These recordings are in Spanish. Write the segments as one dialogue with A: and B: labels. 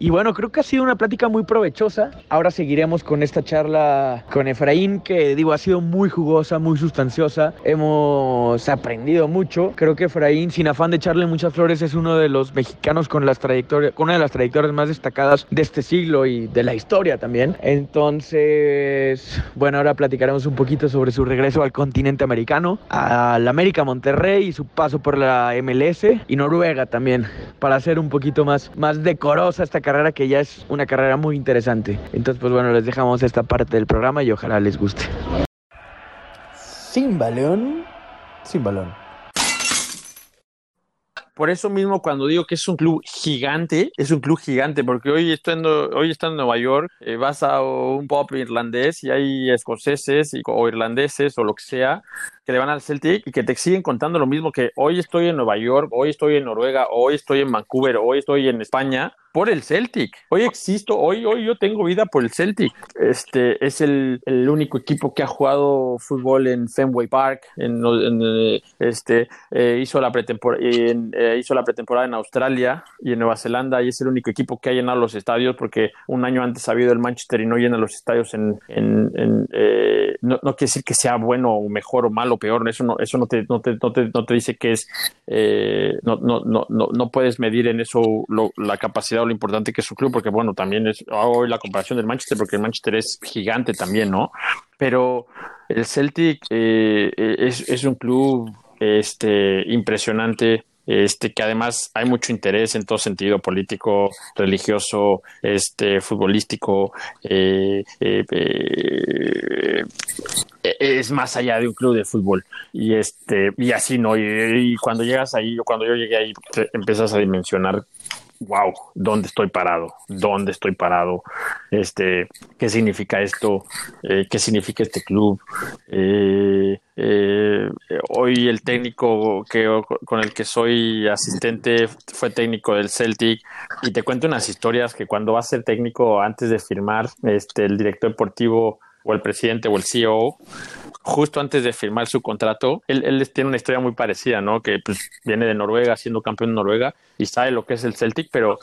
A: Y bueno, creo que ha sido una plática muy provechosa. Ahora seguiremos con esta charla con Efraín, que digo, ha sido muy jugosa, muy sustanciosa. Hemos aprendido mucho. Creo que Efraín, sin afán de echarle muchas flores, es uno de los mexicanos con las trayectorias, con una de las trayectorias más destacadas de este siglo y de la historia también. Entonces, bueno, ahora platicaremos un poquito sobre su regreso al continente americano, al América Monterrey y su paso por la MLS y Noruega también, para hacer un poquito más, más decorosa esta carrera que ya es una carrera muy interesante. Entonces, pues bueno, les dejamos esta parte del programa y ojalá les guste.
B: Sin balón, sin balón.
C: Por eso mismo cuando digo que es un club gigante, es un club gigante, porque hoy estando, hoy está en Nueva York, eh, vas a un pop irlandés y hay escoceses y, o irlandeses o lo que sea que le van al Celtic y que te siguen contando lo mismo que hoy estoy en Nueva York, hoy estoy en Noruega, hoy estoy en Vancouver, hoy estoy en España por el Celtic. Hoy existo, hoy, hoy yo tengo vida por el Celtic. Este es el, el único equipo que ha jugado fútbol en Fenway Park, en, en este eh, hizo la pretemporada eh, hizo la pretemporada en Australia y en Nueva Zelanda y es el único equipo que ha llenado los estadios porque un año antes ha habido el Manchester y no llena los estadios en, en, eh, no quiere decir que sea bueno o mejor o malo peor, eso no, eso no te, no te, no te, no te dice que es, eh, no, no, no, no, puedes medir en eso la capacidad o lo importante que es su club, porque bueno, también es, hago hoy la comparación del Manchester, porque el Manchester es gigante también, ¿no? Pero el Celtic eh, es, es un club este, impresionante, este, que además hay mucho interés en todo sentido político, religioso, este, futbolístico, eh, eh, eh, es más allá de un club de fútbol. Y este y así no y, cuando llegas ahí o cuando yo llegué ahí empiezas a dimensionar wow, ¿dónde estoy parado? ¿Dónde estoy parado? Este, ¿qué significa esto? Eh, ¿Qué significa este club? Eh, eh, hoy el técnico que, con el que soy asistente fue técnico del Celtic y te cuento unas historias que cuando va a ser técnico antes de firmar, este, el director deportivo o el presidente o el CEO justo antes de firmar su contrato, él, él, tiene una historia muy parecida, ¿no? Que pues viene de Noruega, siendo campeón de Noruega y sabe lo que es el Celtic, pero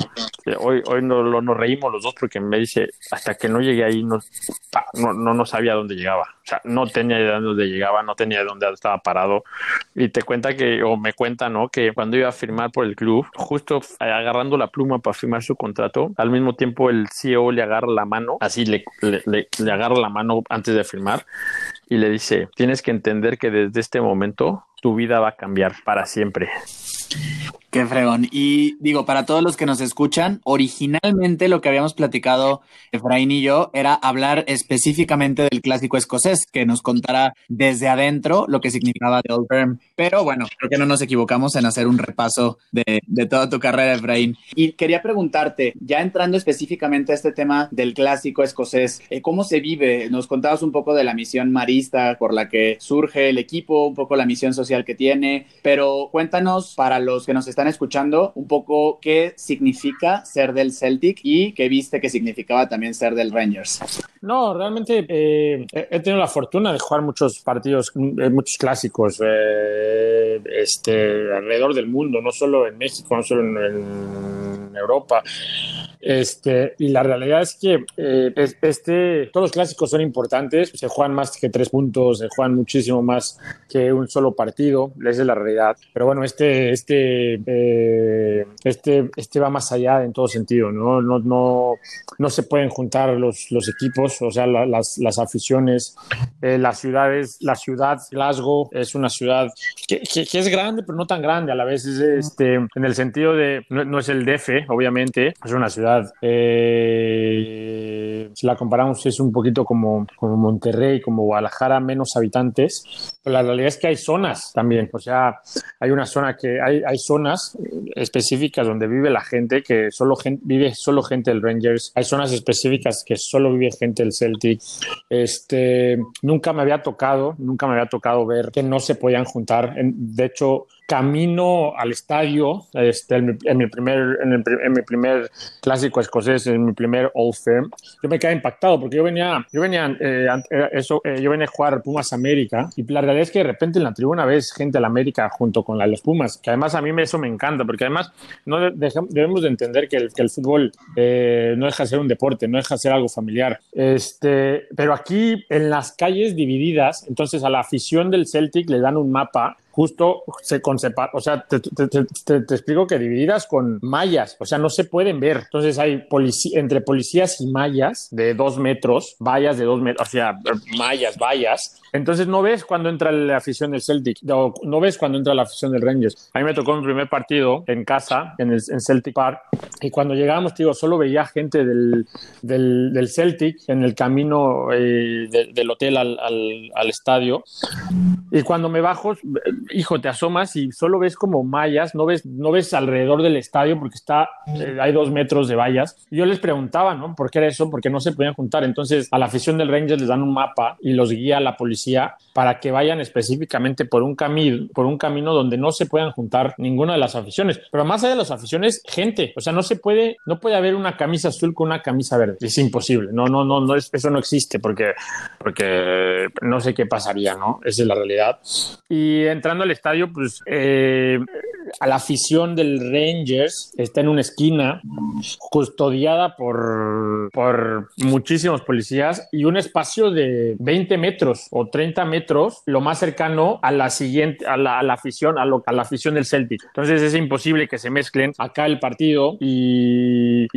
C: eh, hoy, hoy no, lo, nos reímos los dos porque me dice, hasta que no llegué ahí no, no, no, no sabía dónde llegaba. O sea, no tenía idea de dónde llegaba, no tenía de dónde estaba parado. Y te cuenta que, o me cuenta, ¿no? Que cuando iba a firmar por el club, justo agarrando la pluma para firmar su contrato, al mismo tiempo el CEO le agarra la mano, así le, le, le, le agarra la mano antes de firmar y le dice, tienes que entender que desde este momento tu vida va a cambiar para siempre.
B: Qué fregón. Y digo, para todos los que nos escuchan, originalmente lo que habíamos platicado Efraín y yo era hablar específicamente del clásico escocés, que nos contara desde adentro lo que significaba The Old Firm. Pero bueno, creo que no nos equivocamos en hacer un repaso de, de toda tu carrera, Efraín. Y quería preguntarte, ya entrando específicamente a este tema del clásico escocés, eh, ¿cómo se vive? Nos contabas un poco de la misión marista por la que surge el equipo, un poco la misión social que tiene, pero cuéntanos para los que nos están escuchando un poco qué significa ser del Celtic y qué viste que significaba también ser del Rangers.
C: No, realmente eh, he tenido la fortuna de jugar muchos partidos, eh, muchos clásicos eh, este, alrededor del mundo, no solo en México, no solo en, en Europa. Este, y la realidad es que eh, este, todos los clásicos son importantes, se juegan más que tres puntos, se juegan muchísimo más que un solo partido, esa es la realidad. Pero bueno, este, este, eh, este, este va más allá en todo sentido, ¿no? No, no, no se pueden juntar los, los equipos, o sea, la, las, las, aficiones, eh, las ciudades, la ciudad Glasgow es una ciudad que, que, que, es grande, pero no tan grande a la vez, es este, en el sentido de, no, no es el DF, obviamente, es una ciudad eh, si la comparamos es un poquito como, como Monterrey, como Guadalajara, menos habitantes, pero la realidad es que hay zonas también, o sea, hay una zona que hay, hay zonas específicas donde vive la gente que solo vive solo gente del Rangers, hay zonas específicas que solo vive gente del Celtic. Este, nunca me había tocado, nunca me había tocado ver que no se podían juntar. De hecho, camino al estadio, este, en, mi, primer, en, mi primer clásico escocés, en mi primer Old Firm, yo me quedé impactado porque yo venía, yo venía, eh, eh, eso, eh, yo venía a jugar Pumas América y la realidad es que de repente en la tribuna ves gente de la América junto con la los Pumas, que además a mí eso me encanta, porque además no debemos de entender que el, que el fútbol no deja de ser un deporte, no deja de ser algo familiar. Este, pero aquí en las calles divididas, entonces a la afición del Celtic le dan un mapa justo se con o sea, te, explico que divididas con mallas, o sea, no se pueden ver. Entonces hay entre policías y mallas de dos metros, vallas de dos metros, o sea, mallas, vallas. Entonces no ves cuando entra la afición del Celtic, no, no ves cuando entra la afición del Rangers. A mí me tocó mi primer partido en casa, en el en Celtic Park, y cuando llegábamos, digo, solo veía gente del, del, del Celtic en el camino eh, del hotel al, al, al estadio. Y cuando me bajo, hijo, te asomas y solo ves como mallas, no ves, no ves alrededor del estadio porque está, eh, hay dos metros de vallas. yo les preguntaba, ¿no? ¿Por qué era eso? Porque no se podían juntar. Entonces, a la afición del Rangers les dan un mapa y los guía la policía para que vayan específicamente por un camino, por un camino donde no se puedan juntar ninguna de las aficiones. Pero más allá de las aficiones, gente. O sea, no se puede, no puede haber una camisa azul con una camisa verde. Es imposible. No, no, no, no es, eso no existe porque, porque no sé qué pasaría, ¿no? Esa es la realidad. Y entrando al estadio, pues eh, a la afición del Rangers está en una esquina custodiada por, por muchísimos policías y un espacio de 20 metros o 30 metros, lo más cercano a la siguiente, a la, afición, a, la afición del Celtic. Entonces es imposible que se mezclen acá el partido y,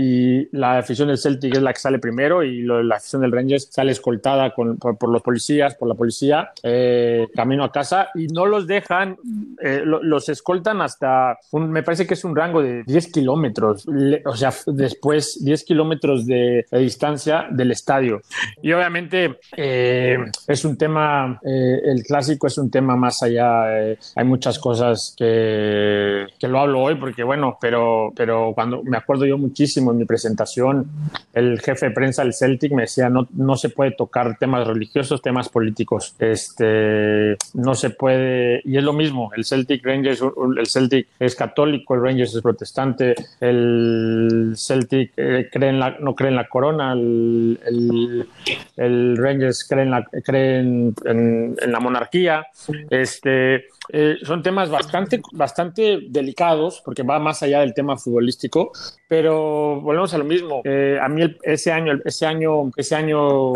C: la afición del Celtic es la que sale primero y la afición del Rangers sale escoltada por, los policías, por la policía, eh, camino a casa y no los dejan, eh, los escoltan hasta me parece que es un rango de 10 kilómetros, o sea, después 10 kilómetros de, distancia del estadio. Y obviamente eh, es un tema, eh, el clásico es un tema más allá, eh, hay muchas cosas que, que lo hablo hoy porque bueno, pero, pero cuando me acuerdo yo muchísimo en mi presentación, el jefe de prensa del Celtic me decía, no, no se puede tocar temas religiosos, temas políticos, este, no se puede, y es lo mismo, el Celtic Rangers, el Celtic es católico, el Rangers es protestante, el Celtic eh, cree en la, no cree en la corona, el, el, Rangers cree en la, cree en, en la monarquía. Este, eh, son temas bastante, bastante delicados porque va más allá del tema futbolístico, pero volvemos a lo mismo. Eh, a mí ese año, ese año, ese año,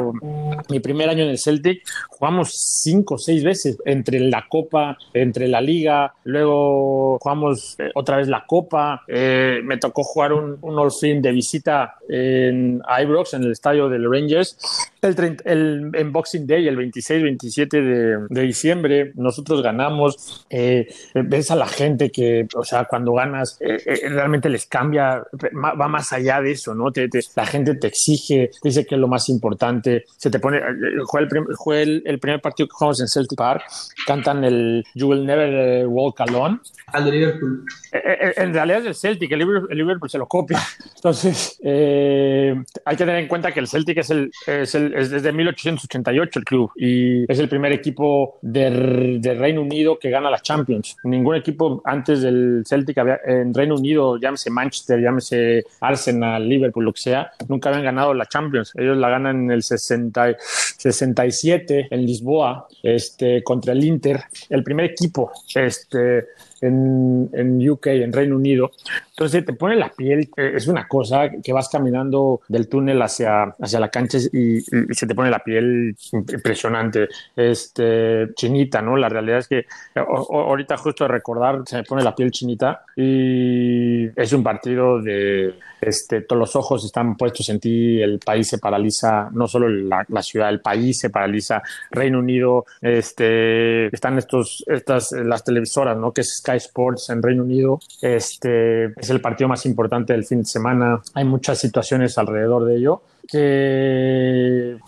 C: mi primer año en el Celtic, jugamos cinco o seis veces entre la Copa, entre la Liga, luego jugamos eh, otra vez la Copa. me tocó jugar un, un All Film de visita en Ibrox, en el estadio del Rangers, el, el en Boxing Day, el 26-27 de, de diciembre. Nosotros ganamos eh, ves a la gente que, o sea, cuando ganas, eh, eh, realmente les cambia, va más allá de eso, ¿no? la gente te exige, dice que es lo más importante, se te pone, fue el, el, primer partido que jugamos en Celtic Park, cantan el You Will Never Walk Alone.
B: Al de Liverpool.
C: En realidad es el Celtic, el Liverpool, se lo copia. Entonces, hay que tener en cuenta que el Celtic es, el, es, el, es desde 1888 el club y es el primer equipo de, de Reino Unido que gana la Champions. Ningún equipo antes del Celtic en Reino Unido, llámese Manchester, llámese Arsenal, Liverpool, lo que sea, nunca habían ganado la Champions. Ellos la ganan en el 60, 67 en Lisboa, este, contra el Inter, el primer equipo. Este, en, UK, en Reino Unido. Entonces te pone la piel, eh, es una cosa que vas caminando del túnel hacia, hacia la cancha y, se te pone la piel impresionante, este, chinita, ¿no? La realidad es que ahorita justo de recordar se me pone la piel chinita y es un partido de, este, todos los ojos están puestos en ti, el país se paraliza, no solo la, ciudad, el país se paraliza, Reino Unido, este, están estos, estas, las televisoras, ¿no? Que es Sky Sports en Reino Unido. Este es el partido más importante del fin de semana. Hay muchas situaciones alrededor de ello que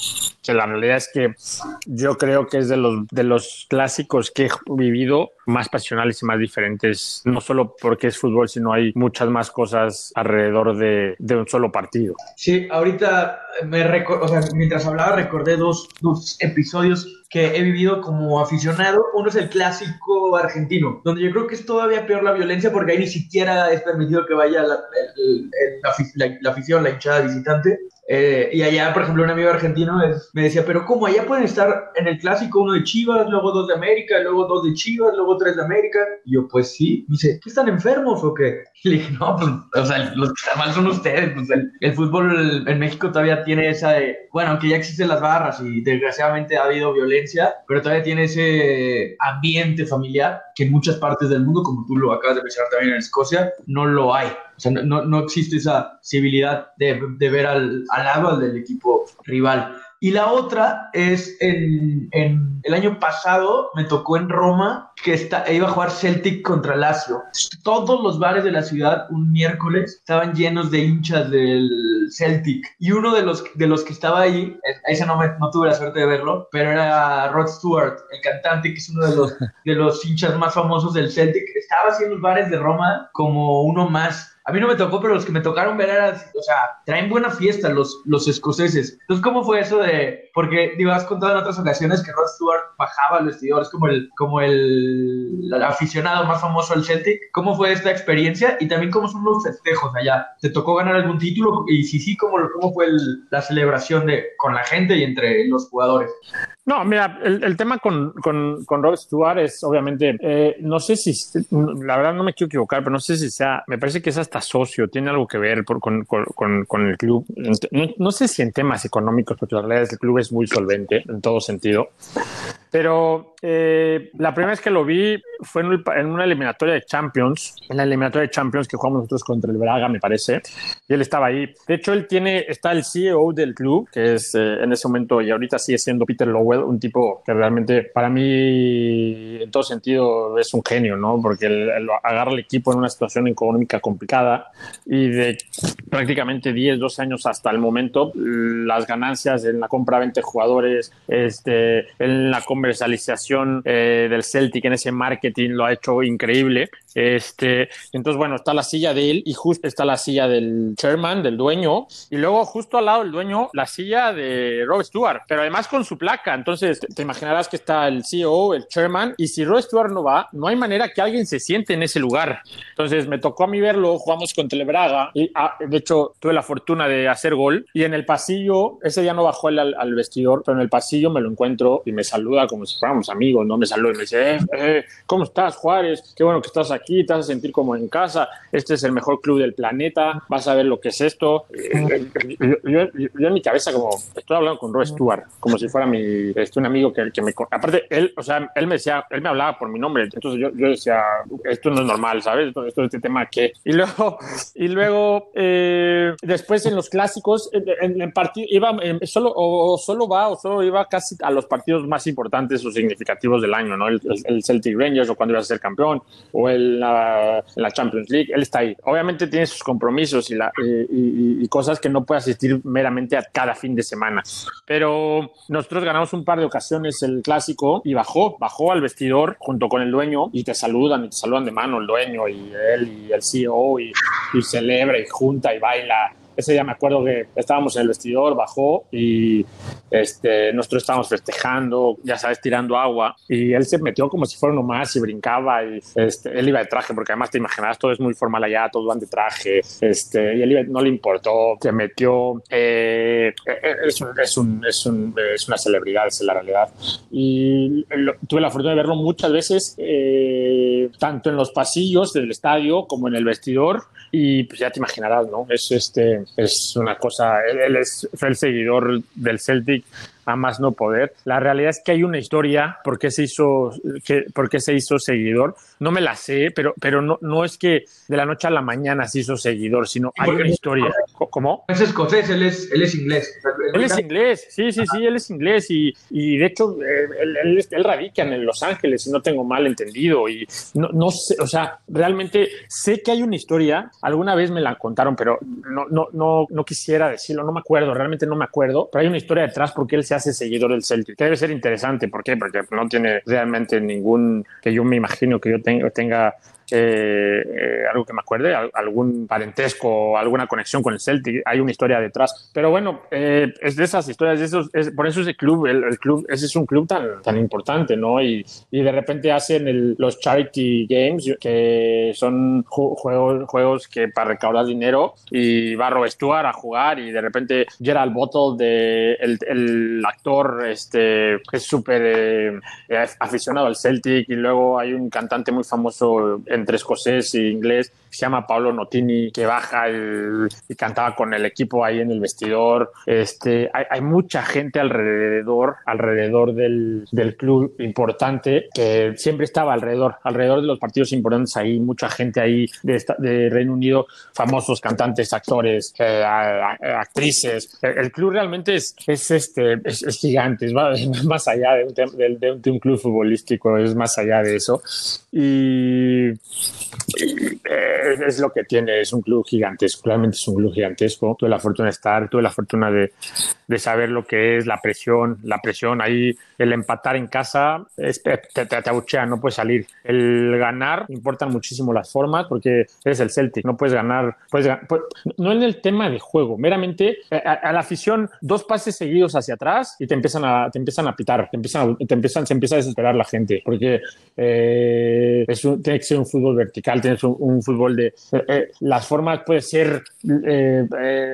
C: la realidad es que yo creo que es de los, de los clásicos que he vivido más pasionales y más diferentes, no solo porque es fútbol, sino hay muchas más cosas alrededor de, de un solo partido.
D: Sí, ahorita me o sea, mientras hablaba recordé dos, dos episodios que he vivido como aficionado. Uno es el clásico argentino, donde yo creo que es todavía peor la violencia porque ahí ni siquiera es permitido que vaya la, la afición, la hinchada visitante. Eh, y allá, por ejemplo, un amigo argentino me decía, pero ¿cómo? Allá pueden estar en el clásico uno de Chivas, luego dos de América, luego dos de Chivas, luego tres de América. Y yo, pues sí. Me dice, ¿qué están enfermos o qué? Y le dije, no, pues, o sea, los que están mal son ustedes. Pues el, fútbol en México todavía tiene esa de, bueno, aunque ya existen las barras y desgraciadamente ha habido violencia, pero todavía tiene ese ambiente familiar que en muchas partes del mundo, como tú lo acabas de mencionar también en Escocia, no lo hay. O sea, no, no existe esa civilidad de, de ver al, al lado al del equipo rival. Y la otra es en, en, el año pasado me tocó en Roma que está, iba a jugar Celtic contra Lazio. Todos los bares de la ciudad un miércoles estaban llenos de hinchas del Celtic. Y uno de los, de los que estaba ahí, ese no, me, no tuve la suerte de verlo, pero era Rod Stewart, el cantante que es uno de los, de los hinchas más famosos del Celtic. Estaba haciendo los bares de Roma como uno más a mí no me tocó, pero los que me tocaron ver eran, o sea, traen buena fiesta los, los escoceses. Entonces, ¿cómo fue eso de, porque, digo, has contado en otras ocasiones que Rod Stewart bajaba al vestidor, es como el, como el, aficionado más famoso al Celtic. ¿Cómo fue esta experiencia? Y también, ¿cómo son los festejos allá? ¿Te tocó ganar algún título? Y si sí, ¿cómo, cómo fue la celebración de, con la gente y entre los jugadores?
C: No, mira, el, tema con, con, con, Rod Stewart es obviamente, eh, no sé si, la verdad no me quiero equivocar, pero no sé si sea, me parece que es hasta socio, tiene algo que ver con, con, el club. No, sé si en temas económicos, porque la realidad es que el club es muy solvente en todo sentido. Pero eh, la primera vez que lo vi fue en, una eliminatoria de Champions, en la eliminatoria de Champions que jugamos nosotros contra el Braga, me parece, y él estaba ahí. De hecho, él tiene, está el CEO del club, que es eh, en ese momento y ahorita sigue siendo Peter Lowell, un tipo que realmente para mí en todo sentido es un genio, ¿no? Porque él, agarra el equipo en una situación económica complicada y de prácticamente 10, 12 años hasta el momento, las ganancias en la compra-venta de jugadores, este, en la comercialización eh, del Celtic, en ese marketing, lo ha hecho increíble. Este, entonces, bueno, está la silla de él y justo está la silla del chairman, del dueño, y luego justo al lado del dueño, la silla de Rob Stewart, pero además con su placa. Entonces, te imaginarás que está el CEO, el chairman, y si Rob Stewart no va, no hay manera que alguien se siente en ese lugar. Entonces, me tocó a mí verlo, jugamos con Telebraga, y ah, de hecho, tuve la fortuna de hacer gol, y en el pasillo, ese día no bajó al, al, vestidor, pero en el pasillo me lo encuentro y me saluda como si fuéramos amigos, ¿no? Me saluda y me dice, eh, eh, ¿cómo estás, Juárez? Qué bueno que estás aquí aquí, te vas a sentir como en casa, este es el mejor club del planeta, vas a ver lo que es esto. Yo, en mi cabeza como, estoy hablando con Roy Stewart, como si fuera mi, este, un amigo que, que me... Aparte, él, o sea, él me decía, él me hablaba por mi nombre, entonces yo, yo decía, esto no es normal, ¿sabes? Esto, es este tema que... Y luego, y luego eh, después en los clásicos, en, el partido, iba, solo, o, solo va o solo iba casi a los partidos más importantes o significativos del año, ¿no? El, el Celtic Rangers o cuando iba a ser campeón, o el la, Champions League, él está ahí. Obviamente tiene sus compromisos y, cosas que no puede asistir meramente a cada fin de semana. Pero nosotros ganamos un par de ocasiones el clásico y bajó, bajó al vestidor junto con el dueño y te saludan y te saludan de mano el dueño y él y el CEO y, y celebra y junta y baila ese día me acuerdo que estábamos en el vestidor, bajó y este, nosotros estábamos festejando, ya sabes, tirando agua. Y él se metió como si fuera uno más y brincaba. Y este, él iba de traje, porque además te imaginas, todo es muy formal allá, todos van de traje. Este, y él no le importó, se metió. Eh, eh, es, un, es, un, es, un, es, una celebridad, es la realidad. Y tuve la fortuna de verlo muchas veces, eh, tanto en los pasillos del estadio como en el vestidor y pues ya te imaginarás, ¿no? Es, este, es una cosa, él, es, el seguidor del Celtic a más no poder. La realidad es que hay una historia por qué se hizo, que, por qué se hizo seguidor. No me la sé, pero, pero no, no es que de la noche a la mañana se hizo seguidor, sino hay una historia. ¿Cómo?
D: Es escocés, él es, él es inglés.
C: Él es inglés, sí, sí, sí, él es inglés y, y de hecho eh, él, él, radica en Los Ángeles, si no tengo mal entendido. Y no, no sé, o sea, realmente sé que hay una historia, alguna vez me la contaron, pero no, no, no, no quisiera decirlo, no me acuerdo, realmente no me acuerdo, pero hay una historia detrás porque él se hace seguidor del Celtic. Debe ser interesante, ¿por qué? Porque no tiene realmente ningún, que yo me imagino que yo tenga eh, eh, algo que me acuerde, algún parentesco alguna conexión con el Celtic, hay una historia detrás. Pero bueno, eh, es de esas historias, de esos, por eso ese club, el, club, ese es un club tan, tan importante, ¿no? Y, y de repente hacen los charity games, que son juegos, juegos que para recaudar dinero, y va Rob Stewart a jugar, y de repente Gerald Bottle, de, el, el actor, este, es súper aficionado al Celtic, y luego hay un cantante muy famoso entre escocés e inglés, se llama Pablo Notini, que baja y cantaba con el equipo ahí en el vestidor. Este, hay, mucha gente alrededor, alrededor del, del, club importante, que siempre estaba alrededor, alrededor de los partidos importantes ahí, mucha gente ahí de, de Reino Unido, famosos cantantes, actores, eh, actrices. El, club realmente es, es este, es, gigante, es más, allá de un, de un club futbolístico, es más allá de eso. Y eh, es lo que tiene, es un club gigantesco, claramente es un club gigantesco. Tuve la fortuna de estar, tuve la fortuna de, de saber lo que es la presión, la presión ahí, el empatar en casa, te, te, te, abuchea, no puedes salir. El ganar, importan muchísimo las formas porque eres el Celtic, no puedes ganar, puedes, no en el tema de juego, meramente a, la afición, dos pases seguidos hacia atrás y te empiezan a, te empiezan a pitar, te empiezan, te empiezan, se empieza a desesperar la gente porque eh, es un, tiene que ser un fútbol vertical, tienes un, fútbol de... Eh, eh, las formas puede ser eh,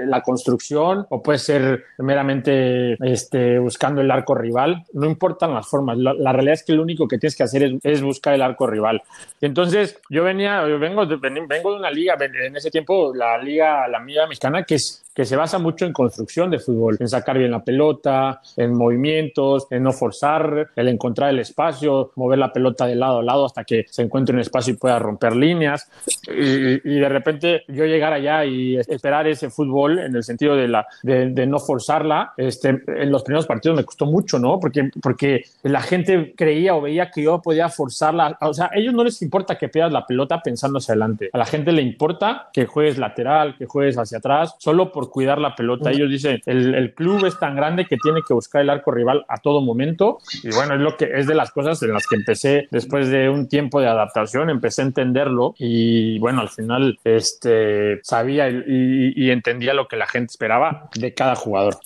C: la construcción o puede ser meramente este, buscando el arco rival, no importan las formas, la, realidad es que lo único que tienes que hacer es, buscar el arco rival. Entonces, yo venía, yo vengo, de, vengo de una liga, en ese tiempo la liga, la mía mexicana, que es que se basa mucho en construcción de fútbol, en sacar bien la pelota, en movimientos, en no forzar, el encontrar el espacio, mover la pelota de lado a lado hasta que se encuentre un espacio y pueda romper líneas. Y, de repente yo llegar allá y esperar ese fútbol en el sentido de, la, de, no forzarla, este, en los primeros partidos me costó mucho, ¿no? Porque, porque la gente creía o veía que yo podía forzarla. O sea, a ellos no les importa que pierdas la pelota pensando hacia adelante. A la gente le importa que juegues lateral, que juegues hacia atrás, solo por cuidar la pelota. Ellos dicen, el, el, club es tan grande que tiene que buscar el arco rival a todo momento. Y bueno, es lo que es de las cosas en las que empecé después de un tiempo de adaptación, empecé a entenderlo y bueno, al final este, sabía y, y entendía lo que la gente esperaba de cada jugador.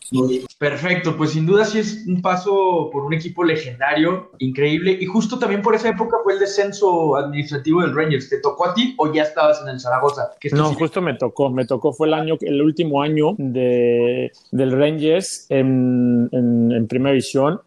D: Perfecto, pues sin duda sí es un paso por un equipo legendario, increíble. Y justo también por esa época fue el descenso administrativo del Rangers. ¿Te tocó a ti o ya estabas en el Zaragoza?
C: no, justo me tocó, me tocó, fue el año, el último año de, del Rangers en, en, primera división.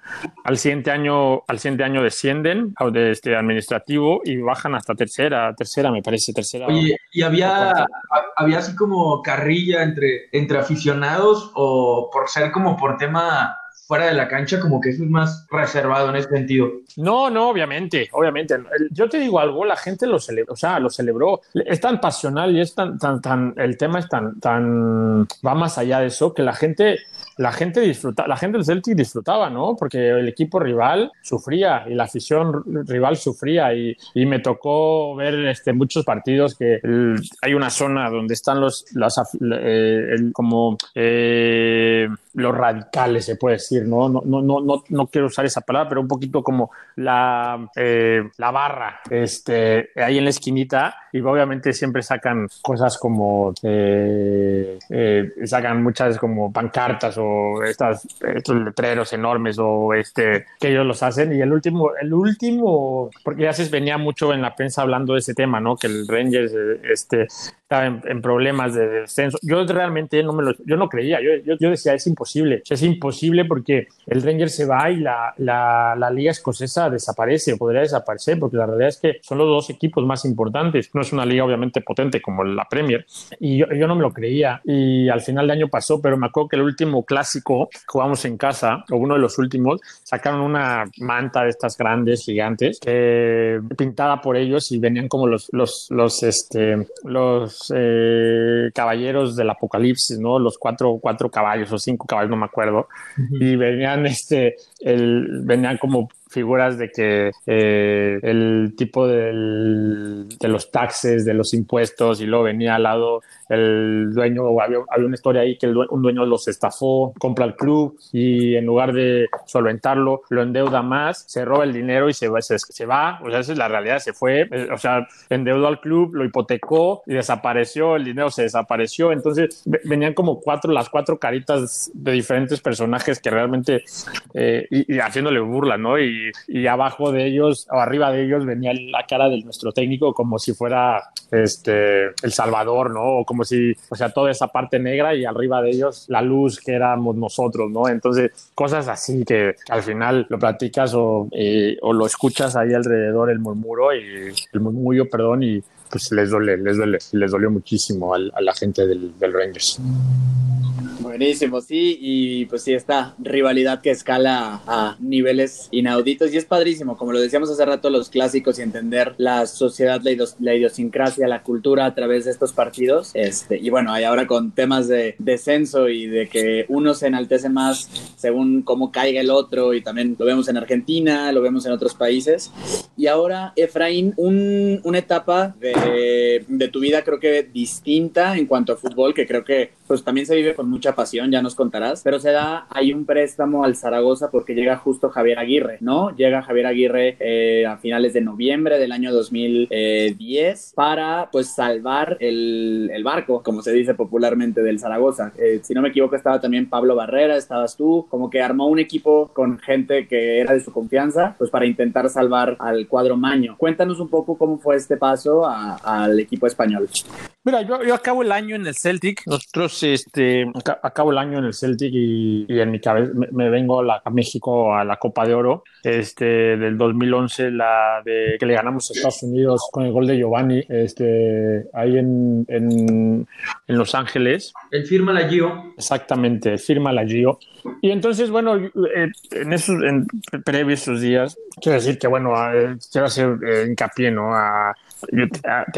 C: Al siguiente año, al siguiente año descienden de este administrativo y bajan hasta tercera, tercera me parece, tercera.
D: Oye, y había, había así como carrilla entre, entre aficionados o por ser como por tema fuera de la cancha, como que eso es más reservado en ese sentido.
C: No, no, obviamente, obviamente. Yo te digo algo, la gente lo celebró, o sea, lo celebró. Es tan pasional y es tan, tan, tan, el tema es tan, tan, va más allá de eso, que la gente la gente disfruta, la gente del Celtic disfrutaba, ¿no? Porque el equipo rival sufría y la afición rival sufría y, me tocó ver este, muchos partidos que hay una zona donde están los, eh, como eh, los radicales, se puede decir, ¿no? No, no, no, no, quiero usar esa palabra, pero un poquito como la, eh, la barra, este, ahí en la esquinita y obviamente siempre sacan cosas como, sacan muchas como pancartas o estas, estos letreros enormes o este, que ellos los hacen. Y el último, el último, porque ya se venía mucho en la prensa hablando de ese tema, ¿no? Que el Rangers este, estaba en, problemas de descenso. Yo realmente no me lo, yo no creía, yo, yo, decía, es imposible, es imposible porque el Rangers se va y la, la, la, liga escocesa desaparece, podría desaparecer, porque la realidad es que son los dos equipos más importantes. No es una liga obviamente potente como la Premier. Y yo, yo no me lo creía. Y al final de año pasó, pero me acuerdo que el último clásico jugamos en casa, o uno de los últimos, sacaron una manta de estas grandes, gigantes, pintada por ellos y venían como los, los, los, este, los eh, caballeros del apocalipsis, ¿no? Los cuatro, cuatro caballos o cinco caballos, no me acuerdo. Y venían, este, el, venían como figuras de que eh, el tipo de los taxes, de los impuestos, y luego venía al lado el dueño, había, había una historia ahí que el, un dueño los estafó, compra el club y en lugar de solventarlo, lo endeuda más, se roba el dinero y se va, se, se va, o sea, esa es la realidad, se fue, eh, o sea, endeudó al club, lo hipotecó y desapareció, el dinero se desapareció, entonces venían como cuatro, las cuatro caritas de diferentes personajes que realmente, eh, y, y, haciéndole burla, ¿no? Y, y, abajo de ellos, o arriba de ellos, venía la cara de nuestro técnico como si fuera este, El Salvador, ¿no? O como si, o sea, toda esa parte negra y arriba de ellos la luz que éramos nosotros, ¿no? Entonces, cosas así que al final lo platicas o, eh, o lo escuchas ahí alrededor, el murmuro y el murmullo, perdón, y pues les duele, les duele, les dolió muchísimo a, a la gente del, del Rangers.
B: Buenísimo, sí, y pues sí, esta rivalidad que escala a niveles inauditos y es padrísimo, como lo decíamos hace rato, los clásicos y entender la sociedad, la, la idiosincrasia, la cultura a través de estos partidos. Este, y bueno, hay ahora con temas de descenso y de que uno se enaltece más según cómo caiga el otro, y también lo vemos en Argentina, lo vemos en otros países. Y ahora, Efraín, un, una etapa de, de tu vida creo que distinta en cuanto a fútbol, que creo que pues también se vive con mucha pasión, ya nos contarás, pero se da ahí un préstamo al Zaragoza porque llega justo Javier Aguirre, ¿no? Llega Javier Aguirre eh, a finales de noviembre del año 2010 para pues salvar el, el barco, como se dice popularmente del Zaragoza. Eh, si no me equivoco estaba también Pablo Barrera, estabas tú, como que armó un equipo con gente que era de su confianza, pues para intentar salvar al cuadro Maño. Cuéntanos un poco cómo fue este paso al equipo español.
C: Mira, yo, yo acabo el año en el Celtic, nosotros este, acabo el año en el Celtic y, y en mi cabeza me, me vengo a, la, a, México a la Copa de Oro este, del 2011, la de que le ganamos a Estados Unidos con el gol de Giovanni, este, ahí en, en, en Los Ángeles.
D: Él firma la Gio.
C: Exactamente, firma la Gio. Y entonces, bueno, eh, en esos en previos esos días, quiero decir que, bueno, eh, quiero hacer eh, hincapié, ¿no? A, yo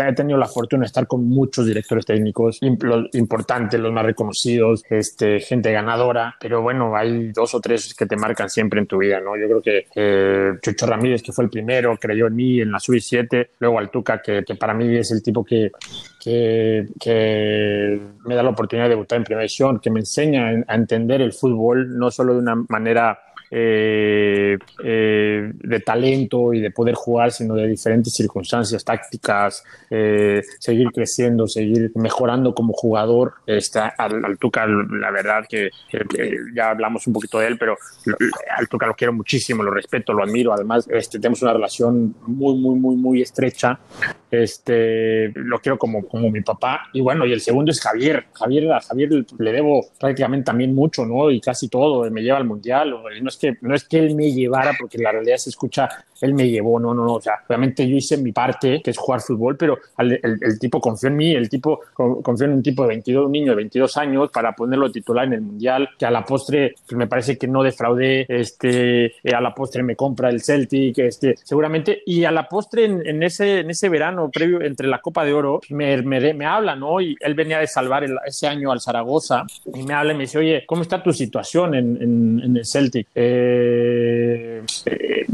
C: he tenido la fortuna de estar con muchos directores técnicos importantes, los más reconocidos, este, gente ganadora, pero bueno, hay dos o tres que te marcan siempre en tu vida, ¿no? Yo creo que eh, Chucho Ramírez, que fue el primero, creyó en mí en la sub-7, luego Altuca, que, que para mí es el tipo que, que, que, me da la oportunidad de debutar en primera división, que me enseña a entender el fútbol, no solo de una manera eh, eh, de talento y de poder jugar, sino de diferentes circunstancias tácticas, eh, seguir creciendo, seguir mejorando como jugador. Está al, al Tuca, la verdad que, ya hablamos un poquito de él, pero al Tuca lo quiero muchísimo, lo respeto, lo admiro. Además, este, tenemos una relación muy, muy, muy, muy estrecha. Este, lo quiero como, como mi papá. Y bueno, y el segundo es Javier. Javier, a Javier le debo prácticamente también mucho, ¿no? Y casi todo. Me lleva al mundial. No es que, no es que él me llevara, porque la realidad se escucha, él me llevó, no, no, no, o sea, obviamente yo hice mi parte, que es jugar fútbol, pero el, el, tipo confió en mí, el tipo confió en un tipo de 22, un niño de 22 años para ponerlo titular en el Mundial, que a la postre pues me parece que no defraudé, este, eh, a la postre me compra el Celtic, este, seguramente, y a la postre en, en ese, en ese verano previo entre la Copa de Oro, me, me, me habla, ¿no? Y él venía de salvar el, ese año al Zaragoza, y me habla y me dice, oye, ¿cómo está tu situación en, en, en el Celtic? Eh, eh,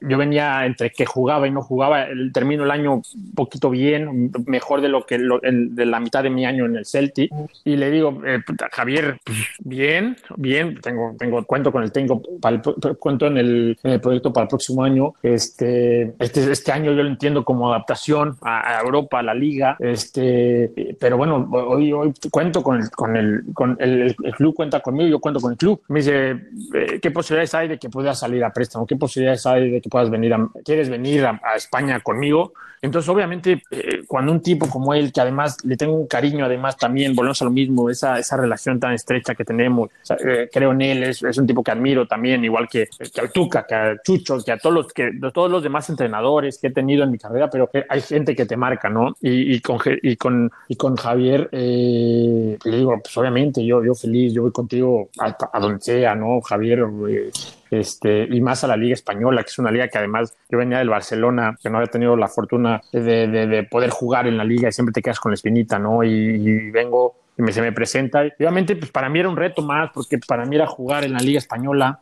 C: yo venía entre que jugaba y no jugaba, el, termino el año un poquito bien, mejor de lo que lo, el, de la mitad de mi año en el Celtic. Y le digo, eh, Javier, bien, bien, tengo, tengo cuento con el tengo el, cuento en el, en el, proyecto para el próximo año. Este, este, este año yo lo entiendo como adaptación a, a, Europa, a la liga. Este, pero bueno, hoy, hoy cuento con el, con el, con el, el club cuenta conmigo, yo cuento con el club. Me dice, eh, ¿qué posibilidades hay de que puedas salir a préstamo? ¿Qué posibilidades hay de que puedas venir a, quieres venir a, a España conmigo? Entonces, obviamente, eh, cuando un tipo como él, que además le tengo un cariño, además también, volvemos a lo mismo, esa, esa relación tan estrecha que tenemos, o sea, eh, creo en él, es, es, un tipo que admiro también, igual que, que al Tuca, que a Chucho, que a todos los, que, todos los demás entrenadores que he tenido en mi carrera, pero hay gente que te marca, ¿no? Y, y, con, y, con, y con Javier, eh, le digo, pues obviamente, yo, yo feliz, yo voy contigo a, a donde sea, ¿no? Javier, eh, este, y más a la Liga Española, que es una liga que además yo venía del Barcelona, que no había tenido la fortuna de, de, de poder jugar en la liga y siempre te quedas con la espinita, ¿no? Y, y vengo me, se me presenta. Obviamente, pues para mí era un reto más, porque para mí era jugar en la Liga Española.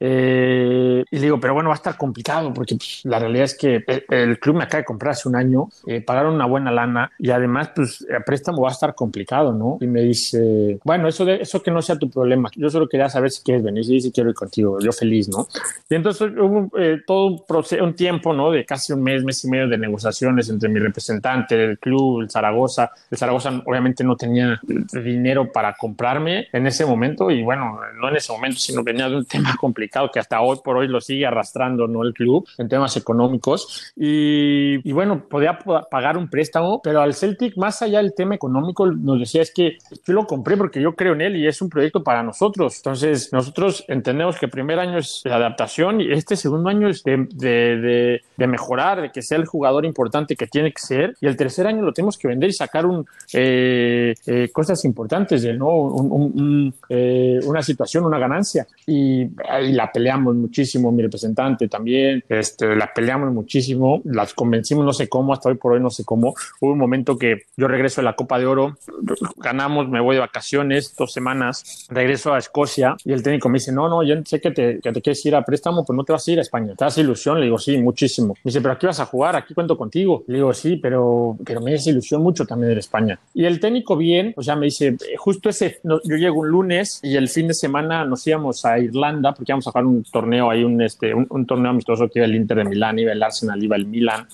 C: Eh, y digo, pero bueno, va a estar complicado, porque pues, la realidad es que el, club me acaba de comprar hace un año, eh, pagaron una buena lana y además, pues el préstamo va a estar complicado, ¿no? Y me dice, bueno, eso, eso que no sea tu problema. Yo solo quería saber si quieres venir, sí, sí quiero ir contigo, yo feliz, ¿no? Y entonces hubo eh, todo un, proceso, un tiempo, ¿no? De casi un mes, mes y medio de negociaciones entre mi representante, el club, el Zaragoza. El Zaragoza obviamente no tenía dinero para comprarme en ese momento y bueno, no en ese momento, sino venía de un tema complicado que hasta hoy por hoy lo sigue arrastrando, ¿no? El club en temas económicos. Y, y bueno, podía pagar un préstamo, pero al Celtic, más allá del tema económico, nos decía es que yo lo compré porque yo creo en él y es un proyecto para nosotros. Entonces, nosotros entendemos que el primer año es de adaptación y este segundo año es de, de, de, mejorar, de que sea el jugador importante que tiene que ser. Y el tercer año lo tenemos que vender y sacar un, eh, eh, cosas importantes, de, ¿no? Un, eh, una situación, una ganancia. Y, la peleamos muchísimo, mi representante también, este, la peleamos muchísimo, las convencimos, no sé cómo, hasta hoy por hoy no sé cómo. Hubo un momento que yo regreso a la Copa de Oro, ganamos, me voy de vacaciones, dos semanas, regreso a Escocia y el técnico me dice, no, no, yo sé que te, que te quieres ir a préstamo, pues no te vas a ir a España. ¿Te das ilusión? Le digo, sí, muchísimo. Me dice, pero aquí vas a jugar, aquí cuento contigo. Le digo, sí, pero, pero me hace ilusión mucho también de España. Y el técnico bien, o sea, me dice, justo ese, yo llego un lunes y el fin de semana nos íbamos a Irlanda porque íbamos a jugar un torneo ahí, un, este, un, torneo amistoso que iba el Inter de Milán, iba el Arsenal, iba el Milan.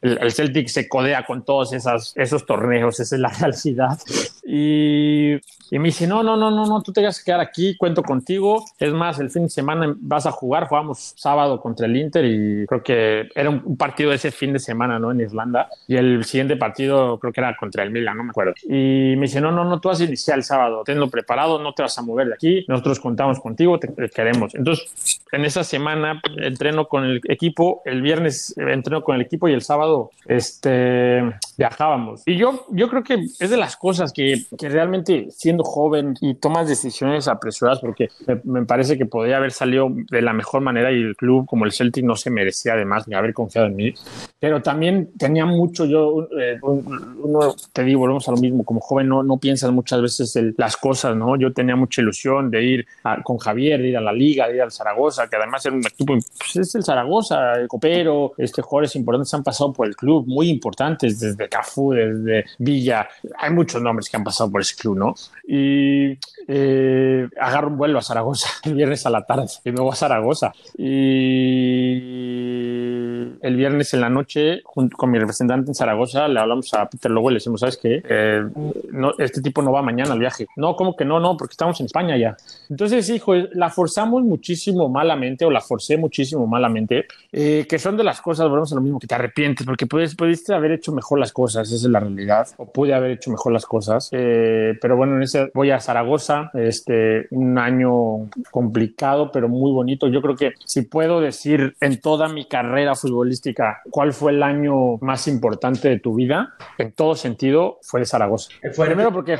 C: El, el Celtic se codea con todos esas, esos torneos, esa es la realidad. Y, y, me dice, no, no, no, no, no, tú te vas a quedar aquí, cuento contigo. Es más, el fin de semana vas a jugar, jugamos sábado contra el Inter y creo que era un, partido ese fin de semana, ¿no? En Irlanda. Y el siguiente partido creo que era contra el Milan, no me acuerdo. Y me dice, no, no, no, tú vas a iniciar el sábado, tenlo preparado, no te vas a mover de aquí, nosotros contamos contigo, te, queremos. Entonces, en esa semana entreno con el equipo, el viernes entreno con el equipo y el sábado este, viajábamos. Y yo, yo creo que es de las cosas que, que realmente siendo joven y tomas decisiones apresuradas, porque me, parece que podría haber salido de la mejor manera y el club como el Celtic no se merecía además de haber confiado en mí, pero también tenía mucho yo, eh, uno, te digo, volvemos a lo mismo, como joven no, no piensas muchas veces en las cosas, ¿no? Yo tenía mucha ilusión de ir con Javier, de ir a la liga, de ir al Zaragoza, que además era un equipo, pues es el Zaragoza, el Copero, este, jugadores importantes han pasado por el club, muy importantes, desde Cafú, desde Villa, hay muchos nombres que han pasado por ese club, ¿no? Y eh, agarro un vuelo a Zaragoza el viernes a la tarde y me voy a Zaragoza. Y el viernes en la noche, junto con mi representante en Zaragoza, le hablamos a Peter Lowe y le decimos, ¿sabes qué? Eh, no, este tipo no va mañana al viaje. No, ¿cómo que no? No, porque estamos en España ya. Entonces, hijo, la forzamos muchísimo malamente, o la forcé muchísimo malamente, eh, que son de las cosas, volvemos a lo mismo, que te arrepientes, porque puedes, pudiste haber hecho mejor las cosas, esa es la realidad, o pude haber hecho mejor las cosas. Eh, pero bueno, en ese voy a Zaragoza, este, un año complicado, pero muy bonito. Yo creo que si puedo decir en toda mi carrera futbolística cuál fue el año más importante de tu vida, en todo sentido, fue Zaragoza. Primero porque,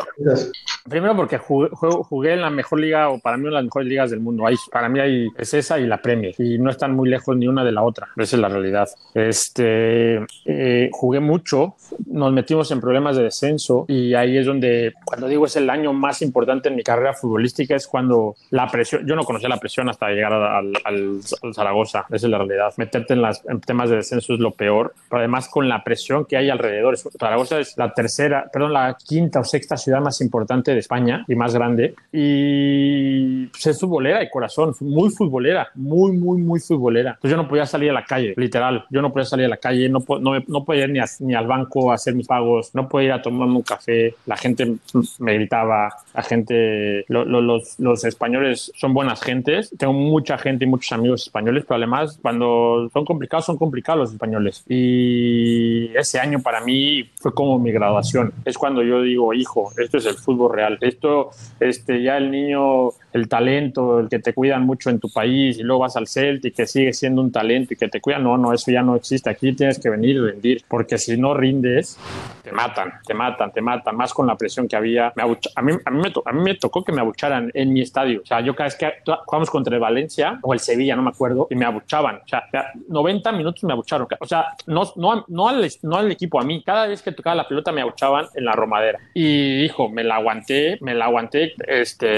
C: primero porque jugué, en la mejor liga, o para mí una de las mejores ligas del mundo. Ahí, para mí hay, es esa y la Premier, y no están muy lejos ni una de la otra. Esa es la realidad. Este, eh, jugué mucho, nos metimos en problemas de descenso, y ahí es donde, cuando digo es el año más importante en mi carrera futbolística, es cuando la presión, yo no conocía la presión hasta llegar al, al, Zaragoza, esa es la realidad. Meterte en, las, temas de descenso es lo peor, pero además con la presión que hay alrededor. Zaragoza es la tercera, perdón, la quinta o sexta ciudad más importante de España y más grande. Y pues, es futbolera de corazón, muy futbolera, muy, muy, muy futbolera. Entonces yo no podía salir a la calle, literal. Yo no podía salir a la calle, no, no, no podía ir ni, ni al banco a hacer mis pagos, no podía ir a tomarme un café. La gente me gritaba, la gente, los, los españoles son buenas gentes. Tengo mucha gente y muchos amigos españoles, pero además cuando son complicados, son complicados los españoles. Y ese año para mí fue como mi graduación. Es cuando yo digo, hijo, esto es el fútbol real. Esto, este, ya el niño el talento, el que te cuidan mucho en tu país y luego vas al Celtic que sigue siendo un talento y que te cuidan, no, no, eso ya no existe. Aquí tienes que venir y rendir, porque si no rindes, te matan, te matan, te matan, más con la presión que había. Me a, a, mí me a mí me tocó que me abucharan en mi estadio. O sea, yo cada vez que jugamos contra el Valencia o el Sevilla, no me acuerdo, y me abuchaban. O sea, 90 minutos minutos me abucharon. O sea, no, no, no, al, no al equipo, a mí. Cada vez que tocaba la pelota me abuchaban en la romadera. Y dijo, me la aguanté, me la aguanté, este,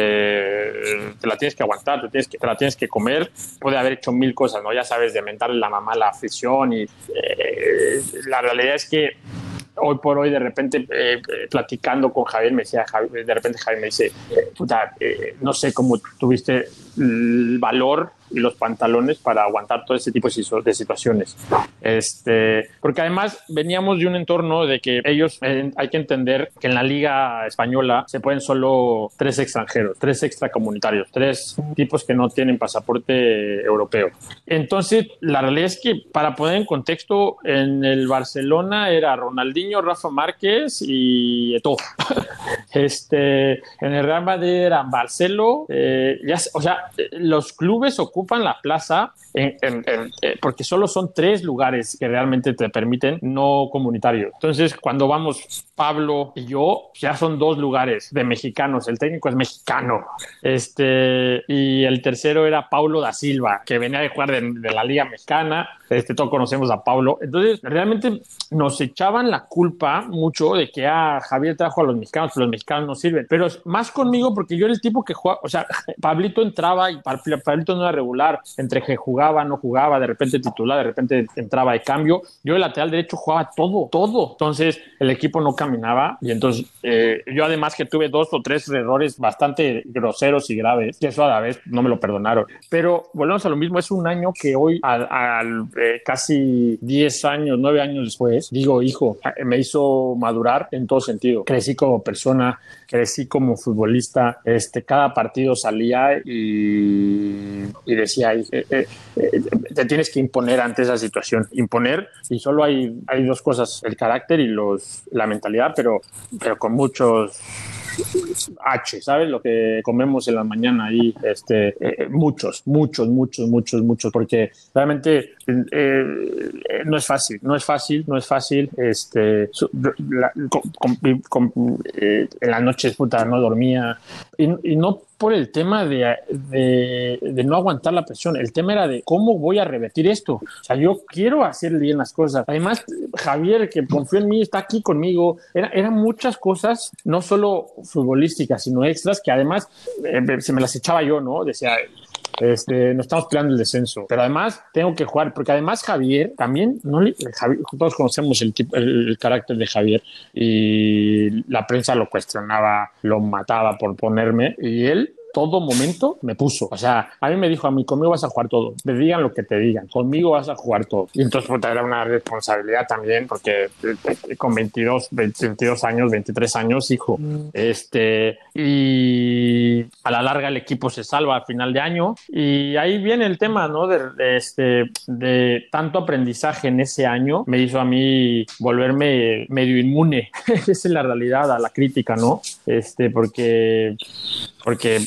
C: te la tienes que aguantar, te, tienes que, te la tienes que comer. Puede haber hecho mil cosas, ¿no? Ya sabes, de mentarle la mamá la afición y eh, la realidad es que hoy por hoy de repente eh, eh, platicando con Javier me decía de repente Javier me dice puta no sé cómo tuviste el valor y los pantalones para aguantar todo ese tipo de situaciones. Este, porque además veníamos de un entorno de que ellos, eh, hay que entender que en la liga española se pueden solo tres extranjeros, tres extracomunitarios, tres tipos que no tienen pasaporte europeo. Entonces, la realidad es que para poner en contexto, en el Barcelona era Ronaldinho, Rafa Márquez y Eto'o. este, en el Real Madrid era Barcelo, eh, ya, o sea, los clubes ocupan la plaza eh, porque solo son tres lugares que realmente te permiten no comunitarios. Entonces, cuando vamos Pablo y yo, ya son dos lugares de mexicanos. El técnico es mexicano. Este, y el tercero era Paulo da Silva, que venía de jugar de, la Liga Mexicana. Este, todos conocemos a Paulo. Entonces, realmente nos echaban la culpa mucho de que ah, Javier trajo a los mexicanos, pero los mexicanos no sirven. Pero más conmigo, porque yo era el tipo que jugaba, o sea, Pablito entraba y Pablito no era regular, entre que jugaba, no jugaba, de repente titular, de repente entraba de cambio. Yo el lateral derecho jugaba todo, todo. Entonces, el equipo no caminaba y entonces eh, yo además que tuve dos o tres errores bastante groseros y graves, que eso a la vez no me lo perdonaron. Pero volvemos a lo mismo, es un año que hoy, al, eh, casi 10 años, 9 años después, digo, hijo, me hizo madurar en todo sentido. Crecí como persona, crecí como futbolista, este, cada partido salía y, y decía, eh, te tienes que imponer ante esa situación, imponer, y solo hay, hay dos cosas, el carácter y los, la mentalidad, pero, pero con muchos H, ¿sabes? Lo que comemos en la mañana ahí, este, eh, muchos, muchos, muchos, muchos, muchos, porque realmente eh, no es fácil, no es fácil, no es fácil. Este, eh, en las noches, puta, no dormía y, no por el tema de, no aguantar la presión, el tema era de cómo voy a revertir esto. O sea, yo quiero hacer bien las cosas. Además, Javier, que confió en mí, está aquí conmigo. Era, eran muchas cosas, no solo futbolísticas, sino extras, que además se me las echaba yo, ¿no? Decía, este, no estamos peleando el descenso, pero además tengo que jugar, porque además Javier también, no todos conocemos el, tipo, el, carácter de Javier y la prensa lo cuestionaba, lo mataba por ponerme y él todo momento me puso. O sea, a mí me dijo, a mí conmigo vas a jugar todo. Me digan lo que te digan, conmigo vas a jugar todo. Y entonces pues, era una responsabilidad también, porque eh, con 22, 22 años, 23 años, hijo, mm. este, y a la larga el equipo se salva a final de año. Y ahí viene el tema, ¿no? De, este, de tanto aprendizaje en ese año, me hizo a mí volverme medio inmune. Esa es la realidad, a la crítica, ¿no? Este, porque porque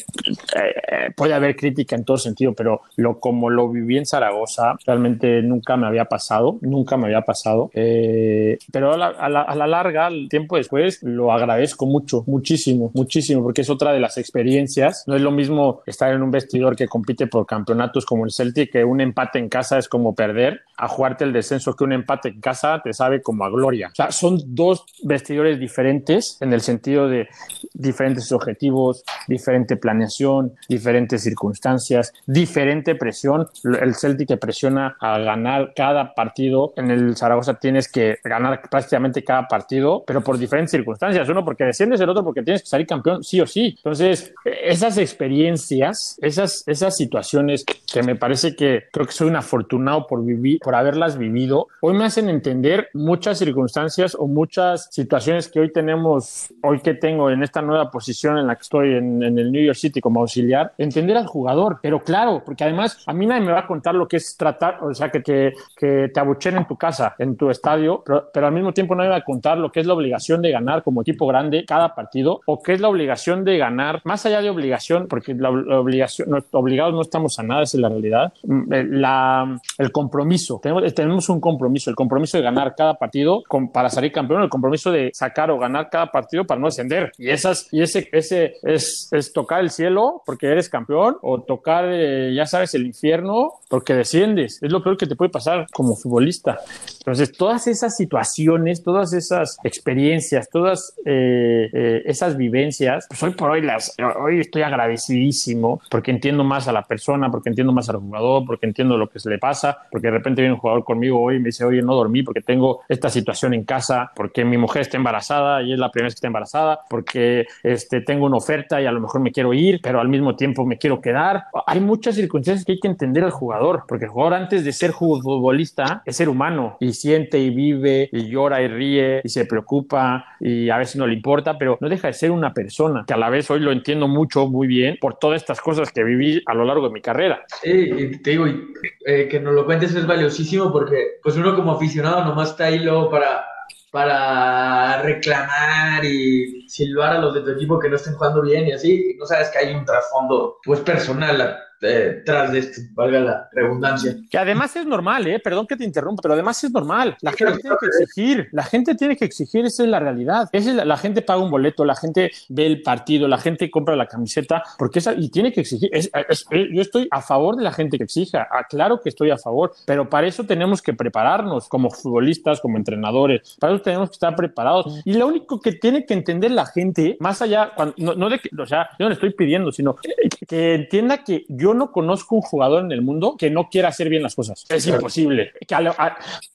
C: eh, eh, puede haber crítica en todo sentido, pero lo como lo viví en Zaragoza, realmente nunca me había pasado, nunca me había pasado. Eh, pero a la, a, la, larga, el tiempo después, lo agradezco mucho, muchísimo, muchísimo, porque es otra de las experiencias. No es lo mismo estar en un vestidor que compite por campeonatos como el Celtic, que un empate en casa es como perder, a jugarte el descenso que un empate en casa te sabe como a gloria. O sea, son dos vestidores diferentes en el sentido de diferentes objetivos, diferente planeación, diferentes circunstancias, diferente presión. El Celtic te presiona a ganar cada partido. En el Zaragoza tienes que ganar prácticamente cada partido, pero por diferentes circunstancias. Uno porque desciendes, el otro porque tienes que salir campeón sí o sí. Entonces, esas experiencias, esas, esas situaciones que me parece que creo que soy un afortunado por vivir, por haberlas vivido, hoy me hacen entender muchas circunstancias o muchas situaciones que hoy tenemos, hoy que tengo en esta nueva posición en la que estoy en, el New York City como auxiliar, entender al jugador. Pero claro, porque además a mí nadie me va a contar lo que es tratar, o sea, que, que, que te abuchen en tu casa, en tu estadio, pero, al mismo tiempo nadie me va a contar lo que es la obligación de ganar como equipo grande cada partido o qué es la obligación de ganar, más allá de obligación, porque la, obligación, obligados no estamos a nada, esa es la realidad, mm, la, el compromiso. Tenemos, tenemos un compromiso, el compromiso de ganar cada partido para salir campeón, el compromiso de sacar o ganar cada partido para no descender. Y esas y ese, ese es, es tocar el cielo cielo porque eres campeón o tocar, eh, ya sabes, el infierno porque desciendes. Es lo peor que te puede pasar como futbolista. Entonces, todas esas situaciones, todas esas experiencias, todas eh, eh, esas vivencias, pues hoy por hoy las, hoy estoy agradecidísimo porque entiendo más a la persona, porque entiendo más al jugador, porque entiendo lo que se le pasa, porque de repente viene un jugador conmigo hoy y me dice, oye, no dormí porque tengo esta situación en casa, porque mi mujer está embarazada y es la primera vez que está embarazada, porque este, tengo una oferta y a lo mejor me quiero ir, pero al mismo tiempo me quiero quedar. Hay muchas circunstancias que hay que entender al jugador, porque el jugador antes de ser futbolista es ser humano y siente y vive y llora y ríe y se preocupa y a veces no le importa, pero no deja de ser una persona que a la vez hoy lo entiendo mucho, muy bien, por todas estas cosas que viví a lo largo de mi carrera.
D: Sí, te digo, eh, que nos lo cuentes es valiosísimo porque pues uno como aficionado nomás está ahí luego para para reclamar y silbar a los de tu equipo que no estén jugando bien y así, no sabes que hay un trasfondo pues personal tras de esto, valga la redundancia.
C: Que además es normal, ¿eh? Perdón que te interrumpa, pero además es normal. La gente tiene que exigir, la gente tiene que exigir, esa es la realidad. es la, gente paga un boleto, la gente ve el partido, la gente compra la camiseta, porque esa, y tiene que exigir. yo estoy a favor de la gente que exija, claro que estoy a favor, pero para eso tenemos que prepararnos como futbolistas, como entrenadores, para eso tenemos que estar preparados. Y lo único que tiene que entender la gente, más allá, no, de que, o sea, yo no le estoy pidiendo, sino que entienda que yo no conozco un jugador en el mundo que no quiera hacer bien las cosas. Es imposible.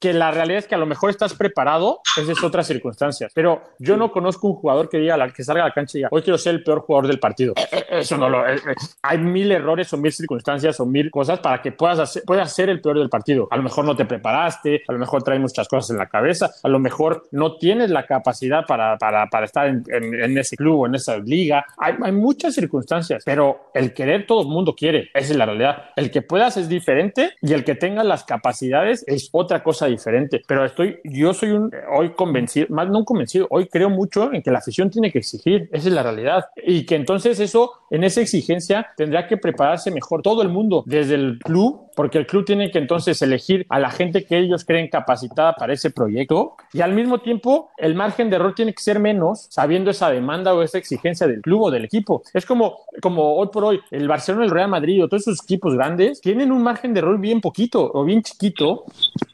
C: Que, la realidad es que a lo mejor estás preparado, esa es otra circunstancia. Pero yo no conozco un jugador que diga, que salga a la cancha y diga, hoy quiero ser el peor jugador del partido. Eh, eh, eso no lo es. Eh, hay mil errores o mil circunstancias o mil cosas para que puedas, hacer, puedas ser el peor del partido. A lo mejor no te preparaste, a lo mejor traes muchas cosas en la cabeza, a lo mejor no tienes la capacidad para, para, para estar en, en, ese club o en esa liga. Hay, hay muchas circunstancias, pero el querer todo el mundo quiere. Esa es la realidad. El que puedas es diferente y el que tenga las capacidades es otra cosa diferente. Pero estoy, yo soy un, hoy convencido, más no convencido, hoy creo mucho en que la afición tiene que exigir. Esa es la realidad. Y que entonces eso, en esa exigencia, tendrá que prepararse mejor todo el mundo, desde el club porque el club tiene que entonces elegir a la gente que ellos creen capacitada para ese proyecto y al mismo tiempo el margen de error tiene que ser menos sabiendo esa demanda o esa exigencia del club o del equipo. Es como, como hoy por hoy el Barcelona, el Real Madrid o todos esos equipos grandes tienen un margen de error bien poquito o bien chiquito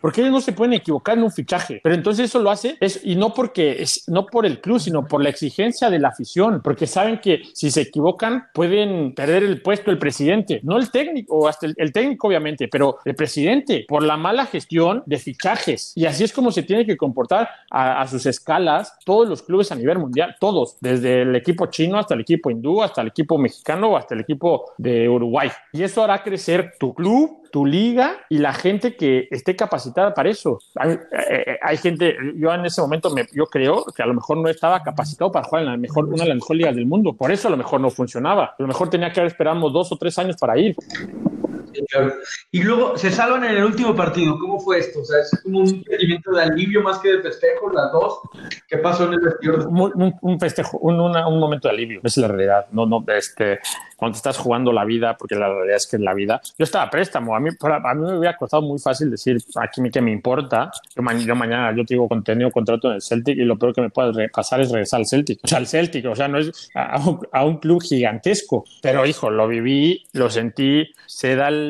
C: porque ellos no se pueden equivocar en un fichaje. Pero entonces eso lo hace es, y no porque es, no por el club, sino por la exigencia de la afición, porque saben que si se equivocan pueden perder el puesto el presidente, no el técnico o hasta el técnico obviamente pero el presidente, por la mala gestión de fichajes. Y así es como se tiene que comportar a, sus escalas todos los clubes a nivel mundial, todos, desde el equipo chino hasta el equipo hindú, hasta el equipo mexicano o hasta el equipo de Uruguay. Y eso hará crecer tu club, tu liga y la gente que esté capacitada para eso. Hay, eh, hay, gente, yo en ese momento me, yo creo que a lo mejor no estaba capacitado para jugar en la mejor, una de las mejores ligas del mundo. Por eso a lo mejor no funcionaba. A lo mejor tenía que haber esperado dos o tres años para ir.
D: Y luego se salvan en el último partido. ¿Cómo fue esto? O sea, es como un sentimiento de alivio más que de festejo, las dos. ¿Qué pasó en el vestidor?
C: Un, un, festejo, un, un, momento de alivio. Es la realidad. No, no, este, cuando te estás jugando la vida, porque la realidad es que es la vida. Yo estaba a préstamo. A mí, a mí me hubiera costado muy fácil decir aquí que me importa. Yo, mañana yo tengo contenido contrato en el Celtic y lo peor que me puede pasar es regresar al Celtic. O sea, al Celtic, o sea, no es a un, a un club gigantesco. Pero hijo, lo viví, lo sentí, se da el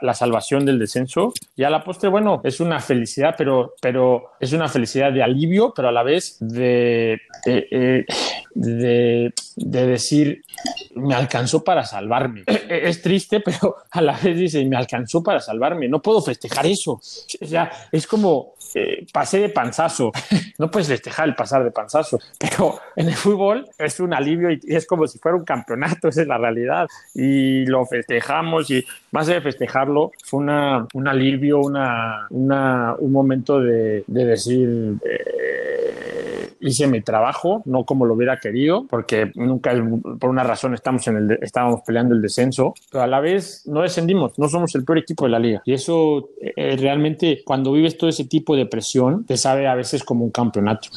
C: la, salvación del descenso. Y a la postre, bueno, es una felicidad, pero, pero es una felicidad de alivio, pero a la vez de, de, de, decir, me alcanzó para salvarme. Es triste, pero a la vez dice, me alcanzó para salvarme. No puedo festejar eso. O sea, es como, eh, pasé de panzazo. No puedes festejar el pasar de panzazo, pero en el fútbol es un alivio y es como si fuera un campeonato, esa es la realidad. Y lo festejamos y más de festejarlo, fue una, un alivio, una, una, un momento de, de decir... Eh, hice mi trabajo, no como lo hubiera querido, porque nunca, por una razón, estamos en el, estábamos peleando el descenso, pero a la vez no descendimos, no somos el peor equipo de la liga. Y eso eh, realmente, cuando vives todo ese tipo de presión, te sabe a veces como un campeonato.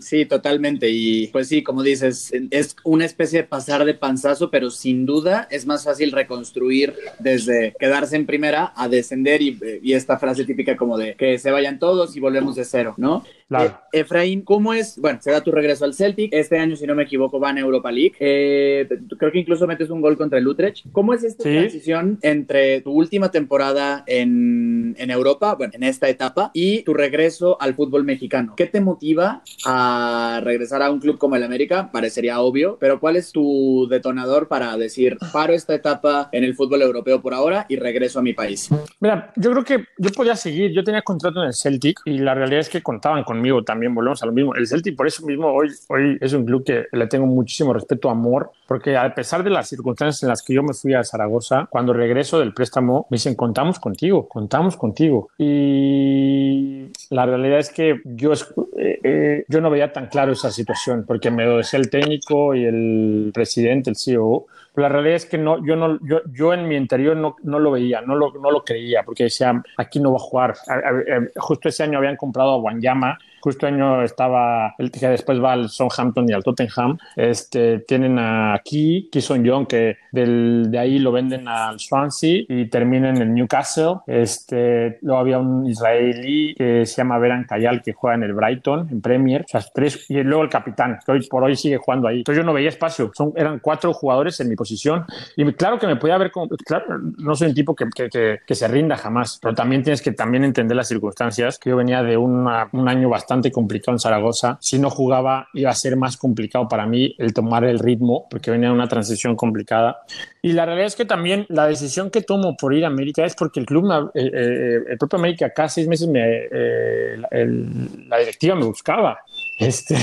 A: Sí, totalmente. Y pues sí, como dices, es una especie de pasar de panzazo, pero sin duda es más fácil reconstruir desde quedarse en primera a descender y, y esta frase típica como de que se vayan todos y volvemos de cero, ¿no?
C: Claro.
A: Eh, Efraín, ¿cómo es? Bueno, se da tu regreso al Celtic. Este año, si no me equivoco, van a Europa League. Eh, creo que incluso metes un gol contra el Utrecht. ¿Cómo es esta
C: Sí.
A: transición entre tu última temporada en, en Europa, bueno, en esta etapa, y tu regreso al fútbol mexicano? ¿Qué te motiva a regresar a un club como el América? Parecería obvio, pero ¿cuál es tu detonador para decir, paro esta etapa en el fútbol europeo por ahora y regreso a mi país?
C: Mira, yo creo que yo podía seguir. Yo tenía contrato en el Celtic y la realidad es que contaban conmigo también. Volvemos a lo mismo. El Celtic, por eso mismo, hoy, hoy es un club que le tengo muchísimo respeto, amor, porque a pesar de las circunstancias en las que yo me fui a Zaragoza, cuando regreso del préstamo, me dicen, contamos contigo, contamos contigo. Y la realidad es que yo, eh, eh, yo no veía tan claro esa situación, porque me lo decía el técnico y el presidente, el CEO, la realidad es que no, yo, no, yo, yo en mi interior no, no lo veía, no lo, no lo creía, porque decía, aquí no va a jugar. A- justo ese año habían comprado a Wanyama, justo año estaba el que después va al Southampton y al Tottenham. Este, tienen aquí Kison Young, que del, de ahí lo venden al Swansea y termina en el Newcastle. Este, luego había un israelí que se llama Beran Kayal, que juega en el Brighton, en Premier. O sea, tres, y luego el capitán, que hoy por hoy sigue jugando ahí. Entonces yo no veía espacio. Son, eran cuatro jugadores en mi posición. Y claro que me podía ver como, claro, no soy un tipo que, que, que, que se rinda jamás, pero también tienes que también entender las circunstancias, que yo venía de una- un año bastante complicado en Zaragoza. Si no jugaba, iba a ser más complicado para mí el tomar el ritmo, porque venía una transición complicada. Y la realidad es que también la decisión que tomo por ir a América es porque el club, eh, eh, el propio América, cada seis meses me, eh, el- la directiva me buscaba. Este,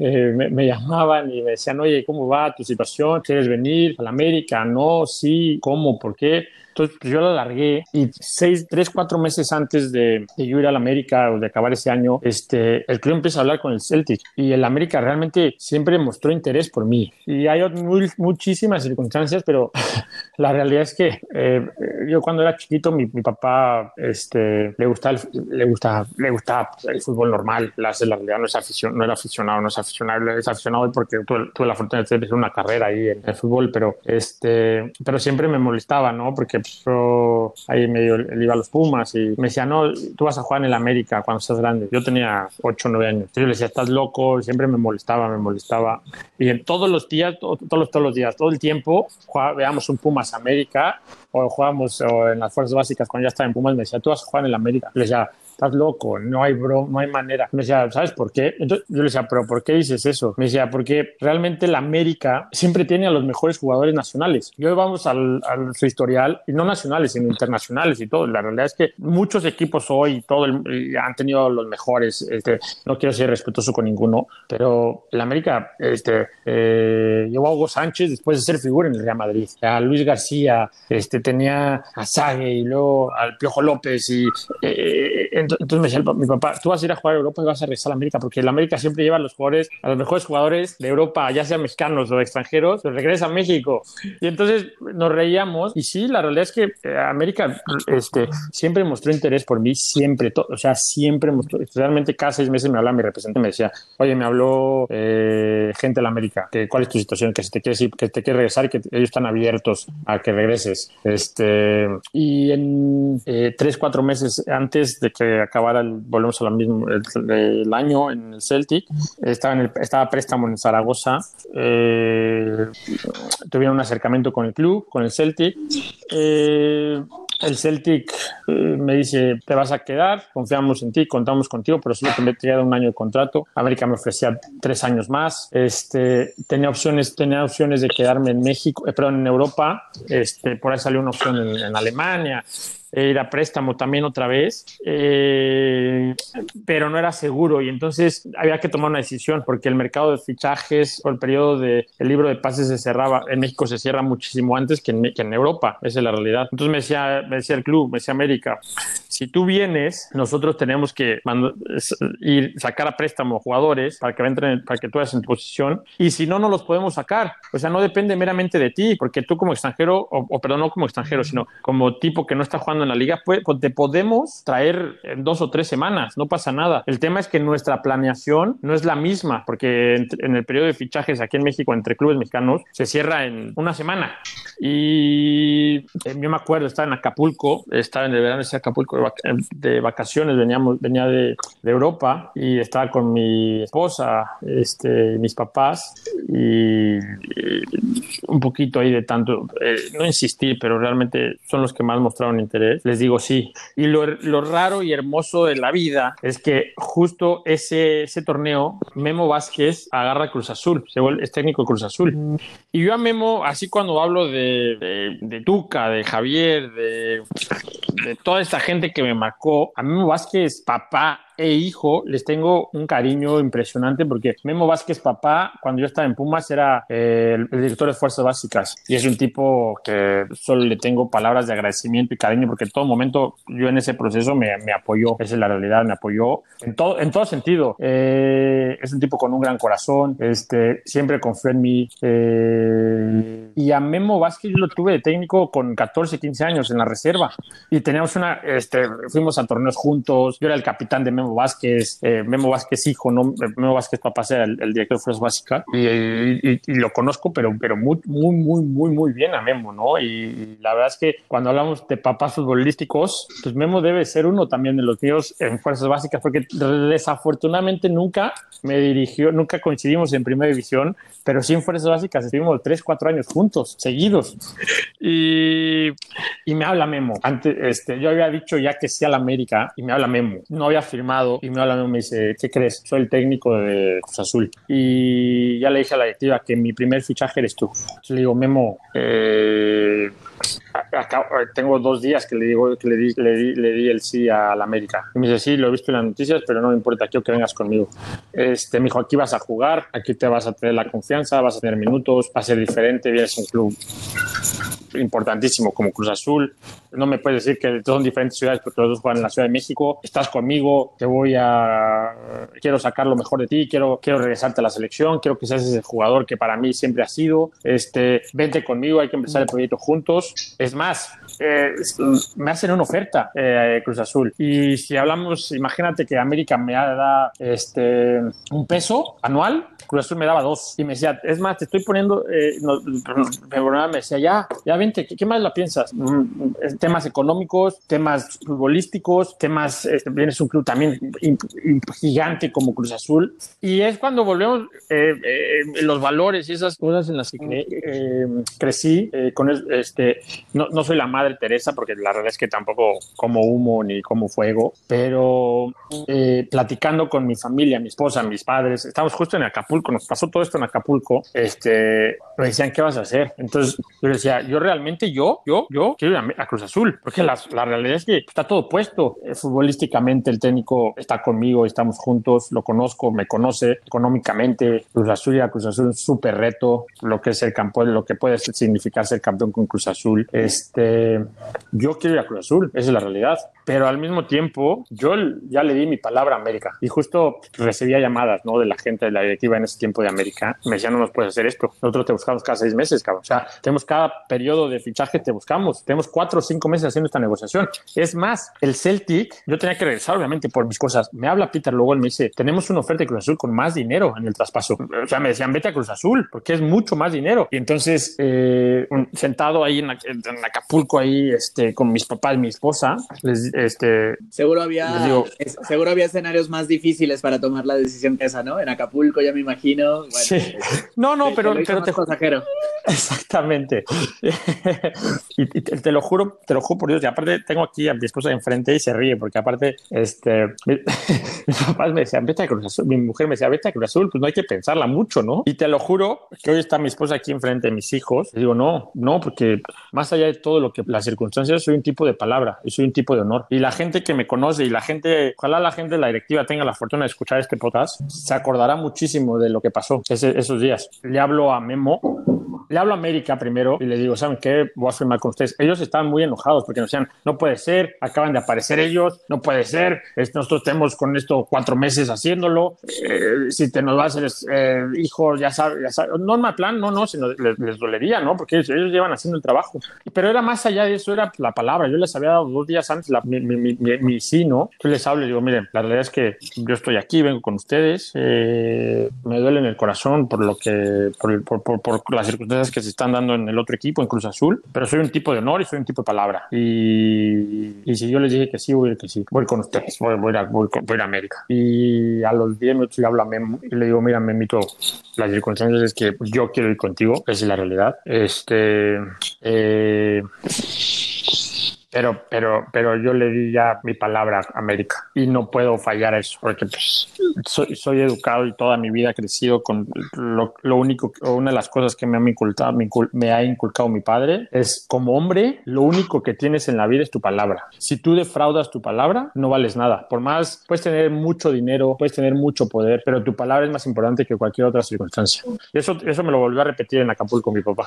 C: eh, me, me llamaban y me decían, oye, ¿cómo va tu situación? ¿Quieres venir a la América? No, sí, ¿cómo? ¿Por qué? Entonces pues, yo la largué y seis, tres, cuatro meses antes de, de yo ir a la América o de acabar ese año, este, el club empieza a hablar con el Celtic y el América realmente siempre mostró interés por mí. Y hay muy- muchísimas circunstancias, pero la realidad es que eh, yo cuando era chiquito, mi, mi papá este, le, gustaba el, le, gustaba, le gustaba el fútbol normal. La, la realidad no, es afición, no era aficionado, no es aficionado, es aficionado porque tuve, tuve la fortuna de hacer una carrera ahí en el fútbol, pero, este, pero siempre me molestaba, ¿no? Porque yo ahí medio él iba a los Pumas y me decía, no, tú vas a jugar en el América cuando seas grande. Yo tenía 8 o 9 años. Entonces yo le decía, estás loco, siempre me molestaba, me molestaba. Y en todos los días, to- todos los, todos los días, todo el tiempo, jugaba- veamos un Pumas América o jugábamos en las fuerzas básicas cuando ya estaba en Pumas, me decía, tú vas a jugar en el América. Le decía, estás loco, no hay bro, no hay manera. Me decía, ¿sabes por qué? Entonces yo le decía, pero ¿por qué dices eso? Me decía, porque realmente la América siempre tiene a los mejores jugadores nacionales. Yo vamos al, su historial, y no nacionales, sino internacionales y todo. La realidad es que muchos equipos hoy todo el- eh, han tenido los mejores. Este, no quiero ser respetuoso con ninguno, pero la América este, eh, llevó a Hugo Sánchez después de ser figura en el Real Madrid. A Luis García, este, tenía a Sague y luego al Piojo López. Y eh, ent- entonces me decía mi papá, tú vas a ir a jugar a Europa y vas a regresar a América, porque la América siempre lleva a los jugadores, a los mejores jugadores de Europa, ya sean mexicanos o extranjeros, los regresa a México. Y entonces nos reíamos. Y sí, la realidad es que eh, América este, siempre mostró interés por mí, siempre, to- o sea, siempre mostró, realmente cada seis meses me hablaba mi representante, me decía, oye, me habló eh, gente de la América, que cuál es tu situación, que si te quieres ir, que te quieres regresar y que ellos están abiertos a que regreses. Este, y en eh, tres, cuatro meses antes de que acabara, el, volvemos a lo mismo, el, año en el Celtic, estaba, en el, estaba préstamo en Zaragoza, eh, tuvieron un acercamiento con el club, con el Celtic. Eh, el Celtic eh, me dice, te vas a quedar, confiamos en ti, contamos contigo, pero solo te queda un año de contrato. América me ofrecía tres años más. Este, tenía opciones, tenía opciones de quedarme en México, eh, perdón, en Europa. Este, por ahí salió una opción en, Alemania ir a préstamo también otra vez, eh, pero no era seguro y entonces había que tomar una decisión porque el mercado de fichajes o el periodo de el libro de pases se cerraba, en México se cierra muchísimo antes que en, que en Europa, esa es la realidad. Entonces me decía, me decía el club, me decía América, si tú vienes, nosotros tenemos que ir sacar a préstamo jugadores para que entren, para que tú vayas en tu posición y si no, no los podemos sacar. O sea, no depende meramente de ti, porque tú como extranjero, o, o perdón, no como extranjero, sino como tipo que no está jugando en la liga, pues, pues, te podemos traer en dos o tres semanas, no pasa nada. El tema es que nuestra planeación no es la misma, porque en, en el periodo de fichajes aquí en México entre clubes mexicanos se cierra en una semana Y eh, yo me acuerdo, estaba en Acapulco, estaba en el verano de Acapulco de, vac- de vacaciones, veníamos, venía de, de Europa y estaba con mi esposa, este, mis papás y, y un poquito ahí de tanto, eh, no insistir, pero realmente son los que más mostraron interés. Les digo sí. Y lo, lo raro y hermoso de la vida es que justo ese, ese torneo, Memo Vázquez agarra Cruz Azul, se vuelve, es técnico Cruz Azul. Y yo a Memo, así cuando hablo de, de, de Tuca, de Javier, de, de toda esta gente que me marcó, a Memo Vázquez, papá e hijo, les tengo un cariño impresionante porque Memo Vázquez, papá, cuando yo estaba en Pumas, era eh, el, director de Fuerzas Básicas y es un tipo que solo le tengo palabras de agradecimiento y cariño porque en todo momento yo en ese proceso me, me apoyó, esa es la realidad, me apoyó en todo, en todo sentido. Eh, es un tipo con un gran corazón, este, siempre confió en mí. eh, y a Memo Vázquez yo lo tuve de técnico con 14, 15 años en la reserva y teníamos una, este, fuimos a torneos juntos, yo era el capitán de Memo Vázquez, eh, Memo Vázquez hijo, no, Memo Vázquez papá era el, director de Fuerzas Básicas y, lo conozco, pero, pero muy, muy, muy, muy, muy bien a Memo, ¿no? Y, la verdad es que cuando hablamos de papás futbolísticos, pues Memo debe ser uno también de los míos en Fuerzas Básicas, porque desafortunadamente nunca me dirigió, nunca coincidimos en Primera División, pero sí en Fuerzas Básicas estuvimos tres, cuatro años juntos, seguidos. Y, y me habla Memo. Antes, este, yo había dicho ya que sí a la América y me habla Memo. No había firmado y me habla me dice, ¿qué crees? Soy el técnico de Cruz Azul. Y ya le dije a la directiva que mi primer fichaje eres tú. Entonces le digo, Memo, eh, acá- tengo dos días que le digo que le di, le di, le di el sí a la América. Y me dice, sí, lo he visto en las noticias, pero no me importa, quiero que vengas conmigo. Este, me dijo, aquí vas a jugar, aquí te vas a tener la confianza, vas a tener minutos, va a ser diferente, vienes a un club importantísimo como Cruz Azul. No me puedes decir que son diferentes ciudades porque los dos juegan en la Ciudad de México. Estás conmigo, te voy a... Quiero sacar lo mejor de ti, quiero, quiero regresarte a la selección, quiero que seas ese jugador que para mí siempre ha sido. Este, vente conmigo, hay que empezar el proyecto juntos. Es más, eh, me hacen una oferta eh, Cruz Azul. Y si hablamos, imagínate que América me da este, un peso anual, Cruz Azul me daba dos. Y me decía, es más, te estoy poniendo, eh, no, me, decía, ya, ya vente, ¿qué, qué más la piensas? Mm, temas económicos, temas futbolísticos, temas, este, vienes un club también gigante como Cruz Azul. Y es cuando volvemos eh, eh, los valores y esas cosas en las que eh, crecí. eh, con es- este, no, no soy la madre Teresa, porque la verdad es que tampoco como humo ni como fuego, pero eh, platicando con mi familia, mi esposa, mis padres, estamos justo en Acapulco, nos pasó todo esto en Acapulco, este, me decían, ¿qué vas a hacer? Entonces yo decía, yo realmente, yo, yo, yo quiero ir a, Cruz Azul, porque la, la realidad es que está todo puesto. Eh, futbolísticamente el técnico está conmigo, estamos juntos, lo conozco, me conoce económicamente. Cruz Azul y a Cruz Azul es un súper reto, lo que es el campo, lo que puede significar ser campeón con Cruz Azul. Este, yo quiero ir a Cruz Azul, esa es la realidad. Pero al mismo tiempo, yo ya le di mi palabra a América y justo recibía llamadas ¿no? de la gente de la directiva en ese tiempo de América. Me decían, no nos puedes hacer esto. Nosotros te buscamos cada seis meses, cabrón. O sea, tenemos cada periodo de fichaje, te buscamos. Tenemos cuatro o cinco meses haciendo esta negociación. Es más, el Celtic, yo tenía que regresar, obviamente, por mis cosas. Me habla Peter luego, él me dice, tenemos una oferta de Cruz Azul con más dinero en el traspaso. O sea, me decían, vete a Cruz Azul, porque es mucho más dinero. Y entonces, eh, sentado ahí en, en Acapulco, ahí este, con mis papás mi esposa, les, este,
B: Seguro había,
C: Les digo-
B: es- seguro había escenarios más difíciles para tomar la decisión que esa, ¿no? En Acapulco, ya me imagino. Bueno,
C: Sí. No, no,
B: te-
C: pero,
B: te
C: pero te,
B: pasajero.
C: Exactamente. y, y te, te lo juro, te lo juro por Dios. Y aparte tengo aquí a mi esposa enfrente y se ríe porque aparte, este, mi- mis papás me decían, vete a Cruz Azul. Mi mujer me decía, vete a Cruz Azul. Pues no hay que pensarla mucho, ¿no? Y te lo juro que hoy está mi esposa aquí enfrente de mis hijos. Y digo, no, no, porque más allá de todo lo que las circunstancias, soy un tipo de palabra y soy un tipo de honor. Y la gente que me conoce y la gente, ojalá la gente de la directiva tenga la fortuna de escuchar este podcast, se acordará muchísimo de lo que pasó ese- esos días. Le hablo a Memo le hablo a América primero y le digo, ¿saben qué? Voy a firmar con ustedes. Ellos estaban muy enojados porque nos decían, no puede ser, acaban de aparecer ellos, no puede ser, nosotros tenemos con esto cuatro meses haciéndolo, eh, si te nos va a hacer, eh, hijo, ya sabes, ya sabes, no mal plan, no, no, sino les, les dolería, ¿no? Porque ellos, ellos llevan haciendo el trabajo. Pero era más allá de eso era la palabra. Yo les había dado dos días antes la, mi, mi, mi, mi, sí, ¿no? Yo les hablo y digo, miren, la realidad es que yo estoy aquí, vengo con ustedes, eh, me duele en el corazón por lo que, por, por, por, por, las circunstancias que se están dando en el otro equipo, en Cruz Azul, pero soy un tipo de honor y soy un tipo de palabra. Y, y si yo les dije que sí, voy a ir que sí, voy con ustedes, voy, voy, a, voy, voy a América. Y a los 10 minutos le hablo a Memo y le digo, mira, Memito, las circunstancias es que yo quiero ir contigo, esa es la realidad. Este, eh, shh. Pero, pero, pero yo le di ya mi palabra a América y no puedo fallar eso porque pues, soy, soy educado y toda mi vida he crecido con lo, lo único, una de las cosas que me, han inculcado, me, ha inculcado mi padre es como hombre, lo único que tienes en la vida es tu palabra. Si tú defraudas tu palabra, no vales nada. Por más, puedes tener mucho dinero, puedes tener mucho poder, pero tu palabra es más importante que cualquier otra circunstancia. Y eso, eso me lo volvió a repetir en Acapulco mi papá.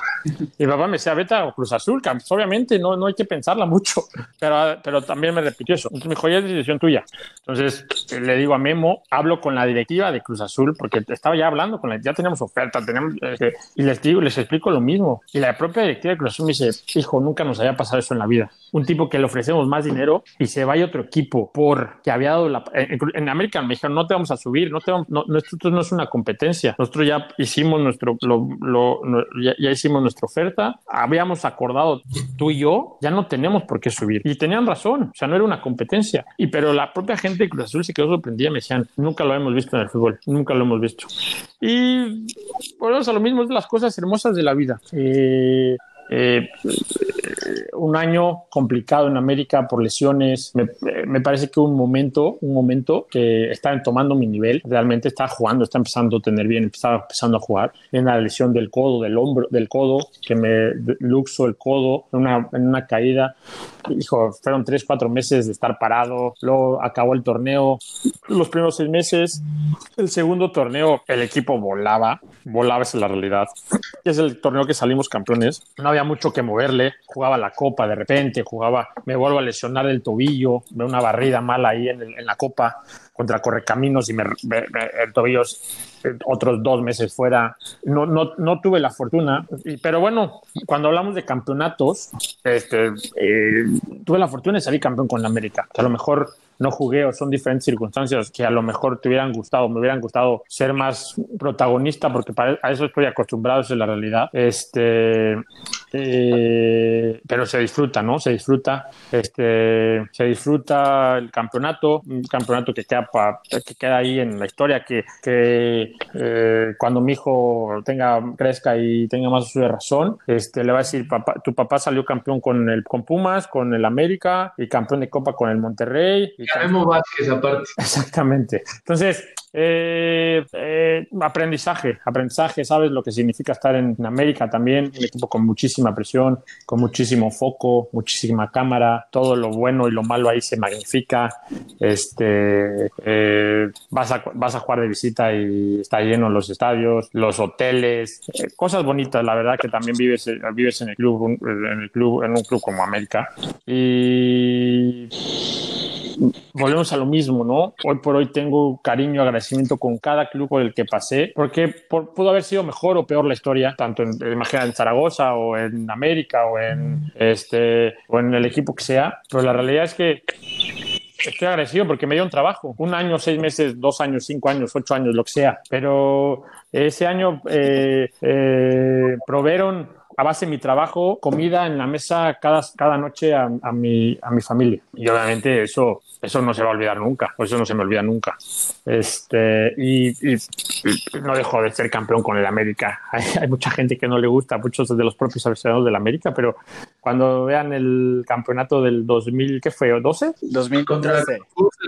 C: Mi papá me decía, vete a Cruz Azul, obviamente no, no hay que pensarla mucho pero, también me repitió eso. Entonces me dijo, ya es decisión tuya. Entonces le digo a Memo, hablo con la directiva de Cruz Azul, porque estaba ya hablando con la, ya teníamos oferta, tenemos, eh, y les digo, les explico lo mismo. Y la propia directiva de Cruz Azul me dice, hijo, nunca nos había pasado eso en la vida. Un tipo que le ofrecemos más dinero y se vaya otro equipo porque había dado la... En, en América me dijeron, no te vamos a subir, no te vamos, no, esto no es una competencia. Nosotros ya hicimos nuestro, ya, ya hicimos nuestra oferta, habíamos acordado tú y yo, ya no tenemos por qué subir. Y tenían razón, o sea, no era una competencia. Y pero la propia gente de Cruz Azul se quedó sorprendida, me decían, nunca lo hemos visto en el fútbol, nunca lo hemos visto. Y volvemos a lo mismo, es de las cosas hermosas de la vida. Eh, eh, un año complicado en América por lesiones. Me, parece que un momento, un momento que están tomando mi nivel. Realmente está jugando, está empezando a tener bien, estaba empezando a jugar. En la lesión del codo, del hombro, del codo, que me luxo el codo en una, en una caída. Hijo, fueron tres, cuatro meses de estar parado. Luego acabó el torneo. Los primeros seis meses. El segundo torneo, el equipo volaba. Volaba, esa es la realidad. Es el torneo que salimos campeones. No había mucho que moverle. Jugaba la copa de repente, jugaba, me vuelvo a lesionar el tobillo, veo una barrida mala ahí en, el, en la copa contra Correcaminos y me, me, me, el tobillo otros dos meses fuera. No, no, no tuve la fortuna, pero bueno, cuando hablamos de campeonatos, este, eh, tuve la fortuna de salir campeón con la América. A lo mejor no jugué o son diferentes circunstancias que a lo mejor te hubieran gustado, me hubieran gustado ser más protagonista porque para, a eso estoy acostumbrado, esa es la realidad. Este, eh, pero se disfruta, ¿no? Se disfruta, este, se disfruta el campeonato, un campeonato que queda, pa, que queda ahí en la historia, que, que eh, cuando mi hijo tenga, crezca y tenga más de razón, este, le va a decir, papá, tu papá salió campeón con el con Pumas, con el América y campeón de Copa con el Monterrey. Y
E: Vázquez aparte.
C: Exactamente. Entonces, eh, eh, aprendizaje, aprendizaje, sabes lo que significa estar en, América también, un equipo con muchísima presión, con muchísimo foco, muchísima cámara, todo lo bueno y lo malo ahí se magnifica. Este, eh, vas, a, vas a jugar de visita y está lleno los estadios, los hoteles, cosas bonitas, la verdad que también vives, vives en el club, en el club, en un club como América. Y volvemos a lo mismo, ¿no? Hoy por hoy tengo cariño, agradecimiento con cada club por el que pasé, porque por, pudo haber sido mejor o peor la historia, tanto en, imagina, en Zaragoza o en América o en, este, o en el equipo que sea, pero la realidad es que estoy agradecido porque me dio un trabajo, un año, seis meses, dos años, cinco años, ocho años, lo que sea, pero ese año eh, eh, proveeron a base de mi trabajo, comida en la mesa cada, cada noche a, a, mi, a mi familia. Y obviamente eso, eso no se va a olvidar nunca, o eso no se me olvida nunca. Este, y, y, y no dejo de ser campeón con el América. Hay, hay, mucha gente que no le gusta, muchos de los propios aficionados del América, pero cuando vean el campeonato del 2000, ¿qué fue? ¿12?
B: 2013.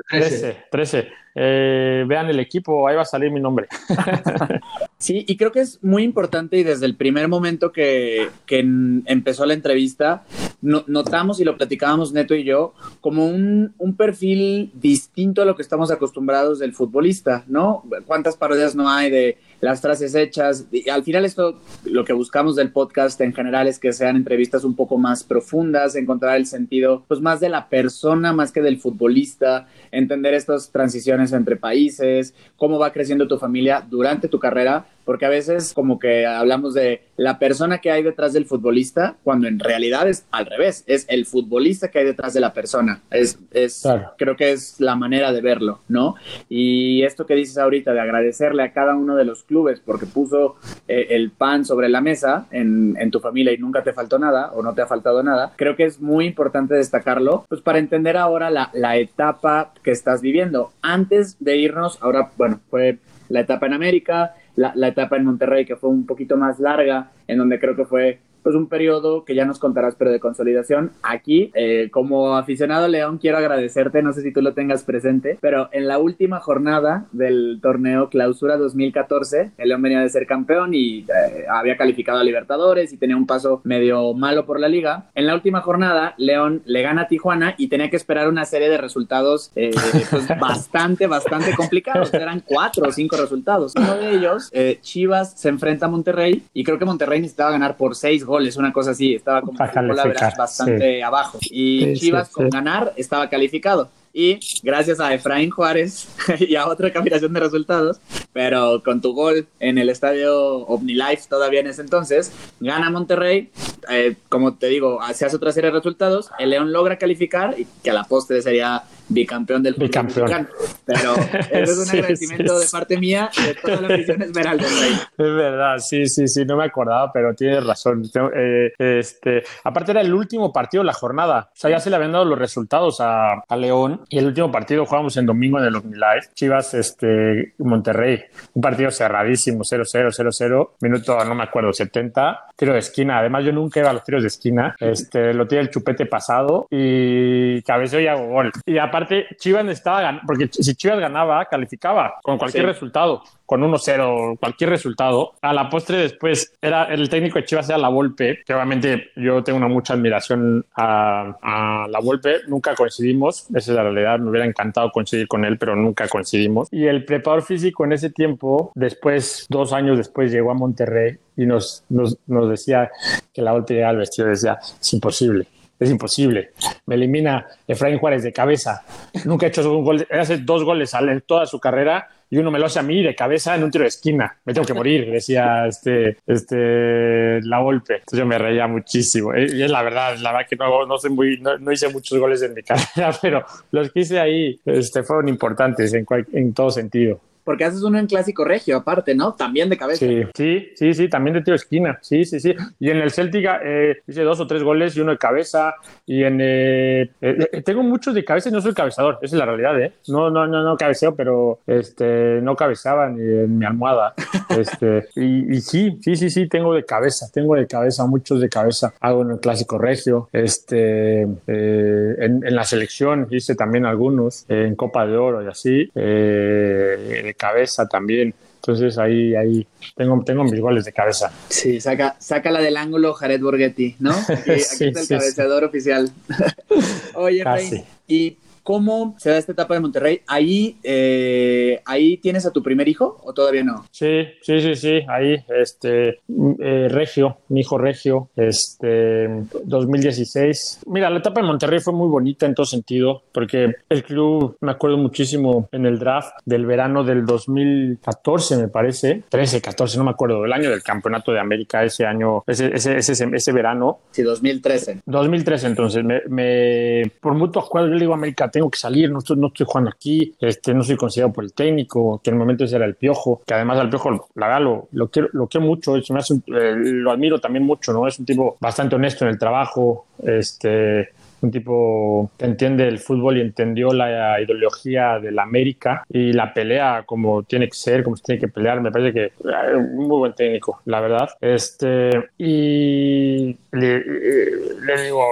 C: 13. 13. Eh, vean el equipo, ahí va a salir mi nombre.
B: sí, y creo que es muy importante y desde el primer momento que, que empezó la entrevista, no, notamos y lo platicábamos Neto y yo, como un, un, perfil distinto a lo que estamos acostumbrados del futbolista, ¿no? ¿Cuántas parodias no hay de las frases hechas? Y al final esto, lo que buscamos del podcast en general es que sean entrevistas un poco más profundas, encontrar el sentido, pues más de la persona, más que del futbolista, entender estas transiciones entre países, cómo va creciendo tu familia durante tu carrera, porque a veces como que hablamos de la persona que hay detrás del futbolista, cuando en realidad es al revés, es el futbolista que hay detrás de la persona. Es, es creo que es la manera de verlo, ¿no? Y esto que dices ahorita de agradecerle a cada uno de los clubes porque puso eh, el pan sobre la mesa en, en tu familia y nunca te faltó nada o no te ha faltado nada, creo que es muy importante destacarlo, pues para entender ahora la, la etapa que estás viviendo. Antes de irnos, ahora, bueno, fue la etapa en América, la, la, etapa en Monterrey, que fue un poquito más larga, en donde creo que fue pues un periodo que ya nos contarás, pero de consolidación. Aquí, eh, como aficionado León, quiero agradecerte, no sé si tú lo tengas presente, pero en la última jornada del torneo Clausura 2014, el León venía de ser campeón y eh, había calificado a Libertadores y tenía un paso medio malo por la liga. En la última jornada, León le gana a Tijuana y tenía que esperar una serie de resultados eh, pues bastante, bastante complicados. Eran cuatro o cinco resultados. Uno de ellos, Chivas se enfrenta a Monterrey y creo que Monterrey necesitaba ganar por seis goles es una cosa así, estaba como bastante abajo. Y Chivas con ganar estaba calificado. Y gracias a Efraín Juárez y a otra combinación de resultados, pero con tu gol en el estadio OmniLife todavía en ese entonces, gana Monterrey. Eh, como te digo, se hace otra serie de resultados. El León logra calificar y que a la postre sería bicampeón del
C: fútbol mexicano.
B: Pero eso es un agradecimiento de parte mía y de toda la afición Esmeralda.
C: Es verdad, sí, sí, sí, no me acordaba, pero tienes razón. Eh, este, aparte era el último partido de la jornada. O sea, ya se le habían dado los resultados a, a León y el último partido jugamos en domingo en el Live. Chivas, este, Monterrey. Un partido cerradísimo, 0-0, 0-0. Minuto, no me acuerdo, 70. Tiro de esquina. Además, yo nunca iba a los tiros de esquina. Este, lo tiene el chupete pasado y cabeceo y hago gol. Y aparte aparte, Chivas estaba ganando, porque si Chivas ganaba, calificaba con cualquier resultado, con 1-0, cualquier resultado. A la postre después era el técnico de Chivas era la Volpe, que obviamente yo tengo una mucha admiración a, la Volpe, nunca coincidimos, esa es la realidad, me hubiera encantado coincidir con él, pero nunca coincidimos. Y el preparador físico en ese tiempo, después, dos años después, llegó a Monterrey y nos, nos, nos decía que la Volpe llegaba al vestido, decía, es imposible es imposible. Me elimina Efraín Juárez de cabeza. Nunca ha hecho un gol, hace dos goles en toda su carrera y uno me lo hace a mí de cabeza en un tiro de esquina. Me tengo que morir, decía este, este, la golpe. Entonces yo me reía muchísimo. Eh, y es la verdad, la verdad que no, no, muy, no, hice muchos goles en mi carrera, pero los que hice ahí este, fueron importantes en, en todo sentido
B: porque haces uno en clásico regio, aparte, ¿no? También de cabeza.
C: Sí, sí, sí, sí también de tiro esquina. Sí, sí, sí. Y en el Celtic eh, hice dos o tres goles y uno de cabeza. Y en. Eh, eh, eh, tengo muchos de cabeza y no soy cabezador, esa es la realidad, ¿eh? No, no, no, no cabeceo, pero este, no cabezaba ni en mi almohada. Este, y, sí, sí, sí, sí, tengo de cabeza, tengo de cabeza, muchos de cabeza. Hago en el clásico regio. Este, en, en, la selección hice también algunos, en Copa de Oro y así. Eh, cabeza también. Entonces ahí, ahí tengo, tengo mis goles de cabeza.
B: Sí, saca, saca la del ángulo Jared Borghetti, ¿no? Aquí, está el cabeceador oficial. Oye, Rey, y ¿Cómo se da esta etapa de Monterrey? ¿Ahí, eh, ¿Ahí tienes a tu primer hijo o todavía no?
C: Sí, sí, sí, sí. Ahí, este, eh, Regio, mi hijo Regio, este, 2016. Mira, la etapa de Monterrey fue muy bonita en todo sentido, porque el club, me acuerdo muchísimo en el draft del verano del 2014, me parece, 13, 14, no me acuerdo, el año del Campeonato de América, ese año, ese, ese, ese, ese verano.
B: Sí, 2013.
C: 2013, entonces, me, me por mutuo acuerdo, yo le digo América, tengo que salir, no estoy, no estoy jugando aquí, este, no soy considerado por el técnico, que en el momento ese era el Piojo, que además al Piojo, la verdad, lo, lo, quiero, lo quiero mucho, me eh, lo admiro también mucho, ¿no? Es un tipo bastante honesto en el trabajo, este, un tipo que entiende el fútbol y entendió la ideología de la América y la pelea como tiene que ser, como se tiene que pelear. Me parece que es un muy buen técnico, la verdad. Este, y le, le digo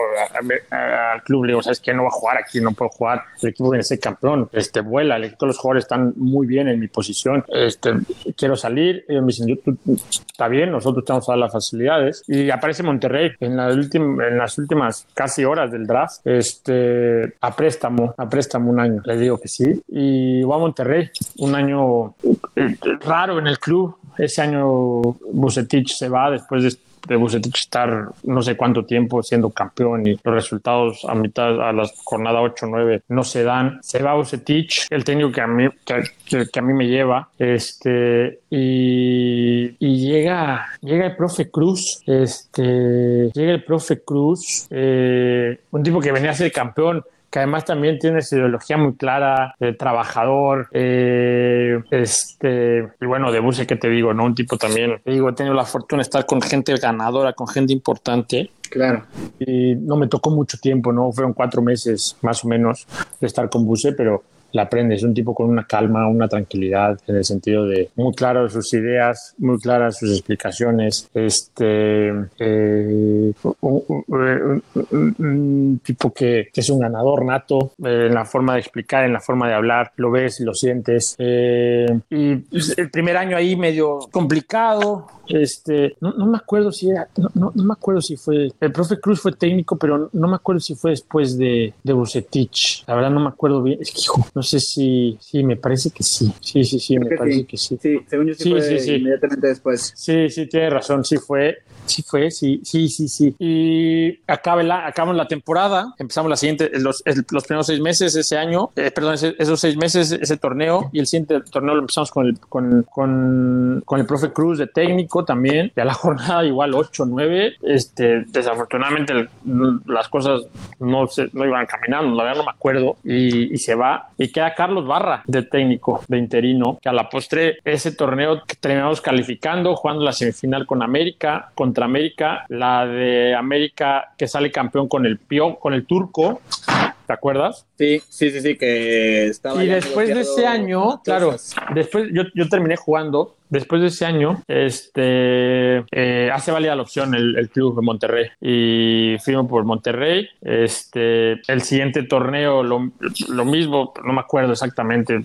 C: al club, le digo, ¿sabes qué? No va a jugar aquí, no puedo jugar. El equipo viene a ser campeón, este, vuela, todos los jugadores están muy bien en mi posición. Este, quiero salir. Y me dicen, está bien, nosotros tenemos todas las facilidades. Y aparece Monterrey en, la en las últimas casi horas del este, a préstamo, a préstamo un año. Le digo que sí. Y voy a Monterrey, un año eh, raro en el club. Ese año Bucetich se va después de de Bucetich estar no sé cuánto tiempo siendo campeón y los resultados a mitad, a la jornada 8-9 no se dan. Se va Bucetich, el técnico que a mí, que, que a mí me lleva, este, y, y, llega, llega el profe Cruz, este, llega el profe Cruz, eh, un tipo que venía a ser campeón que además también tiene esa ideología muy clara, de trabajador, eh, este, y bueno, de Buse, que te digo, ¿no? Un tipo también, te digo, he tenido la fortuna de estar con gente ganadora, con gente importante.
B: Claro.
C: Y no me tocó mucho tiempo, ¿no? Fueron cuatro meses más o menos de estar con Buse, pero la aprende. Es un tipo con una calma, una tranquilidad, en el sentido de muy claro sus ideas, muy claras sus explicaciones. Este, eh, un, un, un, tipo que, que, es un ganador nato eh, en la forma de explicar, en la forma de hablar. Lo ves, lo sientes. Eh, y pues, el primer año ahí medio complicado. Este, no, no me acuerdo si era, no, no, no, me acuerdo si fue, el profe Cruz fue técnico, pero no me acuerdo si fue después de, de Bucetich. La verdad no me acuerdo bien. Es que, hijo, no sé si, sí, me parece que sí. Sí, sí, sí,
B: Creo
C: me parece
B: sí.
C: que sí.
B: Sí, según yo sí,
C: Sí,
B: fue
C: sí, sí.
B: inmediatamente después.
C: Sí, sí, tiene razón, sí fue. Sí fue, sí, sí, sí, sí. Y acaba la, acabamos la temporada, empezamos la siguiente, los, los primeros seis meses ese año, eh, perdón, ese- esos seis meses, ese torneo, y el siguiente torneo lo empezamos con el, con, con, con el profe Cruz de técnico también, ya la jornada igual 8, 9, este, desafortunadamente las cosas no, se, no iban caminando, la verdad no me acuerdo, y, y se va, y queda Carlos Barra de técnico, de interino, que a la postre ese torneo que terminamos calificando, jugando la semifinal con América, contra América, la de América que sale campeón con el Pio, con el turco, ¿te acuerdas?
B: Sí, sí, sí, sí, que estaba.
C: Y después de ese año, claro, después yo, yo terminé jugando. Después de ese año, este eh, hace válida la opción el, el club de Monterrey y firmo por Monterrey. Este el siguiente torneo, lo, lo mismo, no me acuerdo exactamente,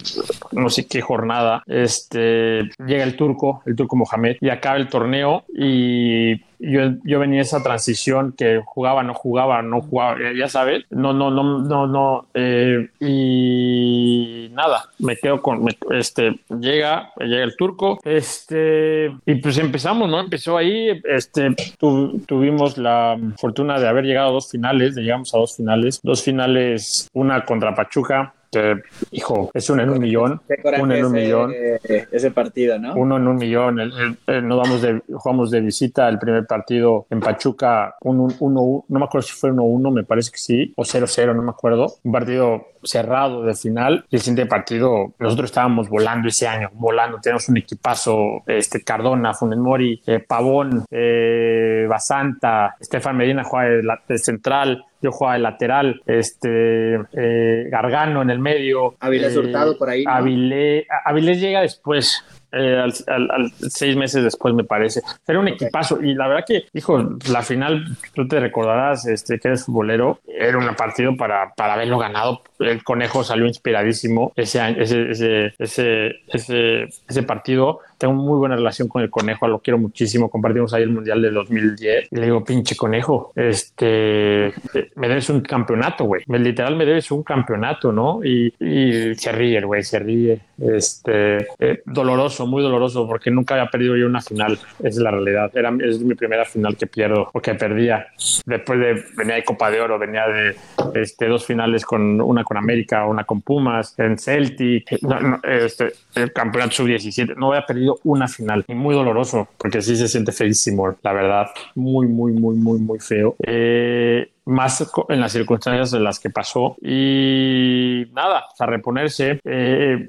C: no sé qué jornada. Este llega el turco, el turco Mohamed, y acaba el torneo y yo, yo venía esa transición que jugaba, no jugaba, no jugaba, ya sabes, no, no, no, no, no, eh, y nada, me quedo con, este, llega, llega el turco, este, y pues empezamos, ¿no? Empezó ahí, este, tu- tuvimos la fortuna de haber llegado a dos finales, llegamos a dos finales, dos finales, una contra Pachuca, que, hijo, es una en un millón, una en un
B: ese,
C: millón
B: eh, ese partido, ¿no?
C: uno en un millón. El- el- vamos de, jugamos de visita el primer partido en Pachuca, un, un- uno, no me acuerdo si fue 1-1, me parece que sí, o 0-0, no me acuerdo. Un partido cerrado de final. Y el siguiente partido, nosotros estábamos volando ese año, volando. Tenemos un equipazo, este Cardona, Funes Mori, eh, Pavón, eh, Basanta, Estefan Medina juega de, la- de central. Yo jugaba de lateral, este eh, Gargano en el medio.
B: Avilés
C: eh,
B: Hurtado por ahí, ¿no?
C: Avilés, Avilés llega después, eh, al, al- al- seis meses después, me parece. Era un equipazo. Y la verdad que, hijo, la final, tú te recordarás este, que eres futbolero, era un partido para, para haberlo ganado. El conejo salió inspiradísimo ese, ese, ese, ese, ese partido. Tengo muy buena relación con el conejo, lo quiero muchísimo. Compartimos ahí el mundial de 2010. Y le digo, pinche conejo, este, me debes un campeonato, güey. Literal, me debes un campeonato, ¿no? Y, y se ríe, güey, se ríe. Este, eh, doloroso, muy doloroso, porque nunca había perdido yo una final. Es la realidad. Era, es mi primera final que pierdo, porque perdía. Después de, venía de Copa de Oro, venía de este, dos finales con una con América, una con Pumas, en Celtic, este, el campeonato sub-17. No había perdido una final. Muy doloroso, porque sí se siente feísimo, la verdad. Muy, muy, muy, muy, muy feo. Eh, más en las circunstancias en las que pasó. Y nada, a reponerse. Eh,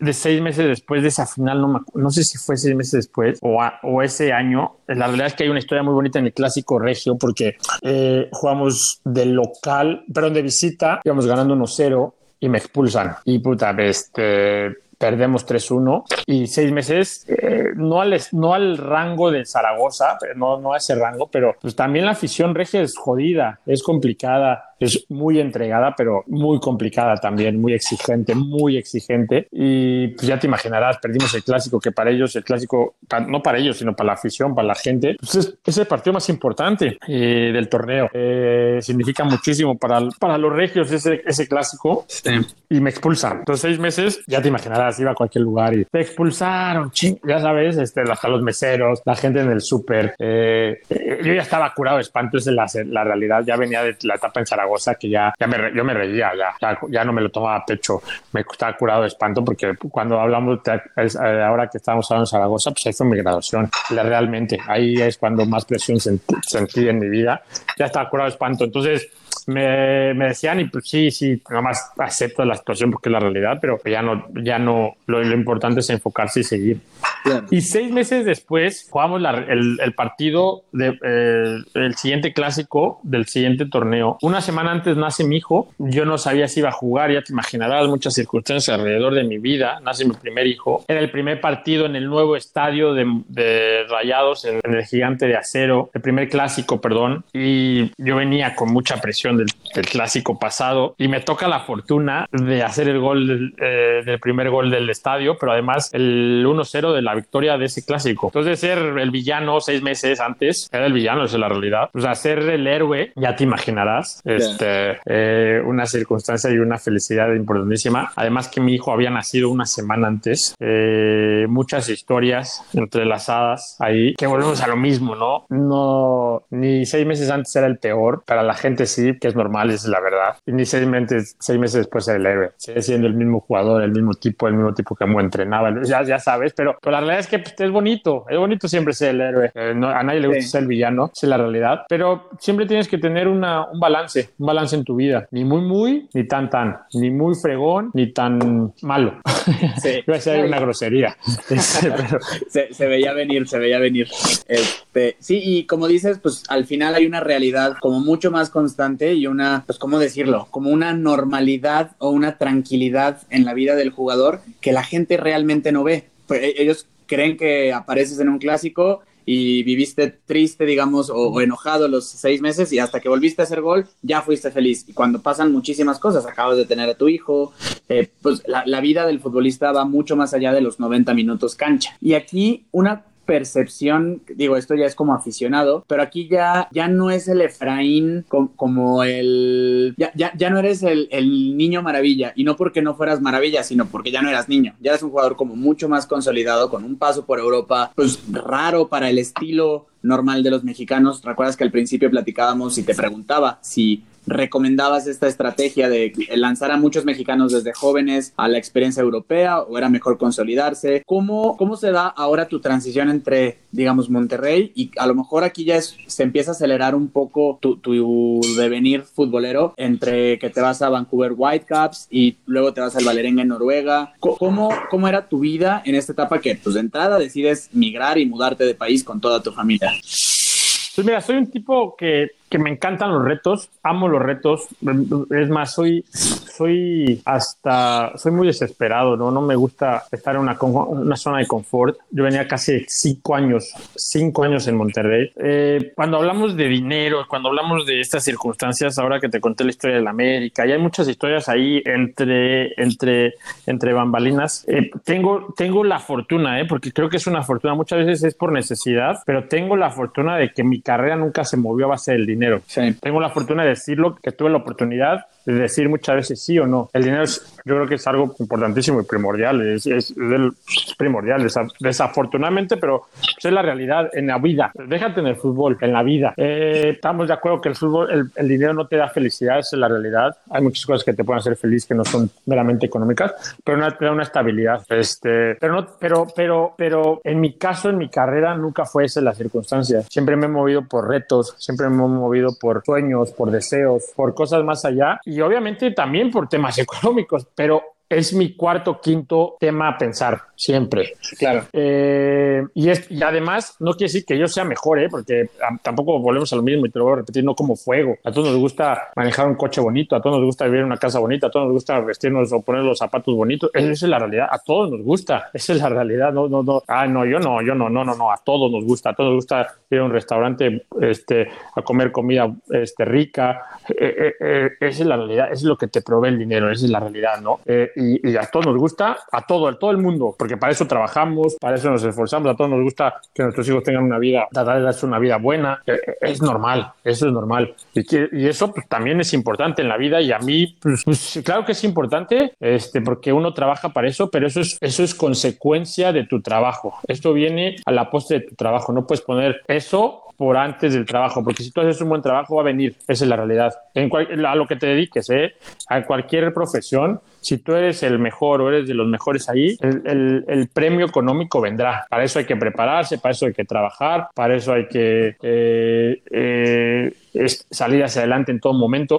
C: de seis meses después de esa final, no, me no sé si fue seis meses después o, a- o ese año. La realidad es que hay una historia muy bonita en el clásico regio porque eh, jugamos de local, perdón, de visita, íbamos ganando 1-0 y me expulsan. Y puta, este perdemos 3-1 y seis meses, eh, no, al, no al rango de Zaragoza, no, no a ese rango, pero pues también la afición regia es jodida, es complicada. Es muy entregada, pero muy complicada también, muy exigente, muy exigente. Y pues ya te imaginarás, perdimos el clásico, que para ellos, el clásico, no para ellos, sino para la afición, para la gente, pues es, el partido más importante eh, del torneo. Eh, significa muchísimo para, para los regios ese, ese clásico. Y me expulsan. Entonces, seis meses, ya te imaginarás, iba a cualquier lugar y te expulsaron, ching, ya sabes, este, hasta los meseros, la gente en el súper. Eh, yo ya estaba curado de espanto, es la, la realidad. Ya venía de la etapa en Zaragoza que ya, ya me, yo me reía, ya, ya, no me lo tomaba a pecho. Me estaba curado de espanto porque cuando hablamos, eh, ahora que estábamos hablando en Zaragoza, pues ahí fue mi graduación. Realmente, ahí es cuando más presión sentí, en mi vida. Ya estaba curado de espanto. Entonces, me, me, decían y pues sí, sí, nada más acepto la situación porque es la realidad, pero ya no, ya no, lo, lo importante es enfocarse y seguir. Y seis meses después jugamos el, el, partido del de, eh, siguiente clásico del siguiente torneo. Una semana antes nace mi hijo. Yo no sabía si iba a jugar, ya te imaginarás, muchas circunstancias alrededor de mi vida. Nace mi primer hijo. Era el primer partido en el nuevo estadio de, de Rayados, en, el gigante de acero, el primer clásico, perdón. Y yo venía con mucha presión del, del clásico pasado y me toca la fortuna de hacer el gol del, eh, del primer gol del estadio, pero además el 1-0 de la victoria de ese clásico. Entonces, ser el villano seis meses antes, era el villano, esa es la realidad. O sea, ser el héroe, ya te imaginarás, este, eh, una circunstancia y una felicidad importantísima. Además que mi hijo había nacido una semana antes. Eh, muchas historias entrelazadas ahí, que volvemos a lo mismo, ¿no? No, ni seis meses antes era el peor, para la gente sí, que es normal, es la verdad. Ni seis meses, después era el héroe. Sigue siendo el mismo jugador, el mismo tipo, el mismo tipo que me entrenaba, ya, ya sabes, pero, pero la realidad es que pues, es bonito, es bonito siempre ser el héroe. Eh, a nadie le gusta ser el villano, es la realidad, pero siempre tienes que tener una, un balance, un balance en tu vida, ni muy, muy, ni tan, tan, ni muy fregón, ni tan malo. Sí. Iba a ser una grosería.
B: se, se, veía venir, se veía venir. Este, sí, y como dices, pues al final hay una realidad como mucho más constante y una, pues, ¿cómo decirlo? Como una normalidad o una tranquilidad en la vida del jugador que la gente realmente no ve. Pues, e, ellos creen que apareces en un clásico y viviste triste, digamos, o, enojado los seis meses y hasta que volviste a hacer gol, ya fuiste feliz. Y cuando pasan muchísimas cosas, acabas de tener a tu hijo, eh, pues la, la, vida del futbolista va mucho más allá de los 90 minutos cancha. Y aquí una percepción, digo, esto ya es como aficionado, pero aquí ya, ya no es el Efraín como, el, ya, ya, ya, no eres el, el, niño maravilla, y no porque no fueras maravilla, sino porque ya no eras niño, ya eres un jugador como mucho más consolidado, con un paso por Europa, pues raro para el estilo normal de los mexicanos. Recuerdas que al principio platicábamos y te preguntaba si recomendabas esta estrategia de lanzar a muchos mexicanos desde jóvenes a la experiencia europea o era mejor consolidarse? ¿Cómo, cómo se da ahora tu transición entre, digamos, Monterrey y a lo mejor aquí ya se empieza a acelerar un poco tu, tu devenir futbolero entre que te vas a Vancouver Whitecaps y luego te vas al Valerenga en Noruega? ¿Cómo, ¿Cómo era tu vida en esta etapa que, pues de entrada decides migrar y mudarte de país con toda tu familia?
C: Pues mira, soy un tipo que que me encantan los retos, amo los retos. Es más, soy, soy hasta, soy muy desesperado, ¿no? No me gusta estar en una, una zona de confort. Yo venía casi cinco años, cinco años en Monterrey. Eh, cuando hablamos de dinero, cuando hablamos de estas circunstancias, ahora que te conté la historia de la América, y hay muchas historias ahí entre, entre, entre bambalinas, eh, tengo, tengo la fortuna, ¿eh? Porque creo que es una fortuna. Muchas veces es por necesidad, pero tengo la fortuna de que mi carrera nunca se movió a base del dinero dinero. Tengo la fortuna de decirlo, que tuve la oportunidad de decir muchas veces sí o no. El dinero es, yo creo que es algo importantísimo y primordial, es, es, primordial, desafortunadamente, pero es la realidad en la vida. Déjate en el fútbol, en la vida. Eh, estamos de acuerdo que el fútbol, el, el, dinero no te da felicidad, es la realidad. Hay muchas cosas que te pueden hacer feliz que no son meramente económicas, pero no te da una estabilidad. Este, pero, no, pero, pero, pero en mi caso, en mi carrera, nunca fue esa la circunstancia. Siempre me he movido por retos, siempre me he movido por sueños, por deseos, por cosas más allá y obviamente también por temas económicos, pero es mi cuarto, quinto tema a pensar siempre.
B: Claro.
C: Eh, y, es, y además, no quiere decir que yo sea mejor, ¿eh? porque tampoco volvemos a lo mismo y te lo voy a repetir, no como fuego. A todos nos gusta manejar un coche bonito, a todos nos gusta vivir en una casa bonita, a todos nos gusta vestirnos o poner los zapatos bonitos. Esa es la realidad, a todos nos gusta, esa es la realidad. No, no, no. Ah, no, yo no, yo no, no, no, no, a todos nos gusta, a todos nos gusta ir a un restaurante este, a comer comida este, rica. Eh, eh, esa es la realidad, eso es lo que te provee el dinero, esa es la realidad, ¿no? Y, y a todos nos gusta, a todo, a todo el mundo, porque para eso trabajamos, para eso nos esforzamos, a todos nos gusta que nuestros hijos tengan una vida, darles una vida buena. Eh, eh, Es normal, eso es normal. Y, que- y eso pues, también es importante en la vida y a mí, pues, pues, claro que es importante, este, porque uno trabaja para eso, pero eso es, eso es consecuencia de tu trabajo. Esto viene a la postre de tu trabajo. No puedes poner eso por antes del trabajo, porque si tú haces un buen trabajo va a venir, esa es la realidad. En cual- a lo que te dediques, ¿eh? a cualquier profesión, si tú eres el mejor o eres de los mejores ahí, el, el- el premio económico vendrá. Para eso hay que prepararse, para eso hay que trabajar, para eso hay que eh, eh, es- salir hacia adelante en todo momento.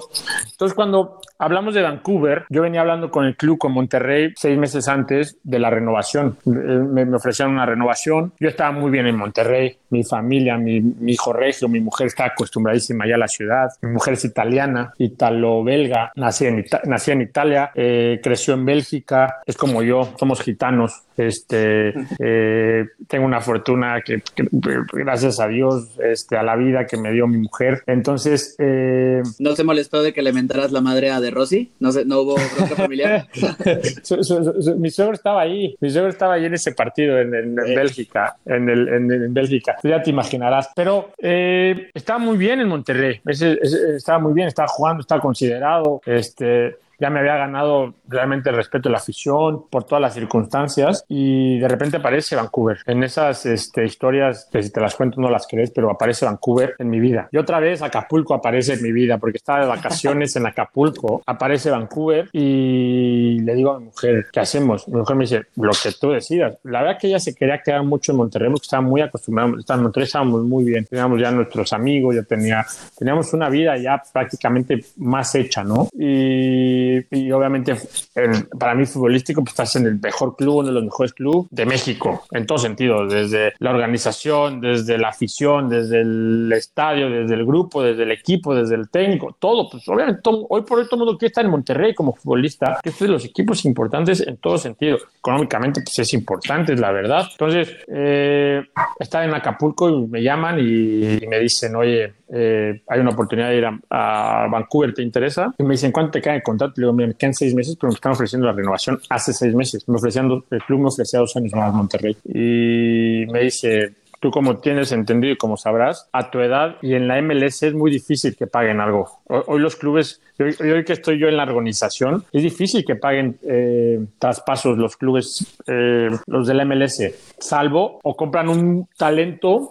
C: Entonces, cuando hablamos de Vancouver, yo venía hablando con el club, con Monterrey, seis meses antes de la renovación. Eh, Me, me ofrecieron una renovación. Yo estaba muy bien en Monterrey. Mi familia, mi, mi hijo Regio, mi mujer está acostumbradísima ya a la ciudad. Mi mujer es italiana, italo-belga, nací en, Ita- en Italia, eh, creció en Bélgica. Es como yo, somos gitanos. Este, eh, tengo una fortuna que, que, gracias a Dios, este, a la vida que me dio mi mujer. Entonces, eh,
B: ¿No se molestó de que le mentaras la madre a De Rossi? ¿No, se, no hubo bronca familiar?
C: Su- su- su- su- mi suegro estaba ahí, mi suegro estaba ahí en ese partido en, en- en Bélgica, en, el, en, en Bélgica, ya te imaginarás, pero eh, estaba muy bien en Monterrey, estaba muy bien, estaba jugando, estaba considerado, este, ya me había ganado realmente el respeto de la afición por todas las circunstancias y de repente aparece Vancouver en esas este, historias que si te las cuento no las crees, pero aparece Vancouver en mi vida. Y otra vez Acapulco aparece en mi vida porque estaba de vacaciones en Acapulco, aparece Vancouver y le digo a mi mujer, ¿qué hacemos? Mi mujer me dice, lo que tú decidas. La verdad que ella se quería quedar mucho en Monterrey porque estaba muy acostumbrada, en Monterrey estábamos muy bien, teníamos ya nuestros amigos, ya tenía, teníamos una vida ya prácticamente más hecha, ¿no? Y, y obviamente en- para mí futbolístico, pues estás en el mejor club, uno de los mejores clubes de México, en todo sentido, desde la organización, desde la afición, desde el estadio, desde el grupo, desde el equipo, desde el técnico, todo. Pues obviamente todo- hoy por hoy todo el mundo quiere estar en Monterrey como futbolista, que es de los equipos importantes en todo sentido. Económicamente, pues es importante, es la verdad. Entonces, eh, estaba en Acapulco y me llaman y, y me dicen, oye, eh, hay una oportunidad de ir a, Vancouver, ¿te interesa? Y me dicen, ¿cuánto te queda el contrato? Le digo, mira, me quedan seis meses, pero me están ofreciendo la renovación hace seis meses. Me ofrecían el club me ofrecía dos años más Monterrey. Y me dice, tú como tienes entendido y como sabrás, a tu edad y en la MLS es muy difícil que paguen algo. Hoy, los clubes, hoy, hoy que estoy yo en la organización, es difícil que paguen eh, traspasos los clubes, eh, los de la MLS, salvo o compran un talento,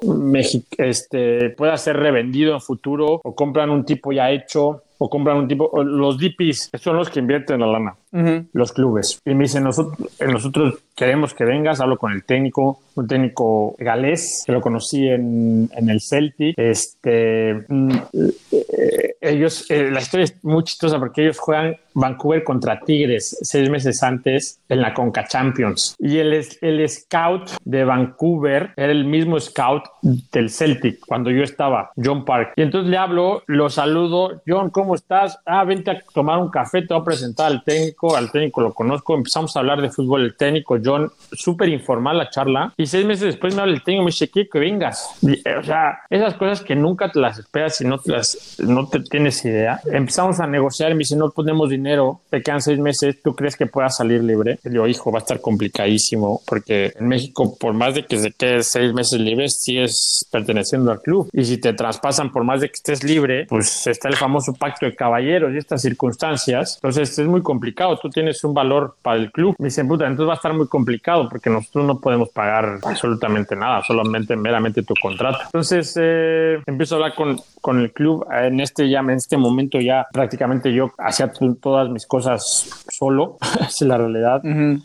C: este, pueda ser revendido en futuro, o compran un tipo ya hecho, o compran un tipo, los DPs, son los que invierten la lana los clubes. Y me dicen, nosotros, eh, nosotros queremos que vengas, hablo con el técnico, un técnico galés, que lo conocí en, en el Celtic. Este, mm, eh, ellos, eh, la historia es muy chistosa porque ellos juegan Vancouver contra Tigres seis meses antes en la Conca Champions. Y el, el scout de Vancouver era el mismo scout del Celtic cuando yo estaba, John Park. Y entonces le hablo, lo saludo, John, ¿cómo estás? Ah, vente a tomar un café, te voy a presentar al técnico, al técnico lo conozco, empezamos a hablar de fútbol, el técnico, John, súper informal la charla. Y seis meses después me habla el técnico me dice, que vengas. Eh, o sea, esas cosas que nunca te las esperas y no te tienes idea. Empezamos a negociar y me dice, no ponemos dinero, te quedan seis meses, ¿tú crees que puedas salir libre? Y digo, hijo, va a estar complicadísimo porque en México, por más de que se quede seis meses libres, sigues perteneciendo al club. Y si te traspasan por más de que estés libre, pues está el famoso pacto de caballeros y estas circunstancias. Entonces es muy complicado. Tú tienes un valor para el club. Me dicen, puta, entonces va a estar muy complicado porque nosotros no podemos pagar absolutamente nada, solamente meramente tu contrato. Entonces eh, empiezo a hablar con, con el club. En este ya, en este momento ya prácticamente yo hacía todas mis cosas solo. Es la realidad.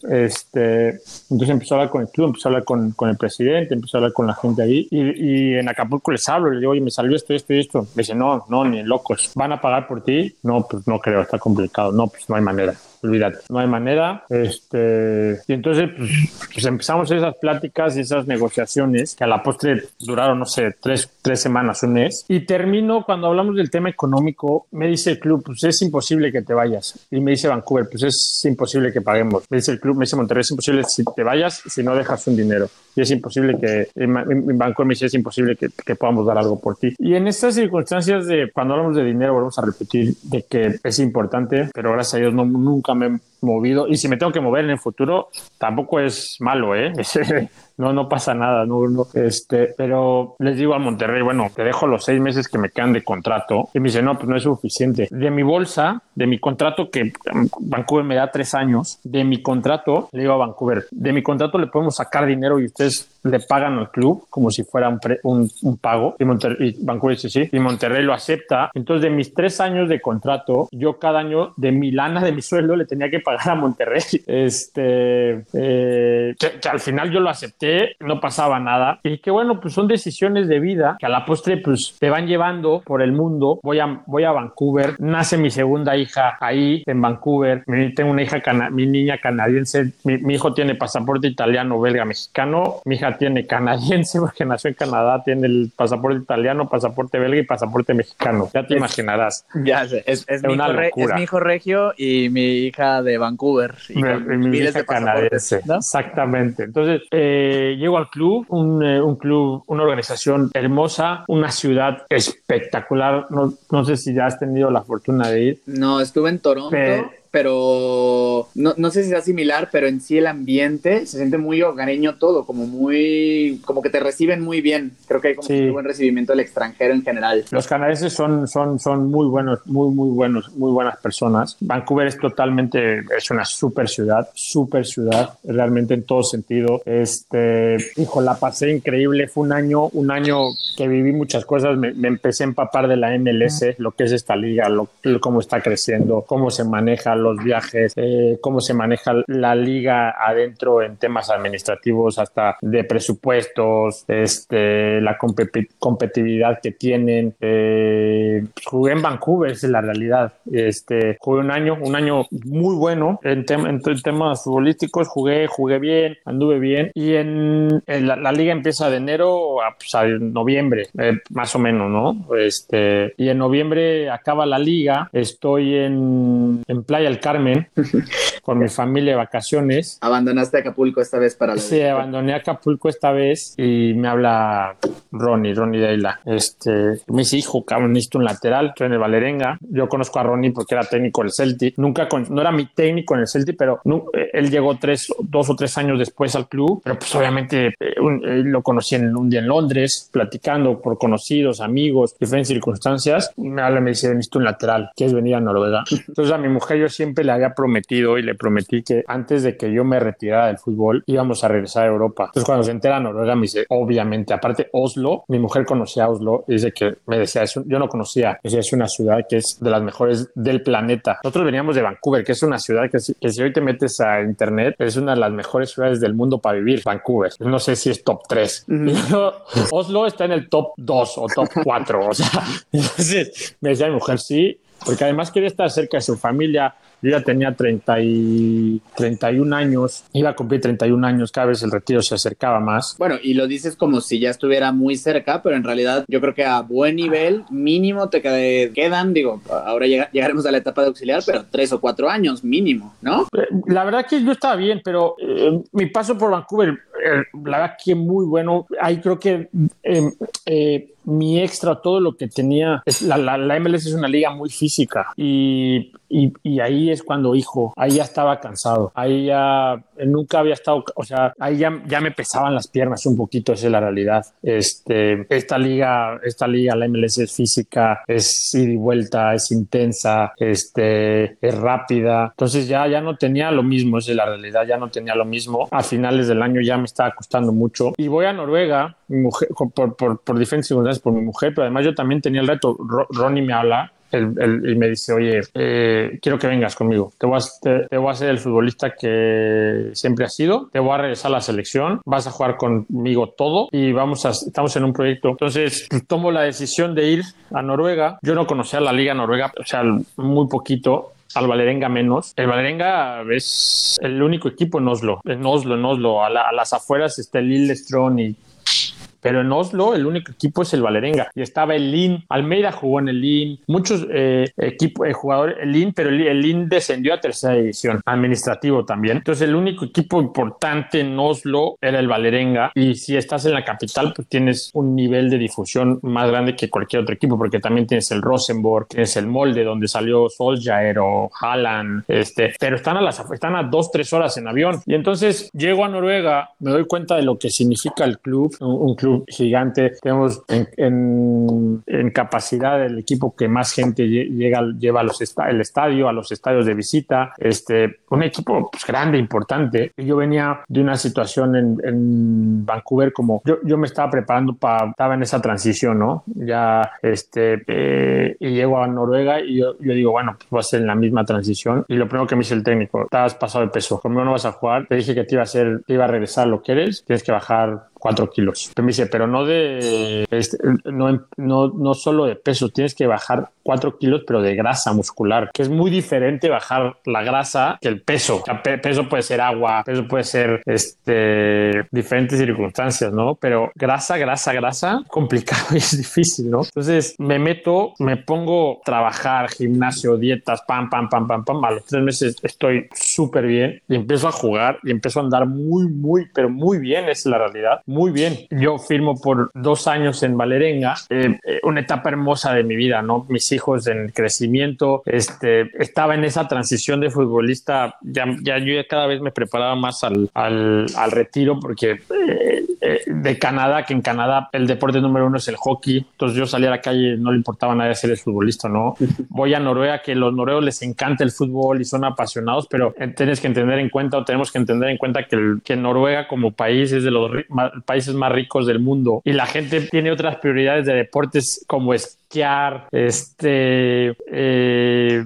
C: Este, entonces empezó a hablar con el club, empezó a hablar con, con el presidente, empezó a hablar con la gente ahí. Y, y en Acapulco les hablo, les digo, oye, me salió esto, esto y esto. Me dice, no, no, ni locos. ¿Van a pagar por ti? No, pues no creo, está complicado. No, pues no hay manera. Olvídate, no hay manera. Este, y entonces pues, pues empezamos esas pláticas y esas negociaciones que a la postre duraron, no sé, tres, tres semanas, un mes. Y termino cuando hablamos del tema económico, me dice el club, pues es imposible que te vayas. Y me dice Vancouver, pues es imposible que paguemos. Me dice el club, me dice Monterrey, es imposible si te vayas si no dejas un dinero. Y es imposible que, en Vancouver me dice, es imposible que, que podamos dar algo por ti. Y en estas circunstancias de cuando hablamos de dinero, volvemos a repetir de que es importante, pero gracias a Dios no, nunca me he movido. Y si me tengo que mover en el futuro, tampoco es malo, ¿eh? no, no pasa nada, no, este, pero les digo al Monterrey, bueno, te dejo los seis meses que me quedan de contrato. Y me dice, no, pues no es suficiente. De mi bolsa, de mi contrato que um, Vancouver me da tres años, de mi contrato, le digo a Vancouver, de mi contrato le podemos sacar dinero y ustedes le pagan al club como si fuera un, un, pago. Y, Monterrey, Vancouver dice sí, y Monterrey lo acepta. Entonces, de mis tres años de contrato, yo cada año de mi lana, de mi sueldo, le tenía que pagar a Monterrey. Este, eh, que al final yo lo acepté no pasaba nada. Y que bueno, pues son decisiones de vida que a la postre pues te van llevando por el mundo. Voy a, voy a Vancouver, nace mi segunda hija ahí en Vancouver. Tengo una hija, mi niña canadiense, mi, hijo tiene pasaporte italiano, belga, mexicano. Mi hija tiene canadiense porque nació en Canadá, tiene el pasaporte italiano, pasaporte belga y pasaporte mexicano. Ya te imaginarás.
B: Ya sé, es, mi, hijo mi, hijo regio y mi hija de Vancouver. Y
C: mi, hija canadiense. Exactamente. Entonces, eh, eh, llego al club, eh, un, club, una organización hermosa, una ciudad espectacular. No, no, sé si ya has tenido la fortuna de ir.
B: No, estuve en Toronto pero no, no, sé si sea similar, pero en sí el ambiente se siente muy hogareño todo, como muy, como que te reciben muy bien. Creo que hay como un buen recibimiento del extranjero en general.
C: Los canadienses son, son, son muy buenos, muy, muy buenos, muy buenas personas. Vancouver es totalmente, es una super ciudad, super ciudad, realmente en todo sentido. Este, hijo, la pasé increíble. Fue un año, un año que viví muchas cosas. Me, empecé a empapar de la MLS, lo que es esta liga, lo, cómo está creciendo, cómo se maneja, los viajes, eh, cómo se maneja la liga adentro en temas administrativos, hasta de presupuestos, este, la competitividad que tienen. Eh, jugué en Vancouver, esa es la realidad. Este, jugué un año, un año muy bueno en, en, temas futbolísticos, jugué, jugué bien, anduve bien. Y en, la, liga empieza de enero a, pues, noviembre, eh, más o menos, ¿no? Este, y en noviembre acaba la liga, estoy en, en Playa Carmen con mi familia de vacaciones.
B: Abandonaste Acapulco esta vez para la
C: Sí, abandoné Acapulco esta vez y me habla Ronnie, Ronnie Deila. Este, me dice, hijo, cabrón, necesito un lateral, estoy en el Valerenga. Yo conozco a Ronnie porque era técnico del Celtic. Nunca, no era mi técnico en el Celtic, pero él llegó tres, dos o tres años después al club. Pero pues obviamente eh, lo conocí en, un día en Londres, platicando por conocidos, amigos, diferentes circunstancias. Me habla y me dice, necesito un lateral, ¿quieres venir a Noruega? Entonces a mi mujer yo siempre le había prometido y le prometí que antes de que yo me retirara del fútbol íbamos a regresar a Europa. Entonces cuando se entera Noruega me dice, obviamente, aparte Oslo, mi mujer conocía Oslo y dice que me decía, eso, yo no conocía, decía, es una ciudad que es de las mejores del planeta. Nosotros veníamos de Vancouver, que es una ciudad que, que si hoy te metes a internet, es una de las mejores ciudades del mundo para vivir, Vancouver. No sé si es top 3. Oslo está en el top 2 o top 4. o sea, entonces me decía mi mujer, sí, porque además quería estar cerca de su familia. Yo ya tenía 30 y 31 años, iba a cumplir 31 años, cada vez el retiro se acercaba más.
B: Bueno, y lo dices como si ya estuviera muy cerca, pero en realidad yo creo que a buen nivel mínimo te quedan, digo, ahora llegaremos a la etapa de auxiliar, pero tres o cuatro años mínimo, ¿no?
C: Eh, la verdad que yo estaba bien, pero eh, mi paso por Vancouver, la verdad que muy bueno. Ahí creo que mi extra, todo lo que tenía, la, la, MLS es una liga muy física y, y, ahí es cuando, hijo, ahí ya estaba cansado, ahí ya nunca había estado, o sea, ahí ya, ya me pesaban las piernas un poquito, esa es la realidad. Este, esta liga, esta liga, la MLS es física, es ida y vuelta, es intensa, este, es rápida, entonces ya, ya no tenía lo mismo, esa es la realidad, ya no tenía lo mismo. A finales del año ya me estaba costando mucho y voy a Noruega, mi mujer, por, por, por diferentes circunstancias por mi mujer, pero además yo también tenía el reto. Ronnie me habla y me dice, oye, eh, quiero que vengas conmigo. Te voy, a, te, voy a ser el futbolista que siempre has sido. Te voy a regresar a la selección. Vas a jugar conmigo todo y vamos a, estamos en un proyecto. Entonces tomo la decisión de ir a Noruega. Yo no conocía la liga noruega, o sea, muy poquito al Valerenga menos. El Valerenga es el único equipo en Oslo, en Oslo, en Oslo. A, las afueras está el Lillestrøm y pero en Oslo el único equipo es el Valerenga y estaba el Lin. Almeida jugó en el Lin, muchos eh, equipos, eh, jugadores, el Lin, pero el, Lin descendió a tercera división, administrativo también. Entonces el único equipo importante en Oslo era el Valerenga y si estás en la capital pues tienes un nivel de difusión más grande que cualquier otro equipo porque también tienes el Rosenborg, tienes el Molde donde salió Solskjaer o Haaland, este, pero están a las están a dos tres horas en avión y entonces llego a Noruega, me doy cuenta de lo que significa el club, un club gigante. Tenemos en, capacidad el equipo que más gente llega, lleva a los el estadio, a los estadios de visita. Este, un equipo pues, grande, importante. Yo venía de una situación en, Vancouver como yo, yo me estaba preparando para, estaba en esa transición, ¿no? Ya, este, eh, y llego a Noruega y yo, yo digo, bueno, pues va a ser en la misma transición. Y lo primero que me dice el técnico, estabas pasado de peso, como no vas a jugar, te dije que te iba a hacer, te iba a regresar lo que eres, tienes que bajar 4 kilos. me dice, pero no de, este, no, no, no solo de peso, tienes que bajar 4 kilos, pero de grasa muscular, que es muy diferente bajar la grasa que el peso. Peso puede ser agua, peso puede ser este, diferentes circunstancias, ¿no? Pero grasa, grasa, grasa, complicado y es difícil, ¿no? Entonces me meto, me pongo a trabajar, gimnasio, dietas, pam, pam, pam, pam, pam. A los tres meses estoy súper bien y empiezo a jugar y empiezo a andar muy, muy, pero muy bien, es la realidad muy bien. Yo firmo por dos años en Valerenga, eh, eh, una etapa hermosa de mi vida, ¿no? Mis hijos en crecimiento, este, estaba en esa transición de futbolista, ya, ya yo cada vez me preparaba más al, al, al retiro porque eh, de Canadá, que en Canadá el deporte número uno es el hockey, entonces yo salía a la calle, no le importaba nada ser el futbolista, ¿no? Voy a Noruega, que los noruegos les encanta el fútbol y son apasionados, pero tienes que entender en cuenta o tenemos que entender en cuenta que, que Noruega como país es de los países más ricos del mundo y la gente tiene otras prioridades de deportes como esquiar, este, eh,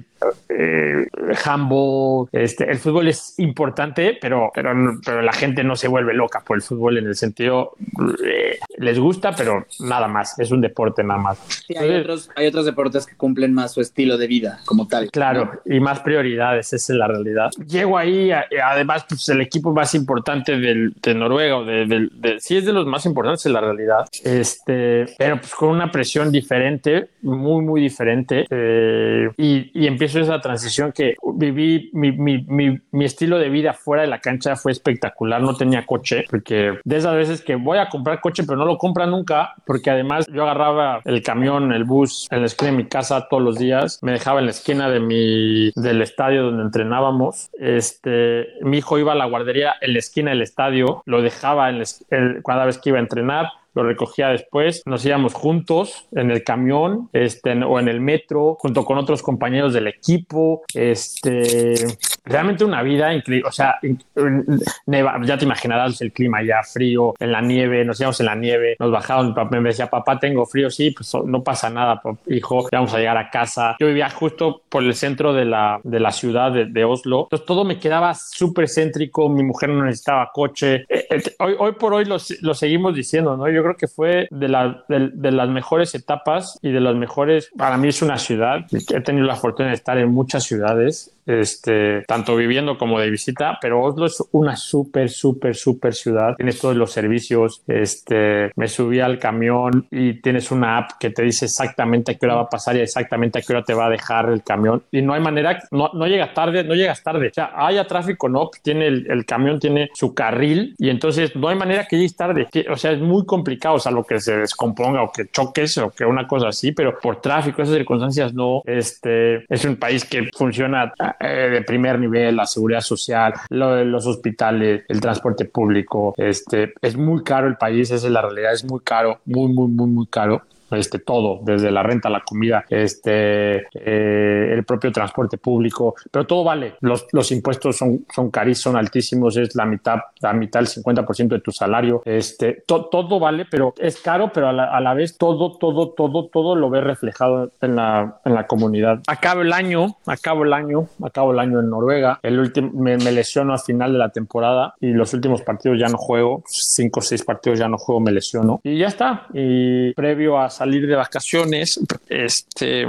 C: eh, handball, este, el fútbol es importante, pero, pero, pero la gente no se vuelve loca por el fútbol en el sentido, eh, les gusta, pero nada más, es un deporte nada más.
B: hay, otros, hay otros deportes que cumplen más su estilo de vida como tal.
C: Claro, y más prioridades, esa es la realidad. Llego ahí, además, pues el equipo más importante del, de Noruega, o de, sí es de los más importantes en la realidad, este, pero pues con una presión diferente, muy, muy diferente, eh, y, y empiezo esa transición que viví, mi, mi, mi, mi, estilo de vida fuera de la cancha fue espectacular, no tenía coche, porque de esas veces que voy a comprar coche, pero no lo compra nunca, porque además yo agarraba el camión, el bus en la esquina de mi casa todos los días, me dejaba en la esquina de mi, del estadio donde entrenábamos, este, mi hijo iba a la guardería en la esquina del estadio, lo dejaba en cada vez que iba a entrenar, lo recogía después, nos íbamos juntos en el camión este, o en el metro, junto con otros compañeros del equipo, este, realmente una vida increíble, o sea, ya te imaginarás el clima ya frío, en la nieve, nos íbamos en la nieve, nos bajaban, me decía, papá, tengo frío, sí, pues no pasa nada, hijo, vamos a llegar a casa. Yo vivía justo por el centro de la, de la ciudad de, Oslo, entonces todo me quedaba súper céntrico, mi mujer no necesitaba coche. Eh, eh, hoy, hoy por hoy lo, lo seguimos diciendo, ¿no? Yo yo creo que fue de, la, de, las mejores etapas y de las mejores, para mí es una ciudad, he tenido la fortuna de estar en muchas ciudades este, tanto viviendo como de visita, pero Oslo es una súper, súper, súper ciudad. Tienes todos los servicios. Este, me subí al camión y tienes una app que te dice exactamente a qué hora va a pasar y exactamente a qué hora te va a dejar el camión. Y no hay manera, no, no llegas tarde, no llegas tarde. O sea, haya tráfico, no, tiene el, el, camión tiene su carril y entonces no hay manera que llegues tarde. O sea, es muy complicado, o sea, lo que se descomponga o que choques o que una cosa así, pero por tráfico, esas circunstancias no. Este, es un país que funciona eh, de primer nivel, la seguridad social, los hospitales, el transporte público. Este, es muy caro el país, esa es la realidad, es muy caro, muy, muy, muy, muy caro este, todo, desde la renta, la comida, este, eh, el propio transporte público, pero todo vale. Los, los impuestos son, son carísimos, son altísimos, es la mitad, la mitad, el 50% de tu salario. Este, todo vale, pero es caro, pero a la, a la, vez todo, todo, todo, todo lo ves reflejado en la, en la comunidad. Acabo el año, acabo el año, acabo el año en Noruega. El último, me, me lesiono al final de la temporada y los últimos partidos ya no juego, cinco o seis partidos ya no juego, me lesiono y ya está. Y previo a
F: salir de vacaciones, este...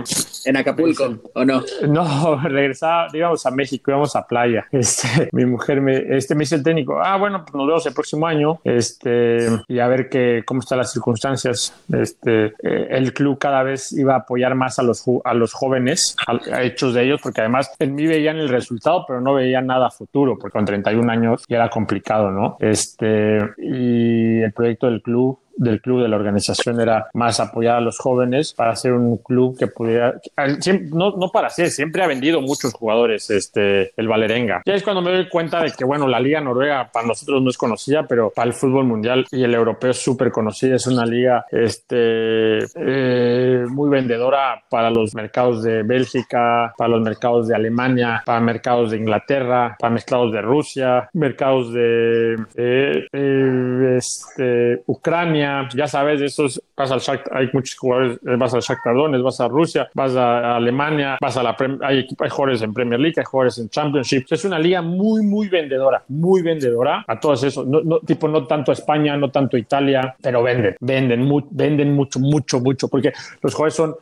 B: ¿En Acapulco o no?
C: No, regresaba, digamos, a México, íbamos a playa. Este, mi mujer me, este, me dice el técnico, ah, bueno, pues nos vemos el próximo año, este, y a ver qué, cómo están las circunstancias. Este, eh, el club cada vez iba a apoyar más a los, a los jóvenes, a, a hechos de ellos, porque además en mí veían el resultado, pero no veían nada futuro, porque con 31 años ya era complicado, ¿no? Este, y el proyecto del club del club, de la organización, era más apoyar a los jóvenes para hacer un club que pudiera, no, no para ser, siempre ha vendido muchos jugadores este, el Valerenga. Ya es cuando me doy cuenta de que, bueno, la Liga Noruega para nosotros no es conocida, pero para el fútbol mundial y el europeo es súper conocida, es una liga este, eh, muy vendedora para los mercados de Bélgica, para los mercados de Alemania, para mercados de Inglaterra, para mercados de Rusia, mercados de eh, eh, este, Ucrania, ya sabes, esos, vas al hay muchos jugadores, eh, vas al Shakhtar Donetsk, vas a Rusia, vas a, Alemania, vas a la hay, hay jugadores en Premier League, hay jugadores en Championship. Es una liga muy, muy vendedora, muy vendedora a todos esos. No, tipo, no tanto España, no tanto Italia, pero venden, venden, venden mucho, mucho, mucho, porque los jugadores son,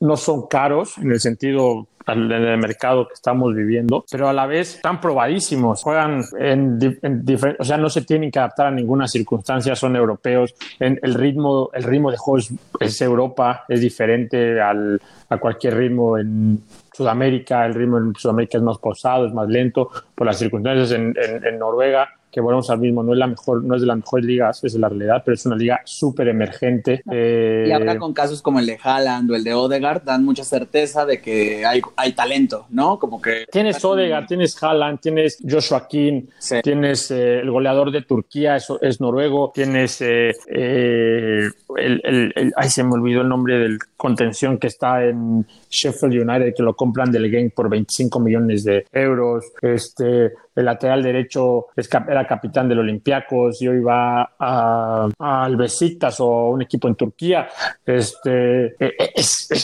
C: no son caros en el sentido en el mercado que estamos viviendo, pero a la vez están probadísimos, juegan en, diferentes, o sea, no se tienen que adaptar a ninguna circunstancia, son europeos, en el ritmo, el ritmo de juego es, Europa, es diferente al, a cualquier ritmo en Sudamérica, el ritmo en Sudamérica es más pausado, es más lento, por las circunstancias. En, en Noruega que volvemos al mismo, no es la mejor, no es de las mejores ligas, es la realidad, pero es una liga súper emergente.
B: y ahora con casos como el de Haaland o el de Odegaard, dan mucha certeza de que hay, hay talento, ¿no? Como que...
C: Tienes Odegaard, tienes Haaland, tienes Joshua King, tienes eh, el goleador de Turquía, es, es noruego, tienes eh, eh, el, el, el, ay, se me olvidó el nombre del contención que está en Sheffield United, que lo compran del game por 25 millones de euros, este el lateral derecho era capitán del Olympiacos y hoy va al Besiktas o un equipo en Turquía. Este, eh, eh,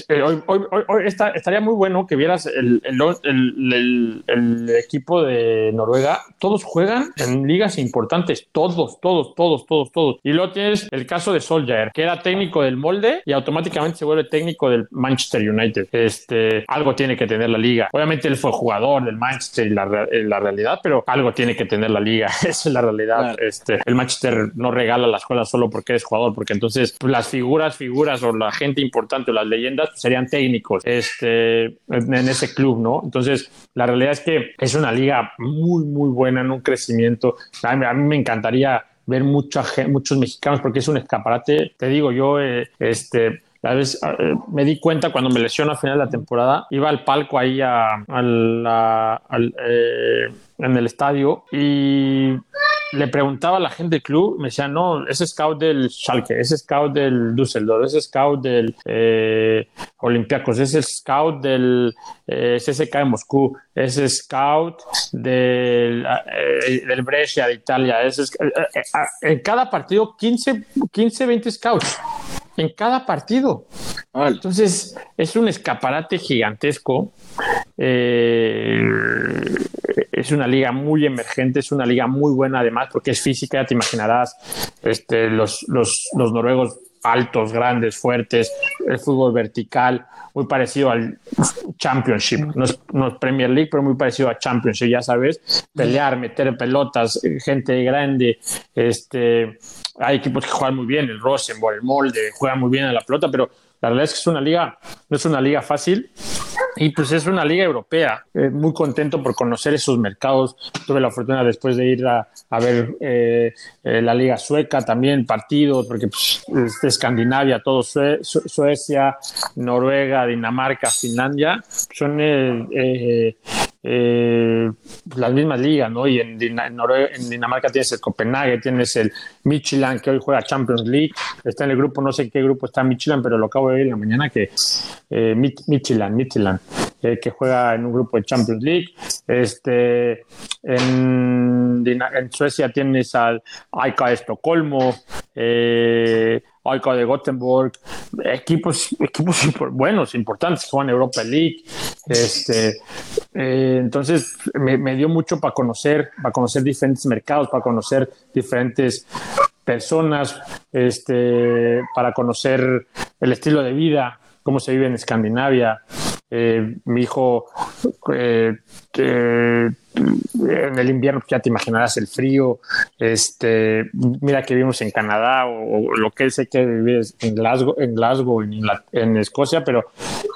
C: eh, hoy, estaría muy bueno que vieras el, el, equipo de Noruega. Todos juegan en ligas importantes, todos, todos, todos, todos, todos. Y luego tienes el caso de Solskjaer, que era técnico del molde y automáticamente se vuelve técnico del Manchester United. Este, algo tiene que tener la liga. Obviamente él fue jugador del Manchester y la, la realidad pero algo tiene que tener la liga. Esa es la realidad. Este, el Manchester no regala las cosas solo porque es jugador, porque entonces pues, las figuras, figuras o la gente importante o las leyendas pues, serían técnicos este, en ese club, ¿no? Entonces, la realidad es que es una liga muy, muy buena en un crecimiento. A mí, me encantaría ver mucha, muchos mexicanos porque es un escaparate. Te digo, yo, eh, este, a veces eh, me di cuenta cuando me lesionó a final de la temporada, iba al palco ahí a, la, eh, en el estadio y le preguntaba a la gente del club, me decía, no, ese scout del Schalke, ese scout del Düsseldorf, ese scout del eh, Olympiacos, ese scout del eh, CSK de Moscú, ese scout del, del Brescia de Italia, ese, en cada partido 15, 15, 20 scouts en cada partido. Entonces, es un escaparate gigantesco. Eh, es una liga muy emergente, es una liga muy buena además porque es física, ya te imaginarás, este, los, los, los noruegos altos, grandes, fuertes, el fútbol vertical, muy parecido al Championship. No es, Premier League, pero muy parecido a Championship, ya sabes, pelear, meter pelotas, gente grande, este, hay equipos que juegan muy bien, el Rosenborg, el Molde, juegan muy bien a la pelota, pero la realidad es que es una liga, no es una liga fácil y pues es una liga europea. Eh, muy contento por conocer esos mercados. Tuve la fortuna después de ir a, ver eh, eh, la liga sueca también, partidos, porque pues, es de Escandinavia, todo Suecia, Noruega, Dinamarca, Finlandia, son eh, las mismas ligas, ¿no? Y en, Dinamarca tienes el Copenhague, tienes el Michelin, que hoy juega Champions League, está en el grupo, no sé en qué grupo está Michelin, pero lo acabo de ver en la mañana que eh, Michelin, Michelin. Eh, que juega en un grupo de Champions League. Este, en, Suecia tienes al AIK Estocolmo, eh, de Gothenburg, equipos, equipos buenos, importantes, que juegan Europa League. Este, eh, entonces me, dio mucho para conocer, para conocer diferentes mercados, para conocer diferentes personas, este, para conocer el estilo de vida, cómo se vive en Escandinavia. Eh, mi hijo eh, eh, en el invierno ya te imaginarás el frío. Este, mira que vivimos en Canadá o, lo que sé que vive en Glasgow, en Glasgow, en, en Escocia, pero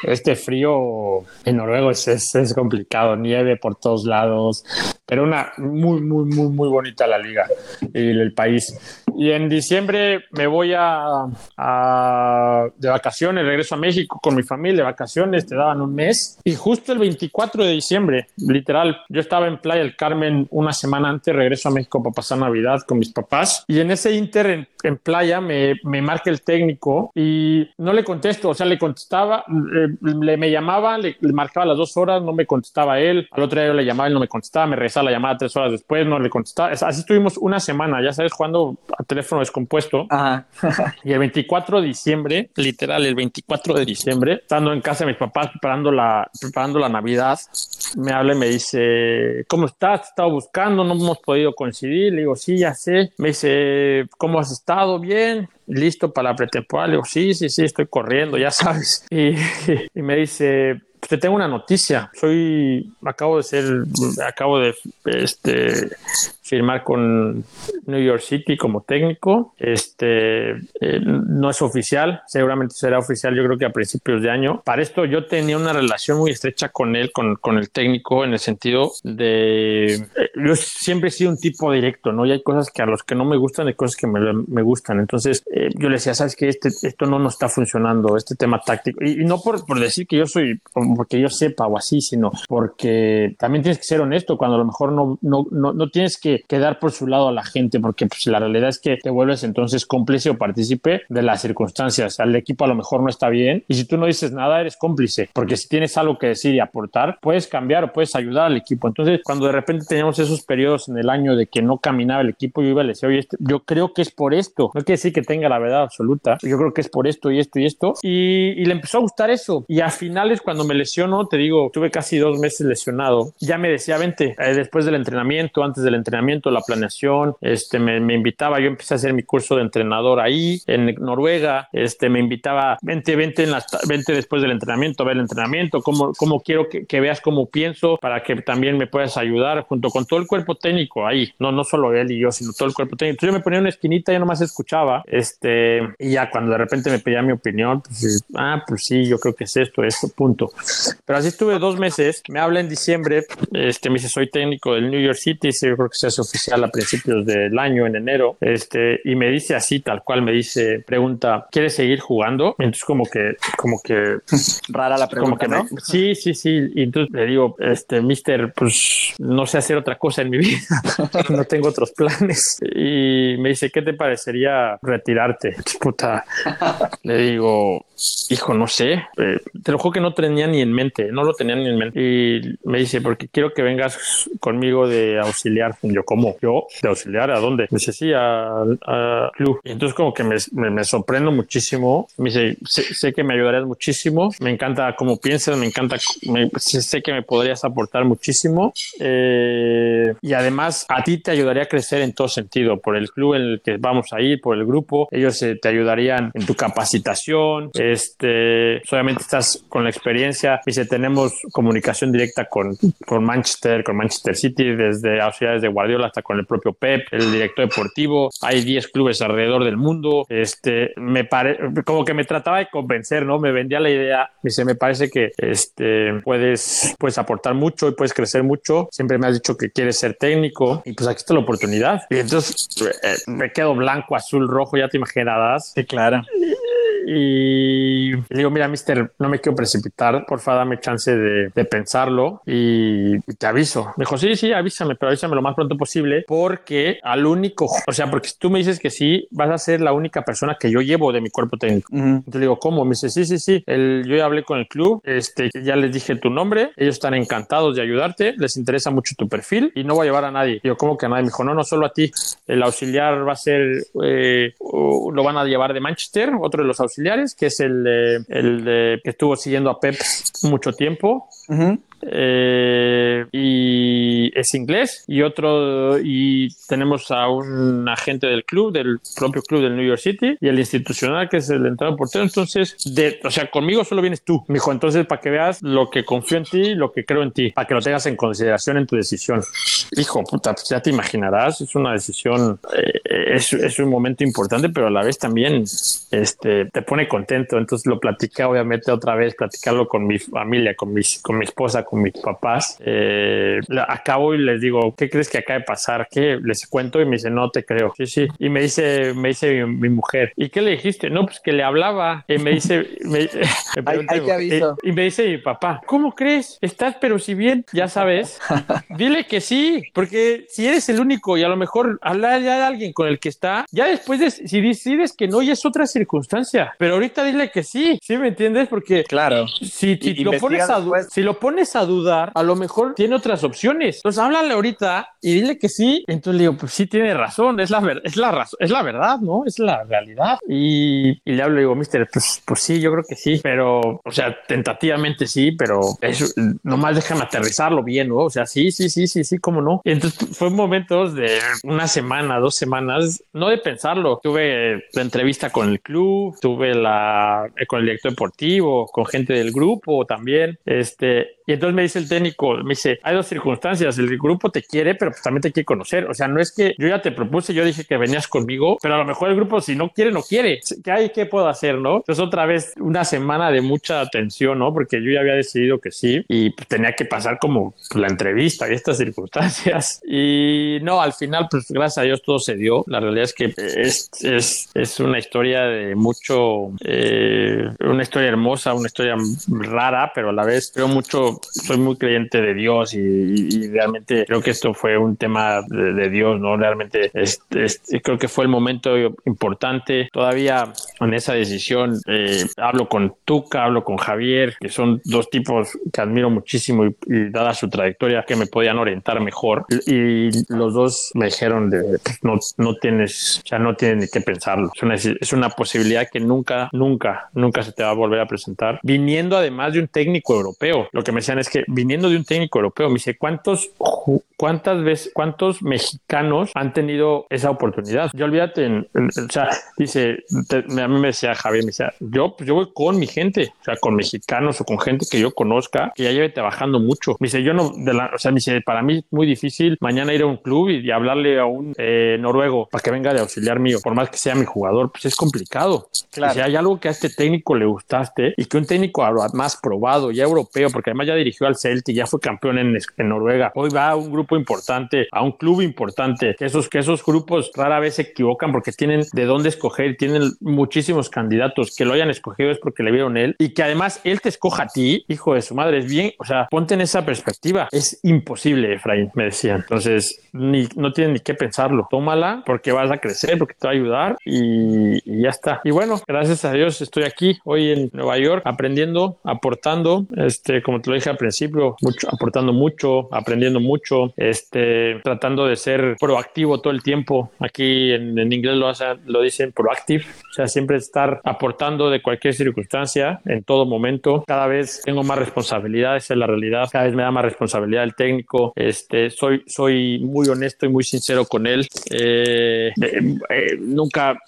C: este frío en Noruega es, es, complicado, nieve por todos lados, pero una muy, muy, muy, muy bonita la liga y el país. Y en diciembre me voy a, a, de vacaciones, regreso a México con mi familia de vacaciones, te daban un mes. Y justo el 24 de diciembre, literal, yo estaba en Playa del Carmen una semana antes, regreso a México para pasar Navidad con mis papás. Y en ese inter en, Playa me, me, marca el técnico y no le contesto, o sea, le contestaba, le, me llamaba, le, marcaba las dos horas, no me contestaba él. Al otro día yo le llamaba, él no me contestaba, me regresaba la llamada tres horas después, no le contestaba. Así estuvimos una semana, ya sabes, jugando a teléfono descompuesto. y el 24 de diciembre, literal, el 24 de diciembre, estando en casa de mis papás preparando la, preparando la Navidad, me habla me dice, ¿cómo estás? Estado buscando, no hemos podido coincidir. Le digo, sí, ya sé. Me dice, ¿cómo has estado? Bien listo para la pretemporada. Le digo, sí, sí, sí, estoy corriendo, ya sabes. Y, y me dice, te tengo una noticia. Soy, acabo de ser, acabo de este, firmar con New York City como técnico. Este eh, no es oficial, seguramente será oficial yo creo que a principios de año. Para esto yo tenía una relación muy estrecha con él, con, con el técnico, en el sentido de... Eh, yo siempre he sido un tipo directo, ¿no? Y hay cosas que a los que no me gustan, hay cosas que me, me gustan. Entonces eh, yo le decía, sabes que este, esto no nos está funcionando, este tema táctico. Y, no por, por, decir que yo soy, porque yo sepa o así, sino porque también tienes que ser honesto cuando a lo mejor no, no, no, no tienes que quedar por su lado a la gente, porque pues, la realidad es que te vuelves entonces cómplice o partícipe de las circunstancias. El equipo a lo mejor no está bien y si tú no dices nada, eres cómplice, porque si tienes algo que decir y aportar, puedes cambiar o puedes ayudar al equipo. Entonces, cuando de repente teníamos esos periodos en el año de que no caminaba el equipo, yo iba a decir, oye, este, yo creo que es por esto. No quiere decir que tenga la verdad absoluta. Yo creo que es por esto y esto y esto. Y, le empezó a gustar eso. Y a finales, cuando me lesionó, te digo, tuve casi dos meses lesionado, ya me decía, vente, eh, después del entrenamiento, antes del entrenamiento, la planeación, este, me, invitaba, yo empecé a hacer mi curso de entrenador ahí, en Noruega, este, me invitaba, vente, vente, en las, vente después del entrenamiento, a ver el entrenamiento, cómo, cómo quiero que, veas cómo pienso, para que también me puedas ayudar junto con todo el cuerpo técnico ahí, no, no solo él y yo, sino todo el cuerpo técnico. Entonces yo me ponía una esquinita, y nomás escuchaba, este, y ya cuando de repente me pedía mi opinión, pues, ah, pues sí, yo creo que es esto, esto, punto. Pero así estuve dos meses, me habla en diciembre, este, me dice, soy técnico del New York City, yo creo que se oficial a principios del año, en enero, este, y me dice así, tal cual, me dice, pregunta, ¿quieres seguir jugando? entonces como que, como que...
B: Rara la pregunta, ¿no?
C: sí, sí, sí, y entonces le digo, este, mister, pues no sé hacer otra cosa en mi vida, no tengo otros planes. Y me dice, ¿qué te parecería retirarte? Puta, le digo, hijo, no sé, eh, te lo juro que no tenía ni en mente, no lo tenía ni en mente. Y me dice, porque quiero que vengas conmigo de auxiliar. yo, ¿cómo? ¿Yo? ¿De auxiliar? ¿A dónde? Me dice, sí, al club. Y entonces como que me, me, sorprendo muchísimo. Me dice, sé, que me ayudarías muchísimo. Me encanta cómo piensas, me encanta, sé que me podrías aportar muchísimo. Eh, y además a ti te ayudaría a crecer en todo sentido, por el club en el que vamos a ir, por el grupo. Ellos eh, te ayudarían en tu capacitación. Este, solamente estás con la experiencia. Dice, tenemos comunicación directa con, con Manchester, con Manchester City, desde auxiliares de Guardiola hasta con el propio Pep, el director deportivo. Hay 10 clubes alrededor del mundo. Este, me pare... como que me trataba de convencer, ¿no? Me vendía la idea. Me dice, me parece que este, puedes, puedes aportar mucho y puedes crecer mucho. Siempre me has dicho que quieres ser técnico y pues aquí está la oportunidad. Y entonces eh, me quedo blanco, azul, rojo, ya te imaginarás.
B: Sí, claro
C: y le digo, mira, mister, no me quiero precipitar, por favor dame chance de, pensarlo y, te aviso. Me dijo, sí, sí, avísame, pero avísame lo más pronto posible porque al único, o sea, porque si tú me dices que sí, vas a ser la única persona que yo llevo de mi cuerpo técnico. Entonces le digo, ¿cómo? Me dice, sí, sí, sí, el, yo ya hablé con el club, este, ya les dije tu nombre, ellos están encantados de ayudarte, les interesa mucho tu perfil y no voy a llevar a nadie. Yo, ¿cómo que a nadie? Me dijo, no, no, solo a ti. El auxiliar va a ser, eh, lo van a llevar de Manchester, otro de los auxiliares auxiliares, que es el, el que estuvo siguiendo a Pep mucho tiempo. Eh, y es inglés y otro y tenemos a un agente del club, del propio club del New York City y el institucional que es el entrenador portero. Entonces, de, o sea, conmigo solo vienes tú, me. Entonces, para que veas lo que confío en ti, lo que creo en ti, para que lo tengas en consideración en tu decisión. Hijo, puta, pues ya te imaginarás, es una decisión, eh, es, es, un momento importante, pero a la vez también este, te pone contento. Entonces lo platiqué, obviamente, otra vez, platicarlo con mi familia, con, mis, con mi esposa, con mis papás. Eh, acabo y les digo, ¿qué crees que acaba de pasar? ¿Qué? Les cuento y me dice, no te creo. Sí, sí. Y me dice, me dice mi, mujer, ¿y qué le dijiste? No, pues que le hablaba. Y me dice, me, y me dice mi papá, ¿cómo crees? Estás, pero si bien, ya sabes, dile que sí, porque si eres el único y a lo mejor hablar ya de alguien con el que está, ya después de, si decides que no, ya es otra circunstancia, pero ahorita dile que sí, ¿sí me entiendes? Porque
B: claro,
C: si, lo pones a si lo pones a dudar, a lo mejor tiene otras opciones. Entonces háblale ahorita y dile que sí. Entonces le digo, pues sí tiene razón, es la verdad, es la es la verdad, ¿no? Es la realidad. Y, le hablo y digo, mister, pues, pues sí, yo creo que sí, pero, o sea, tentativamente sí, pero eso, nomás déjame aterrizarlo bien, ¿no? O sea, sí, sí, sí, sí, sí, cómo no. Y entonces fue momentos de una semana, dos semanas, no de pensarlo. Tuve la entrevista con el club, tuve la con el director deportivo, con gente del grupo también. Este, y entonces me dice el técnico, me dice, hay dos circunstancias, el grupo te quiere, pero pues también te quiere conocer. O sea, no es que yo ya te propuse, yo dije que venías conmigo, pero a lo mejor el grupo si no quiere, no quiere. ¿Qué hay? ¿Qué puedo hacer? ¿No? Entonces otra vez una semana de mucha atención, ¿no? Porque yo ya había decidido que sí y pues, tenía que pasar como la entrevista y estas circunstancias. Y no, al final, pues gracias a Dios todo se dio. La realidad es que es, es, es una historia de mucho, eh, una historia hermosa, una historia rara, pero a la vez creo mucho soy muy creyente de Dios y, realmente creo que esto fue un tema de, Dios, ¿no? Realmente creo que fue el momento importante. Todavía en esa decisión eh, hablo con Tuca, hablo con Javier, que son dos tipos que admiro muchísimo y, dada su trayectoria que me podían orientar mejor. Y, los dos me dijeron de no, no tienes, ya no tienes ni que pensarlo. Es una, es una posibilidad que nunca, nunca, nunca se te va a volver a presentar. Viniendo además de un técnico europeo, lo que me decían es que viniendo de un técnico europeo, me dice, ¿cuántos, cuántas veces, cuántos mexicanos han tenido esa oportunidad? Yo olvídate, o sea, dice, a mí me decía Javier, me decía, yo, pues yo voy con mi gente, o sea, con mexicanos o con gente que yo conozca, que ya lleve trabajando mucho. Me dice, yo no, de la, o sea, me dice, para mí es muy difícil mañana ir a un club y, hablarle a un eh, noruego para que venga de auxiliar mío, por más que sea mi jugador, pues es complicado. Claro. Si hay algo que a este técnico le gustaste y que un técnico más probado, ya europeo, porque además ya dirigió al Celtic, ya fue campeón en, en, Noruega. Hoy va a un grupo importante, a un club importante, esos, que esos grupos rara vez se equivocan porque tienen de dónde escoger, tienen muchísimos candidatos que lo hayan escogido es porque le vieron él y que además él te escoja a ti, hijo de su madre, es bien, o sea, ponte en esa perspectiva. Es imposible, Efraín, me decían. Entonces, ni, no tienes ni que pensarlo. Tómala porque vas a crecer, porque te va a ayudar y, y ya está. Y bueno, gracias a Dios estoy aquí hoy en Nueva York aprendiendo, aportando, este, como te lo dije al principio, mucho, aportando mucho, aprendiendo mucho, este, tratando de ser proactivo todo el tiempo. Aquí en, inglés lo, lo dicen proactive, o sea, siempre estar aportando de cualquier circunstancia, en todo momento. Cada vez tengo más responsabilidades, en la realidad. Cada vez me da más responsabilidad el técnico. Este, soy, soy muy honesto y muy sincero con él. Eh, eh, eh, nunca,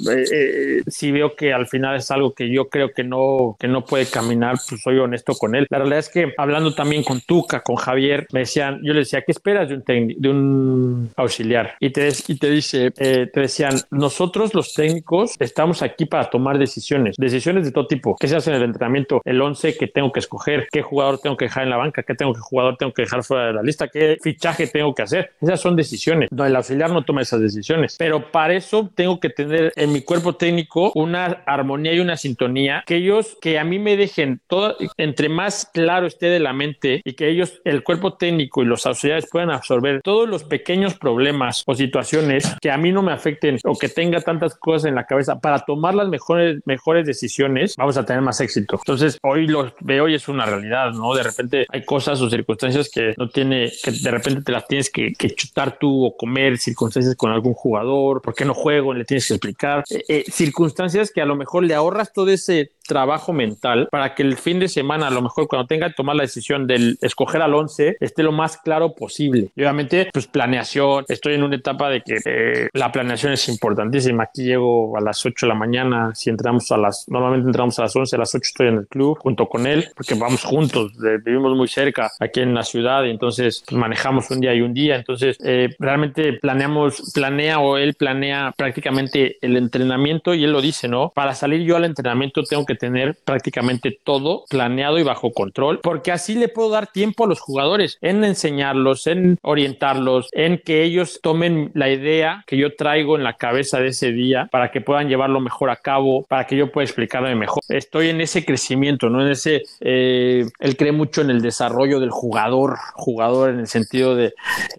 C: si veo que al final es algo que yo creo que no, que no puede caminar, pues soy honesto con él. La realidad es que hablando también con Tuca, con Javier, me decían, yo le decía, ¿qué esperas de un, de un auxiliar? Y te, y te dice, eh, te decían, nosotros los técnicos estamos aquí para tomar decisiones, decisiones de todo tipo. ¿Qué se hace en el entrenamiento? El 11 que tengo que escoger, qué jugador tengo que dejar en la banca, qué tengo que jugador tengo que dejar fuera de la lista, qué fichaje tengo que hacer. Esas son decisiones. No, el auxiliar no toma esas decisiones, pero para eso tengo que tener en mi cuerpo técnico una armonía y una sintonía que ellos, que a mí me dejen todo, entre más claro esté de la mente y que ellos, el cuerpo técnico y los auxiliares puedan absorber todos los pequeños problemas o situaciones que a mí no me afecten o que tenga tantas cosas en la cabeza para tomar las mejores, mejores decisiones, vamos a tener más éxito. Entonces, hoy lo veo y es una realidad, ¿no? De repente hay cosas o circunstancias que no tiene, que de repente te las tienes que, chutar tú o comer, circunstancias con algún jugador, ¿por qué no juego? Le tienes que explicar. Eh, eh, circunstancias que a lo mejor le ahorras todo ese trabajo mental para que el fin de semana, a lo mejor cuando tenga que tomar la decisión del escoger al 11, esté lo más claro posible. Y obviamente, pues planeación. Estoy en una etapa de que eh, la planeación es importantísima. Aquí llego a las 8 de la mañana. Si entramos a las, normalmente entramos a las 11, a las 8 estoy en el club junto con él, porque vamos juntos, vivimos muy cerca aquí en la ciudad y entonces pues, manejamos un día y un día. Entonces, eh, realmente planeamos, planea o él planea prácticamente el entrenamiento y él lo dice, ¿no? Para salir yo al entrenamiento tengo que tener prácticamente todo planeado y bajo control, porque así le puedo dar tiempo a los jugadores en enseñarlos, en orientarlos, en que ellos tomen la idea que yo traigo en la cabeza de ese día para que puedan llevarlo mejor a cabo, para que yo pueda explicarme mejor. Estoy en ese crecimiento, ¿no? En ese, eh, él cree mucho en el desarrollo del jugador, jugador en el sentido de,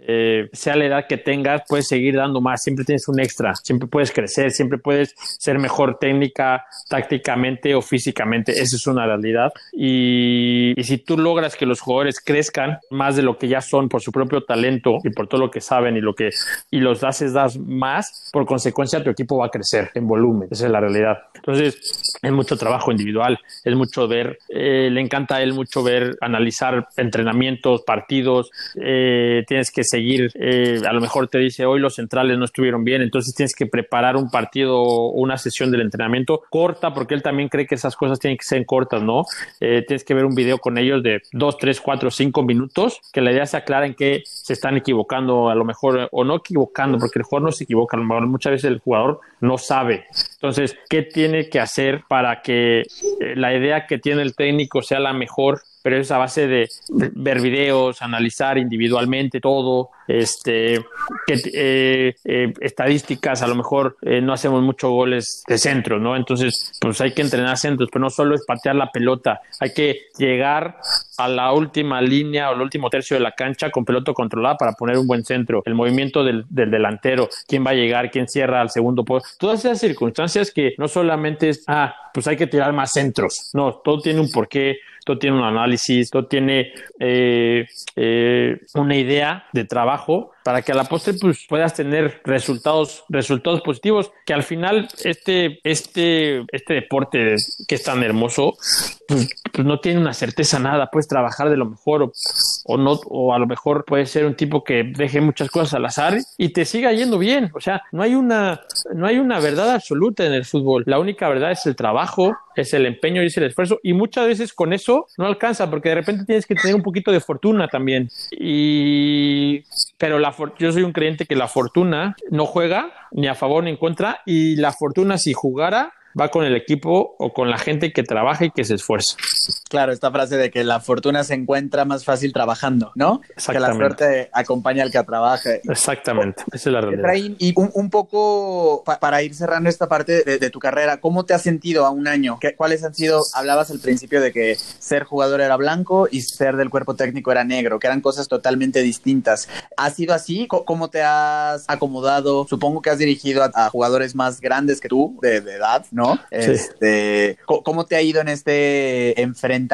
C: eh, sea la edad que tengas, puedes seguir dando más, siempre tienes un extra, siempre puedes crecer, siempre puedes ser mejor técnica, tácticamente o físicamente, esa es una realidad. Y, y si tú logras que los jugadores crezcan más de lo que ya son por su propio talento y por todo lo que saben y lo que y los haces das más, por consecuencia tu equipo va a crecer en volumen, esa es la realidad. Entonces, es mucho trabajo individual, es mucho ver, eh, le encanta a él mucho ver, analizar entrenamientos, partidos, eh, tienes que seguir, eh, a lo mejor te dice hoy los centrales no estuvieron bien, entonces tienes que preparar un partido una sesión del entrenamiento corta, porque él también cree que esas cosas tienen que ser cortas, ¿no? tienes que ver un video con ellos de dos, tres, cuatro, cinco minutos, que la idea se aclara en que se están equivocando, a lo mejor, o no equivocando, porque el jugador no se equivoca, a lo mejor muchas veces el jugador no sabe. Entonces, ¿qué tiene que hacer para que la idea que tiene el técnico sea la mejor pero es a base de ver videos, analizar individualmente todo, este, que, eh, eh, estadísticas, a lo mejor eh, no hacemos muchos goles de centro, ¿no? Entonces, pues hay que entrenar centros, pero no solo es patear la pelota, hay que llegar a la última línea o el último tercio de la cancha con pelota controlada para poner un buen centro, el movimiento del, del delantero, quién va a llegar, quién cierra al segundo post, todas esas circunstancias que no solamente es, ah, pues hay que tirar más centros, no, todo tiene un porqué, todo tiene un análisis, todo tiene eh, eh, una idea de trabajo para que a la postre pues, puedas tener resultados, resultados positivos, que al final este, este, este deporte que es tan hermoso, pues, pues no tiene una certeza nada, puedes trabajar de lo mejor o, o, no, o a lo mejor puede ser un tipo que deje muchas cosas al azar y te siga yendo bien, o sea, no hay una, no hay una verdad absoluta en el fútbol, la única verdad es el trabajo, es el empeño y es el esfuerzo y muchas veces con eso no alcanza porque de repente tienes que tener un poquito de fortuna también y pero la yo soy un creyente que la fortuna no juega ni a favor ni en contra y la fortuna si jugara va con el equipo o con la gente que trabaja y que se esfuerza.
B: Claro, esta frase de que la fortuna se encuentra más fácil trabajando, ¿no? Que la suerte acompaña al que trabaja.
C: Exactamente, esa es la realidad.
B: y un, poco para ir cerrando esta parte de, tu carrera, ¿cómo te has sentido a un año? ¿Qué, ¿Cuáles han sido? Hablabas al principio de que ser jugador era blanco y ser del cuerpo técnico era negro, que eran cosas totalmente distintas. ¿Ha sido así? ¿Cómo te has acomodado? Supongo que has dirigido a, jugadores más grandes que tú, de, de edad, ¿no? Este, ¿Cómo te ha ido en este enfrentamiento,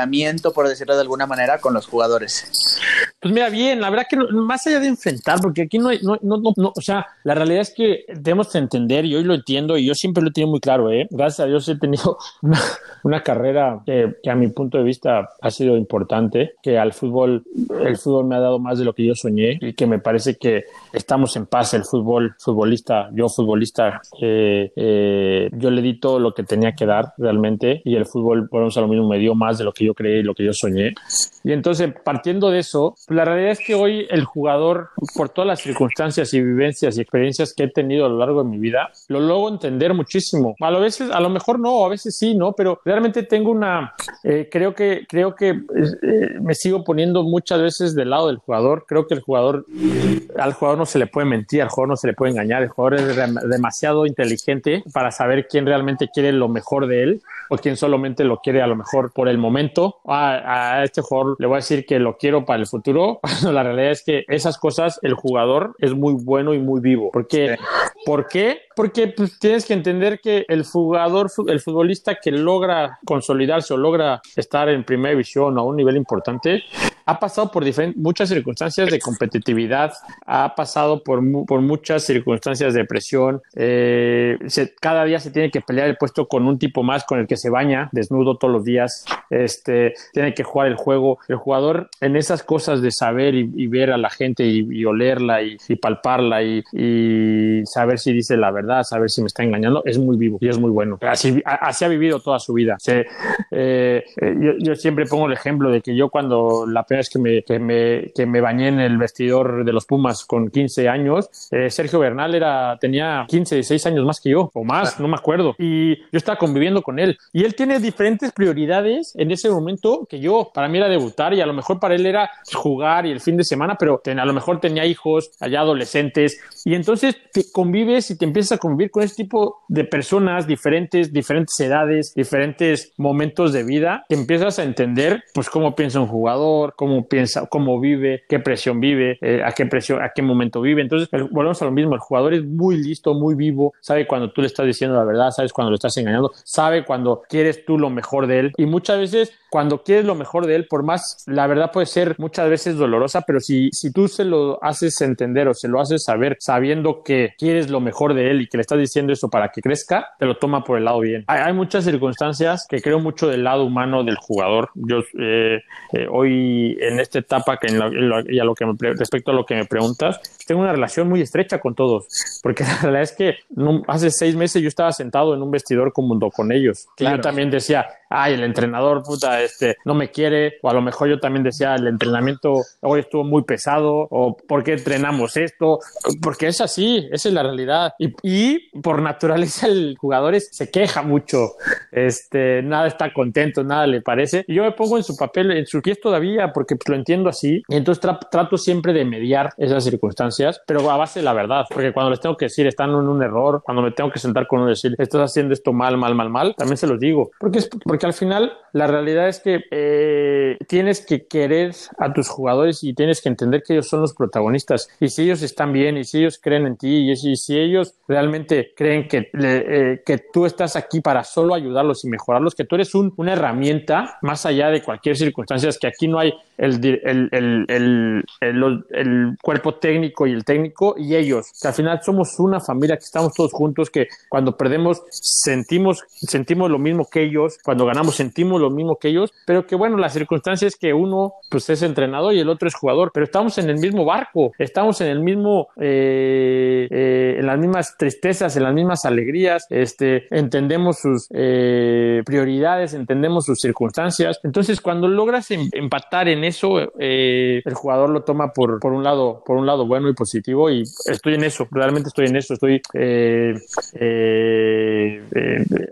B: por decirlo de alguna manera, con los jugadores?
C: Pues mira, bien, la verdad que más allá de enfrentar, porque aquí no hay, no, no, no, o sea, la realidad es que tenemos que entender, y hoy lo entiendo, y yo siempre lo he tenido muy claro, ¿eh? Gracias a Dios he tenido una, carrera que, a mi punto de vista ha sido importante, que al fútbol, el fútbol me ha dado más de lo que yo soñé, y que me parece que estamos en paz, el fútbol, futbolista, yo futbolista, eh, yo le di todo lo que tenía que dar realmente y el fútbol, por a lo mismo, me dio más de lo que yo creí lo que yo soñé. Y entonces, partiendo de eso, la realidad es que hoy el jugador, por todas las circunstancias y vivencias y experiencias que he tenido a lo largo de mi vida, lo logro entender muchísimo. A lo veces, a lo mejor no, a veces sí, ¿no? Pero realmente tengo una, eh, creo que, creo que eh, me sigo poniendo muchas veces del lado del jugador. Creo que el jugador, al jugador no se le puede mentir, al jugador no se le puede engañar. El jugador es demasiado inteligente para saber quién realmente quiere lo mejor de él o quien solamente lo quiere a lo mejor por el momento. a este jugador le voy a decir que lo quiero para el futuro. la realidad es que esas cosas el jugador es muy bueno y muy vivo. Porque, ¿Por qué? Porque pues, tienes que entender que el jugador, el futbolista que logra consolidarse o logra estar en primera división o a un nivel importante, ha pasado por muchas circunstancias de competitividad, ha pasado por, por muchas circunstancias de presión. Eh, cada día se tiene que pelear el puesto con un tipo más con el que se baña desnudo todos los días. Este, tiene que jugar el juego. El jugador en esas cosas de saber y, ver a la gente y, olerla y, palparla y, saber si dice la verdad, saber si me está engañando, es muy vivo y es muy bueno. Así, así ha vivido toda su vida. Eh, eh, yo, yo, siempre pongo el ejemplo de que yo cuando la primera vez que me, que me, que me bañé en el vestidor de los Pumas con 15 años, eh, Sergio Bernal era, tenía 15, 16 años más que yo, o más, no me acuerdo. Y yo estaba conviviendo con él. Y él tiene diferentes prioridades en ese momento que yo. Para mí era debutar y a lo mejor para él era jugar y el fin de semana, pero a lo mejor tenía hijos, allá adolescentes. Y entonces te convives y te empiezas a convivir con este tipo de personas diferentes, diferentes edades, diferentes momentos de vida, que empiezas a entender pues cómo piensa un jugador, cómo piensa, cómo vive, qué presión vive, eh, a qué presión, a qué momento vive. Entonces, volvemos a lo mismo, el jugador es muy listo, muy vivo, sabe cuando tú le estás diciendo la verdad, sabes cuando lo estás engañando, sabe cuando quieres tú lo mejor de él. Y muchas veces cuando quieres lo mejor de él, por más, la verdad puede ser muchas veces dolorosa, pero si, si tú se lo haces entender o se lo haces saber sabiendo que quieres lo mejor de él y que le estás diciendo eso para que crezca, te lo toma por el lado bien. Hay, hay muchas circunstancias que creo mucho del lado humano del jugador. Yo eh, eh, hoy en esta etapa que y a lo que respecto a lo que me preguntas, tengo una relación muy estrecha con todos, porque la realidad es que hace seis meses yo estaba sentado en un vestidor junto con ellos. Claro. yo también decía, ay, el entrenador, puta, este, no me quiere, o a lo mejor yo también decía, el entrenamiento hoy estuvo muy pesado, o ¿por qué entrenamos esto? Porque es así, esa es la realidad. Y, por naturaleza el jugador se queja mucho, este, nada está contento, nada le parece. Yo me pongo en su papel, en sus pies todavía, porque lo entiendo así, entonces trato siempre de mediar esas circunstancias, pero a base de la verdad, porque cuando les tengo que decir, están en un error, cuando me tengo que sentar con uno y decir, estás haciendo esto mal, mal, mal, mal, también se los digo, porque es porque que al final la realidad es que eh, tienes que querer a tus jugadores y tienes que entender que ellos son los protagonistas. Y si ellos están bien y si ellos creen en ti y si, ellos realmente creen que, eh, que tú estás aquí para solo ayudarlos y mejorarlos, que tú eres una herramienta más allá de cualquier circunstancia, es que aquí no hay el, el, el, el, cuerpo técnico y el técnico y ellos, que al final somos una familia, que estamos todos juntos, que cuando perdemos sentimos, sentimos lo mismo que ellos, cuando ganamos sentimos lo mismo que ellos, pero que bueno, la circunstancia es que uno pues es entrenador y el otro es jugador, pero estamos en el mismo barco, estamos en el mismo, eh, eh, en las mismas tristezas, en las mismas alegrías, este, entendemos sus eh, prioridades, entendemos sus circunstancias, entonces cuando logras em, empatar en eso, el jugador lo toma por, por un lado, por un lado bueno y positivo y estoy en eso, realmente estoy en eso, estoy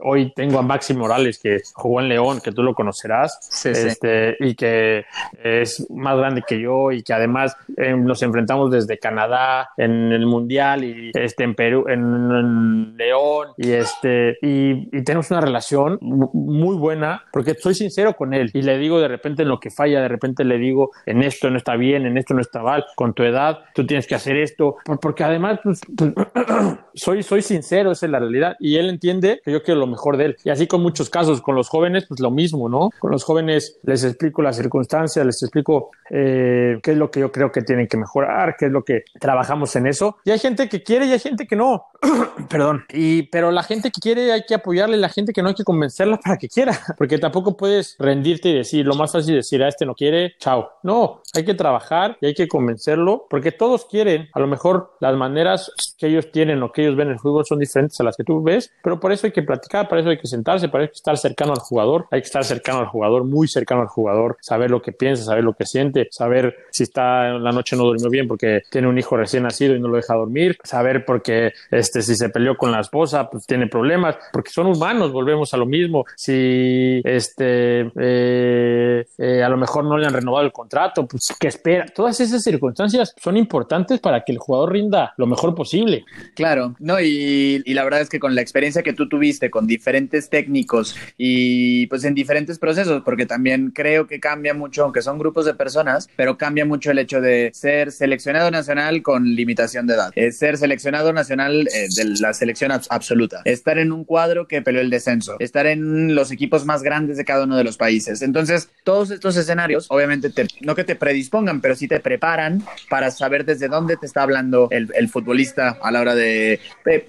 C: hoy tengo a Maxi Morales que jugó en León, que tú lo conocerás, este, y que es más grande que yo y que además eh, nos enfrentamos desde Canadá en el Mundial y este, en Perú, en, León, y, este, y, tenemos una relación muy buena porque soy sincero con él y le digo de repente en lo que falla, de repente le digo en esto no está bien, en esto no está mal, con tu edad tú tienes que hacer esto, porque además pues, pues, soy, soy sincero, esa es la realidad y él entiende que yo quiero lo mejor de él y así con muchos casos, con los jóvenes, pues lo mismo, ¿no? Con los jóvenes les explico las circunstancias, les explico eh, qué es lo que yo creo que tienen que mejorar, qué es lo que trabajamos en eso. Y hay gente que quiere y hay gente que no. Perdón. Y, pero la gente que quiere hay que apoyarle, la gente que no hay que convencerla para que quiera, porque tampoco puedes rendirte y decir, lo más fácil es decir, a este no quiere, chao. No, hay que trabajar y hay que convencerlo, porque todos quieren, a lo mejor las maneras que ellos tienen o que ellos ven en el fútbol son diferentes a las que tú ves, pero por eso hay que platicar, para eso hay que sentarse, para eso hay que estar cercano al jugador, hay que estar cercano al jugador, muy cercano al jugador, saber lo que piensa, saber lo que siente, saber si está en la noche no durmió bien porque tiene un hijo recién nacido y no lo deja dormir, saber porque este, si se peleó con la esposa, pues tiene problemas, porque son humanos, volvemos a lo mismo. Si este, eh, eh, a lo mejor no le han renovado el contrato, pues que espera. Todas esas circunstancias son importantes para que el jugador rinda lo mejor posible.
B: Claro, no, y, y la verdad es que con la experiencia que tú tuviste con diferentes técnicos y pues en diferentes procesos, porque también creo que cambia mucho, aunque son grupos de personas, pero cambia mucho el hecho de ser seleccionado nacional con limitación de edad, es ser seleccionado nacional eh, de la selección absoluta, estar en un cuadro que peleó el descenso, estar en los equipos más grandes de cada uno de los países. Entonces, todos estos escenarios, obviamente,
G: obviamente te, no que te predispongan, pero sí te preparan para saber desde dónde te está hablando el, el futbolista a la hora de,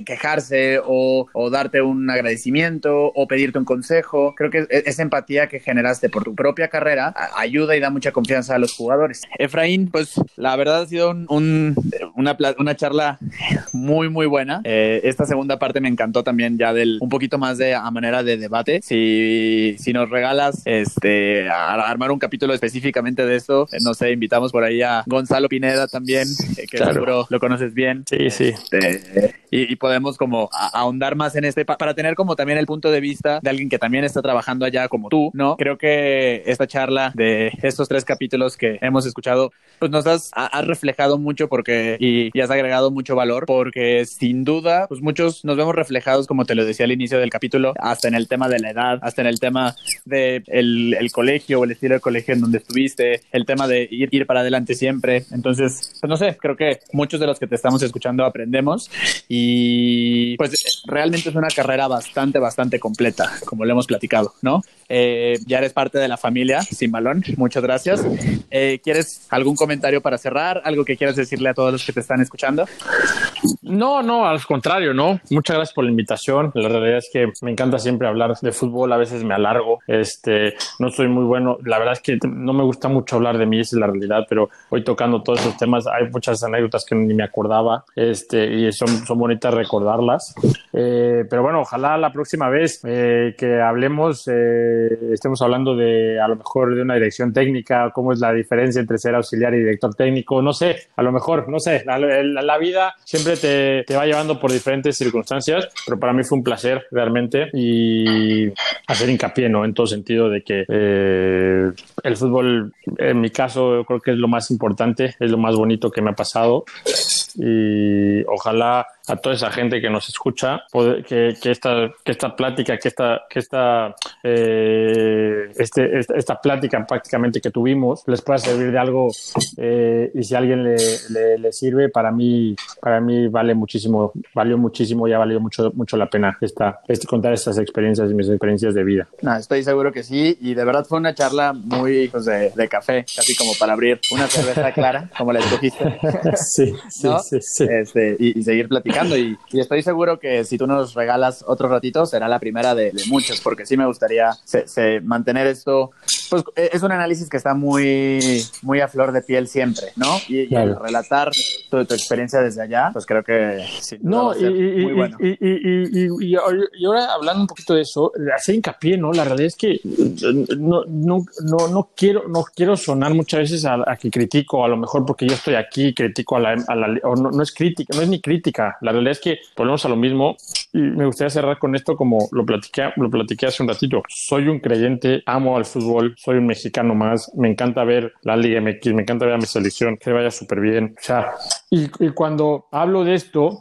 G: quejarse o, o, darte un agradecimiento o pedirte un consejo. Creo que esa empatía que generaste por tu propia carrera ayuda y da mucha confianza a los jugadores.
B: Efraín, pues la verdad ha sido un, un, una, una, charla muy, muy buena. Eh, esta segunda parte me encantó también ya del un poquito más de a manera de debate. Si, si nos regalas este, a, armar un capítulo específicamente de esto, eh, no sé, invitamos por ahí a Gonzalo Pineda también, eh, que claro. seguro lo conoces bien.
H: Sí, sí.
B: Este, y, y, podemos como ahondar más en este, para tener como también el punto de vista de alguien que también está trabajando allá como tú, ¿no? Creo que esta charla de estos tres capítulos que hemos escuchado, pues nos has, has reflejado mucho porque y, y, has agregado mucho valor porque sin duda, pues muchos nos vemos reflejados, como te lo decía al inicio del capítulo, hasta en el tema de la edad, hasta en el tema de el, el colegio o el estilo de colegio en donde estuviste, el tema de ir, ir para adelante siempre. Entonces, pues no sé, creo que muchos de los que te estamos escuchando aprendemos y pues realmente es una carrera bastante, bastante completa, como lo hemos platicado, ¿no? Eh, ya eres parte de la familia Sin Balón. Muchas gracias. Eh, ¿Quieres algún comentario para cerrar? ¿Algo que quieras decirle a todos los que te están escuchando?
C: No, no, al contrario, no. Muchas gracias por la invitación. La realidad es que me encanta siempre hablar de fútbol. A veces me alargo. Este, no soy muy bueno. La verdad es que no me gusta mucho hablar de mí, esa es la realidad, pero hoy tocando todos esos temas, hay muchas anécdotas que ni me acordaba. Este, y son, son bonitas recordarlas. Eh, pero bueno, ojalá la próxima vez eh, que hablemos, eh, estemos hablando de a lo mejor de una dirección técnica, cómo es la diferencia entre ser auxiliar y director técnico. No sé, a lo mejor, no sé. La, la, la vida siempre te, te, va llevando por diferentes circunstancias, pero para mí fue un placer realmente y hacer hincapié, ¿no? En todo sentido de que eh, el fútbol, en mi caso, yo creo que es lo más importante, es lo más bonito que me ha pasado. Y ojalá a toda esa gente que nos escucha, que, que, esta, que esta plática, que esta, que esta, eh, este, esta, esta, plática prácticamente que tuvimos les pueda servir de algo eh, y si a alguien le, le, le, sirve, para mí, para mí vale muchísimo, valió muchísimo y ha valido mucho, mucho la pena esta, este, contar estas experiencias y mis experiencias de vida.
B: No, estoy seguro que sí y de verdad fue una charla muy pues, de, de café, casi como para abrir una cerveza clara, como la escogiste.
C: sí, sí,
B: ¿no?
C: sí, sí.
B: Este, y, y seguir platicando. Y, y, estoy seguro que si tú nos regalas otro ratito será la primera de, de muchos, porque sí me gustaría se, se mantener esto. Pues es un análisis que está muy, muy a flor de piel siempre, ¿no? Y, claro. y relatar tu, tu, experiencia desde allá, pues creo que sí.
C: No, y, muy bueno. y, ahora hablando un poquito de eso, hacer hincapié, ¿no? La realidad es que no, no, no, no quiero, no quiero sonar muchas veces a, a, que critico, a lo mejor porque yo estoy aquí, critico a la, a la o no, no es crítica, no es ni crítica, la realidad es que volvemos a lo mismo y me gustaría cerrar con esto como lo platiqué, lo platiqué hace un ratito. Soy un creyente, amo al fútbol, soy un mexicano más, me encanta ver la Liga MX, me encanta ver a mi selección, que vaya súper bien. O sea, y, y cuando hablo de esto,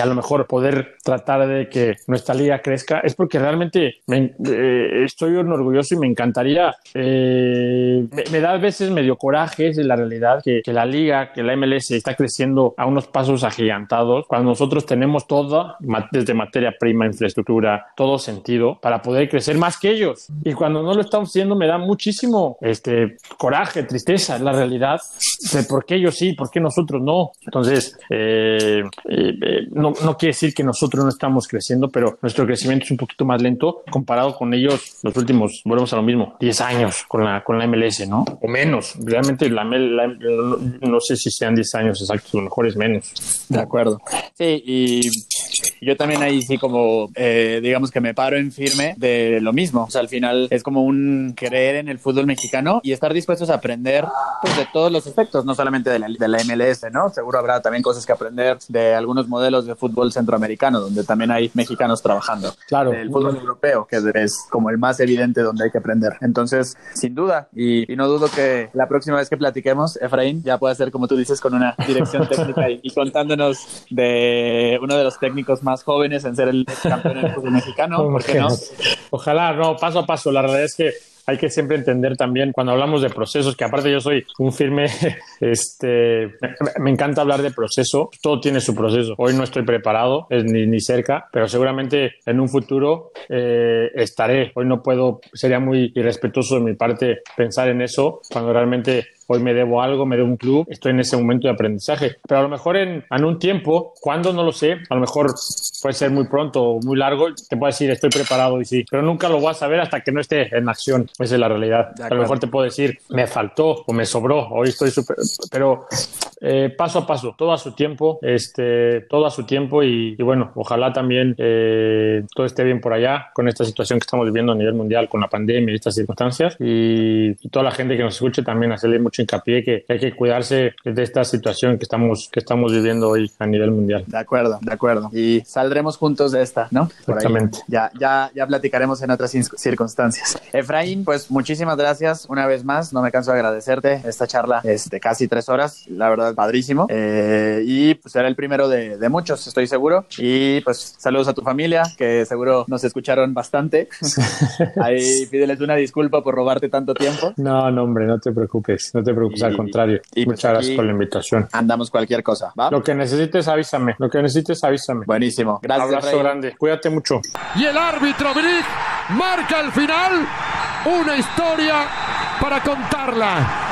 C: a lo mejor poder tratar de que nuestra liga crezca es porque realmente me, eh, estoy orgulloso y me encantaría eh, me, me, da a veces medio coraje es la realidad que, que, la liga que la MLS está creciendo a unos pasos agigantados cuando nosotros tenemos todo desde materia prima infraestructura todo sentido para poder crecer más que ellos. Y cuando no lo estamos haciendo me da muchísimo este coraje tristeza la realidad de por qué ellos sí por qué nosotros no. Entonces eh, no, no, quiere decir que nosotros no estamos creciendo, pero nuestro crecimiento es un poquito más lento comparado con ellos los últimos, volvemos a lo mismo, 10 años con la, con la MLS, ¿no? O menos. Realmente la, la, no sé si sean 10 años exactos, lo mejor es menos.
B: De acuerdo. Sí, y yo también ahí sí como, eh, digamos que me paro en firme de lo mismo. O sea, al final es como un creer en el fútbol mexicano y estar dispuestos a aprender pues, de todos los aspectos, no solamente de la, de la MLS, ¿no? Seguro habrá también cosas que aprender de algunos modelos de fútbol centroamericano, donde también hay mexicanos trabajando.
C: Claro.
B: El fútbol europeo, que es como el más evidente donde hay que aprender. Entonces, sin duda, y, y no dudo que la próxima vez que platiquemos, Efraín, ya pueda ser, como tú dices, con una dirección técnica y, y contándonos de uno de los técnicos más jóvenes en ser el campeón del fútbol mexicano. ¿Por qué no?
C: Ojalá, no, paso a paso. La realidad es que hay que siempre entender también cuando hablamos de procesos, que aparte yo soy un firme, este, me, encanta hablar de proceso, todo tiene su proceso. Hoy no estoy preparado, ni, ni cerca, pero seguramente en un futuro eh, estaré. Hoy no puedo, sería muy irrespetuoso de mi parte pensar en eso cuando realmente hoy me debo algo, me debo un club, estoy en ese momento de aprendizaje. Pero a lo mejor en, en un tiempo, cuando no lo sé, a lo mejor puede ser muy pronto o muy largo, te puedo decir estoy preparado y sí, pero nunca lo voy a saber hasta que no esté en acción. Esa es la realidad. A lo mejor te puedo decir me faltó o me sobró, hoy estoy súper, pero eh, paso a paso, todo a su tiempo, este, todo a su tiempo y, bueno, ojalá también eh, todo esté bien por allá con esta situación que estamos viviendo a nivel mundial con la pandemia y estas circunstancias. Y, y toda la gente que nos escuche también hacerle mucho hincapié que hay que cuidarse de esta situación que estamos, que estamos viviendo hoy a nivel mundial.
B: De acuerdo, de acuerdo. Y saldremos juntos de esta, ¿no?
C: Exactamente.
B: Ya, ya, ya platicaremos en otras circunstancias. Efraín, pues muchísimas gracias una vez más. No me canso de agradecerte esta charla este, casi tres horas. La verdad, padrísimo. Eh, y pues será el primero de, de, muchos, estoy seguro. Y pues saludos a tu familia, que seguro nos escucharon bastante. Ahí pídeles una disculpa por robarte tanto tiempo.
C: No, no, hombre, no te preocupes. No te preocupes, y, al contrario. Y pues Muchas gracias por la invitación.
B: Andamos cualquier cosa. ¿va?
C: Lo que necesites, avísame. Lo que necesites, avísame.
B: Buenísimo. Gracias.
C: Un abrazo grande. Cuídate mucho.
E: Y el árbitro Brick marca al final una historia para contarla.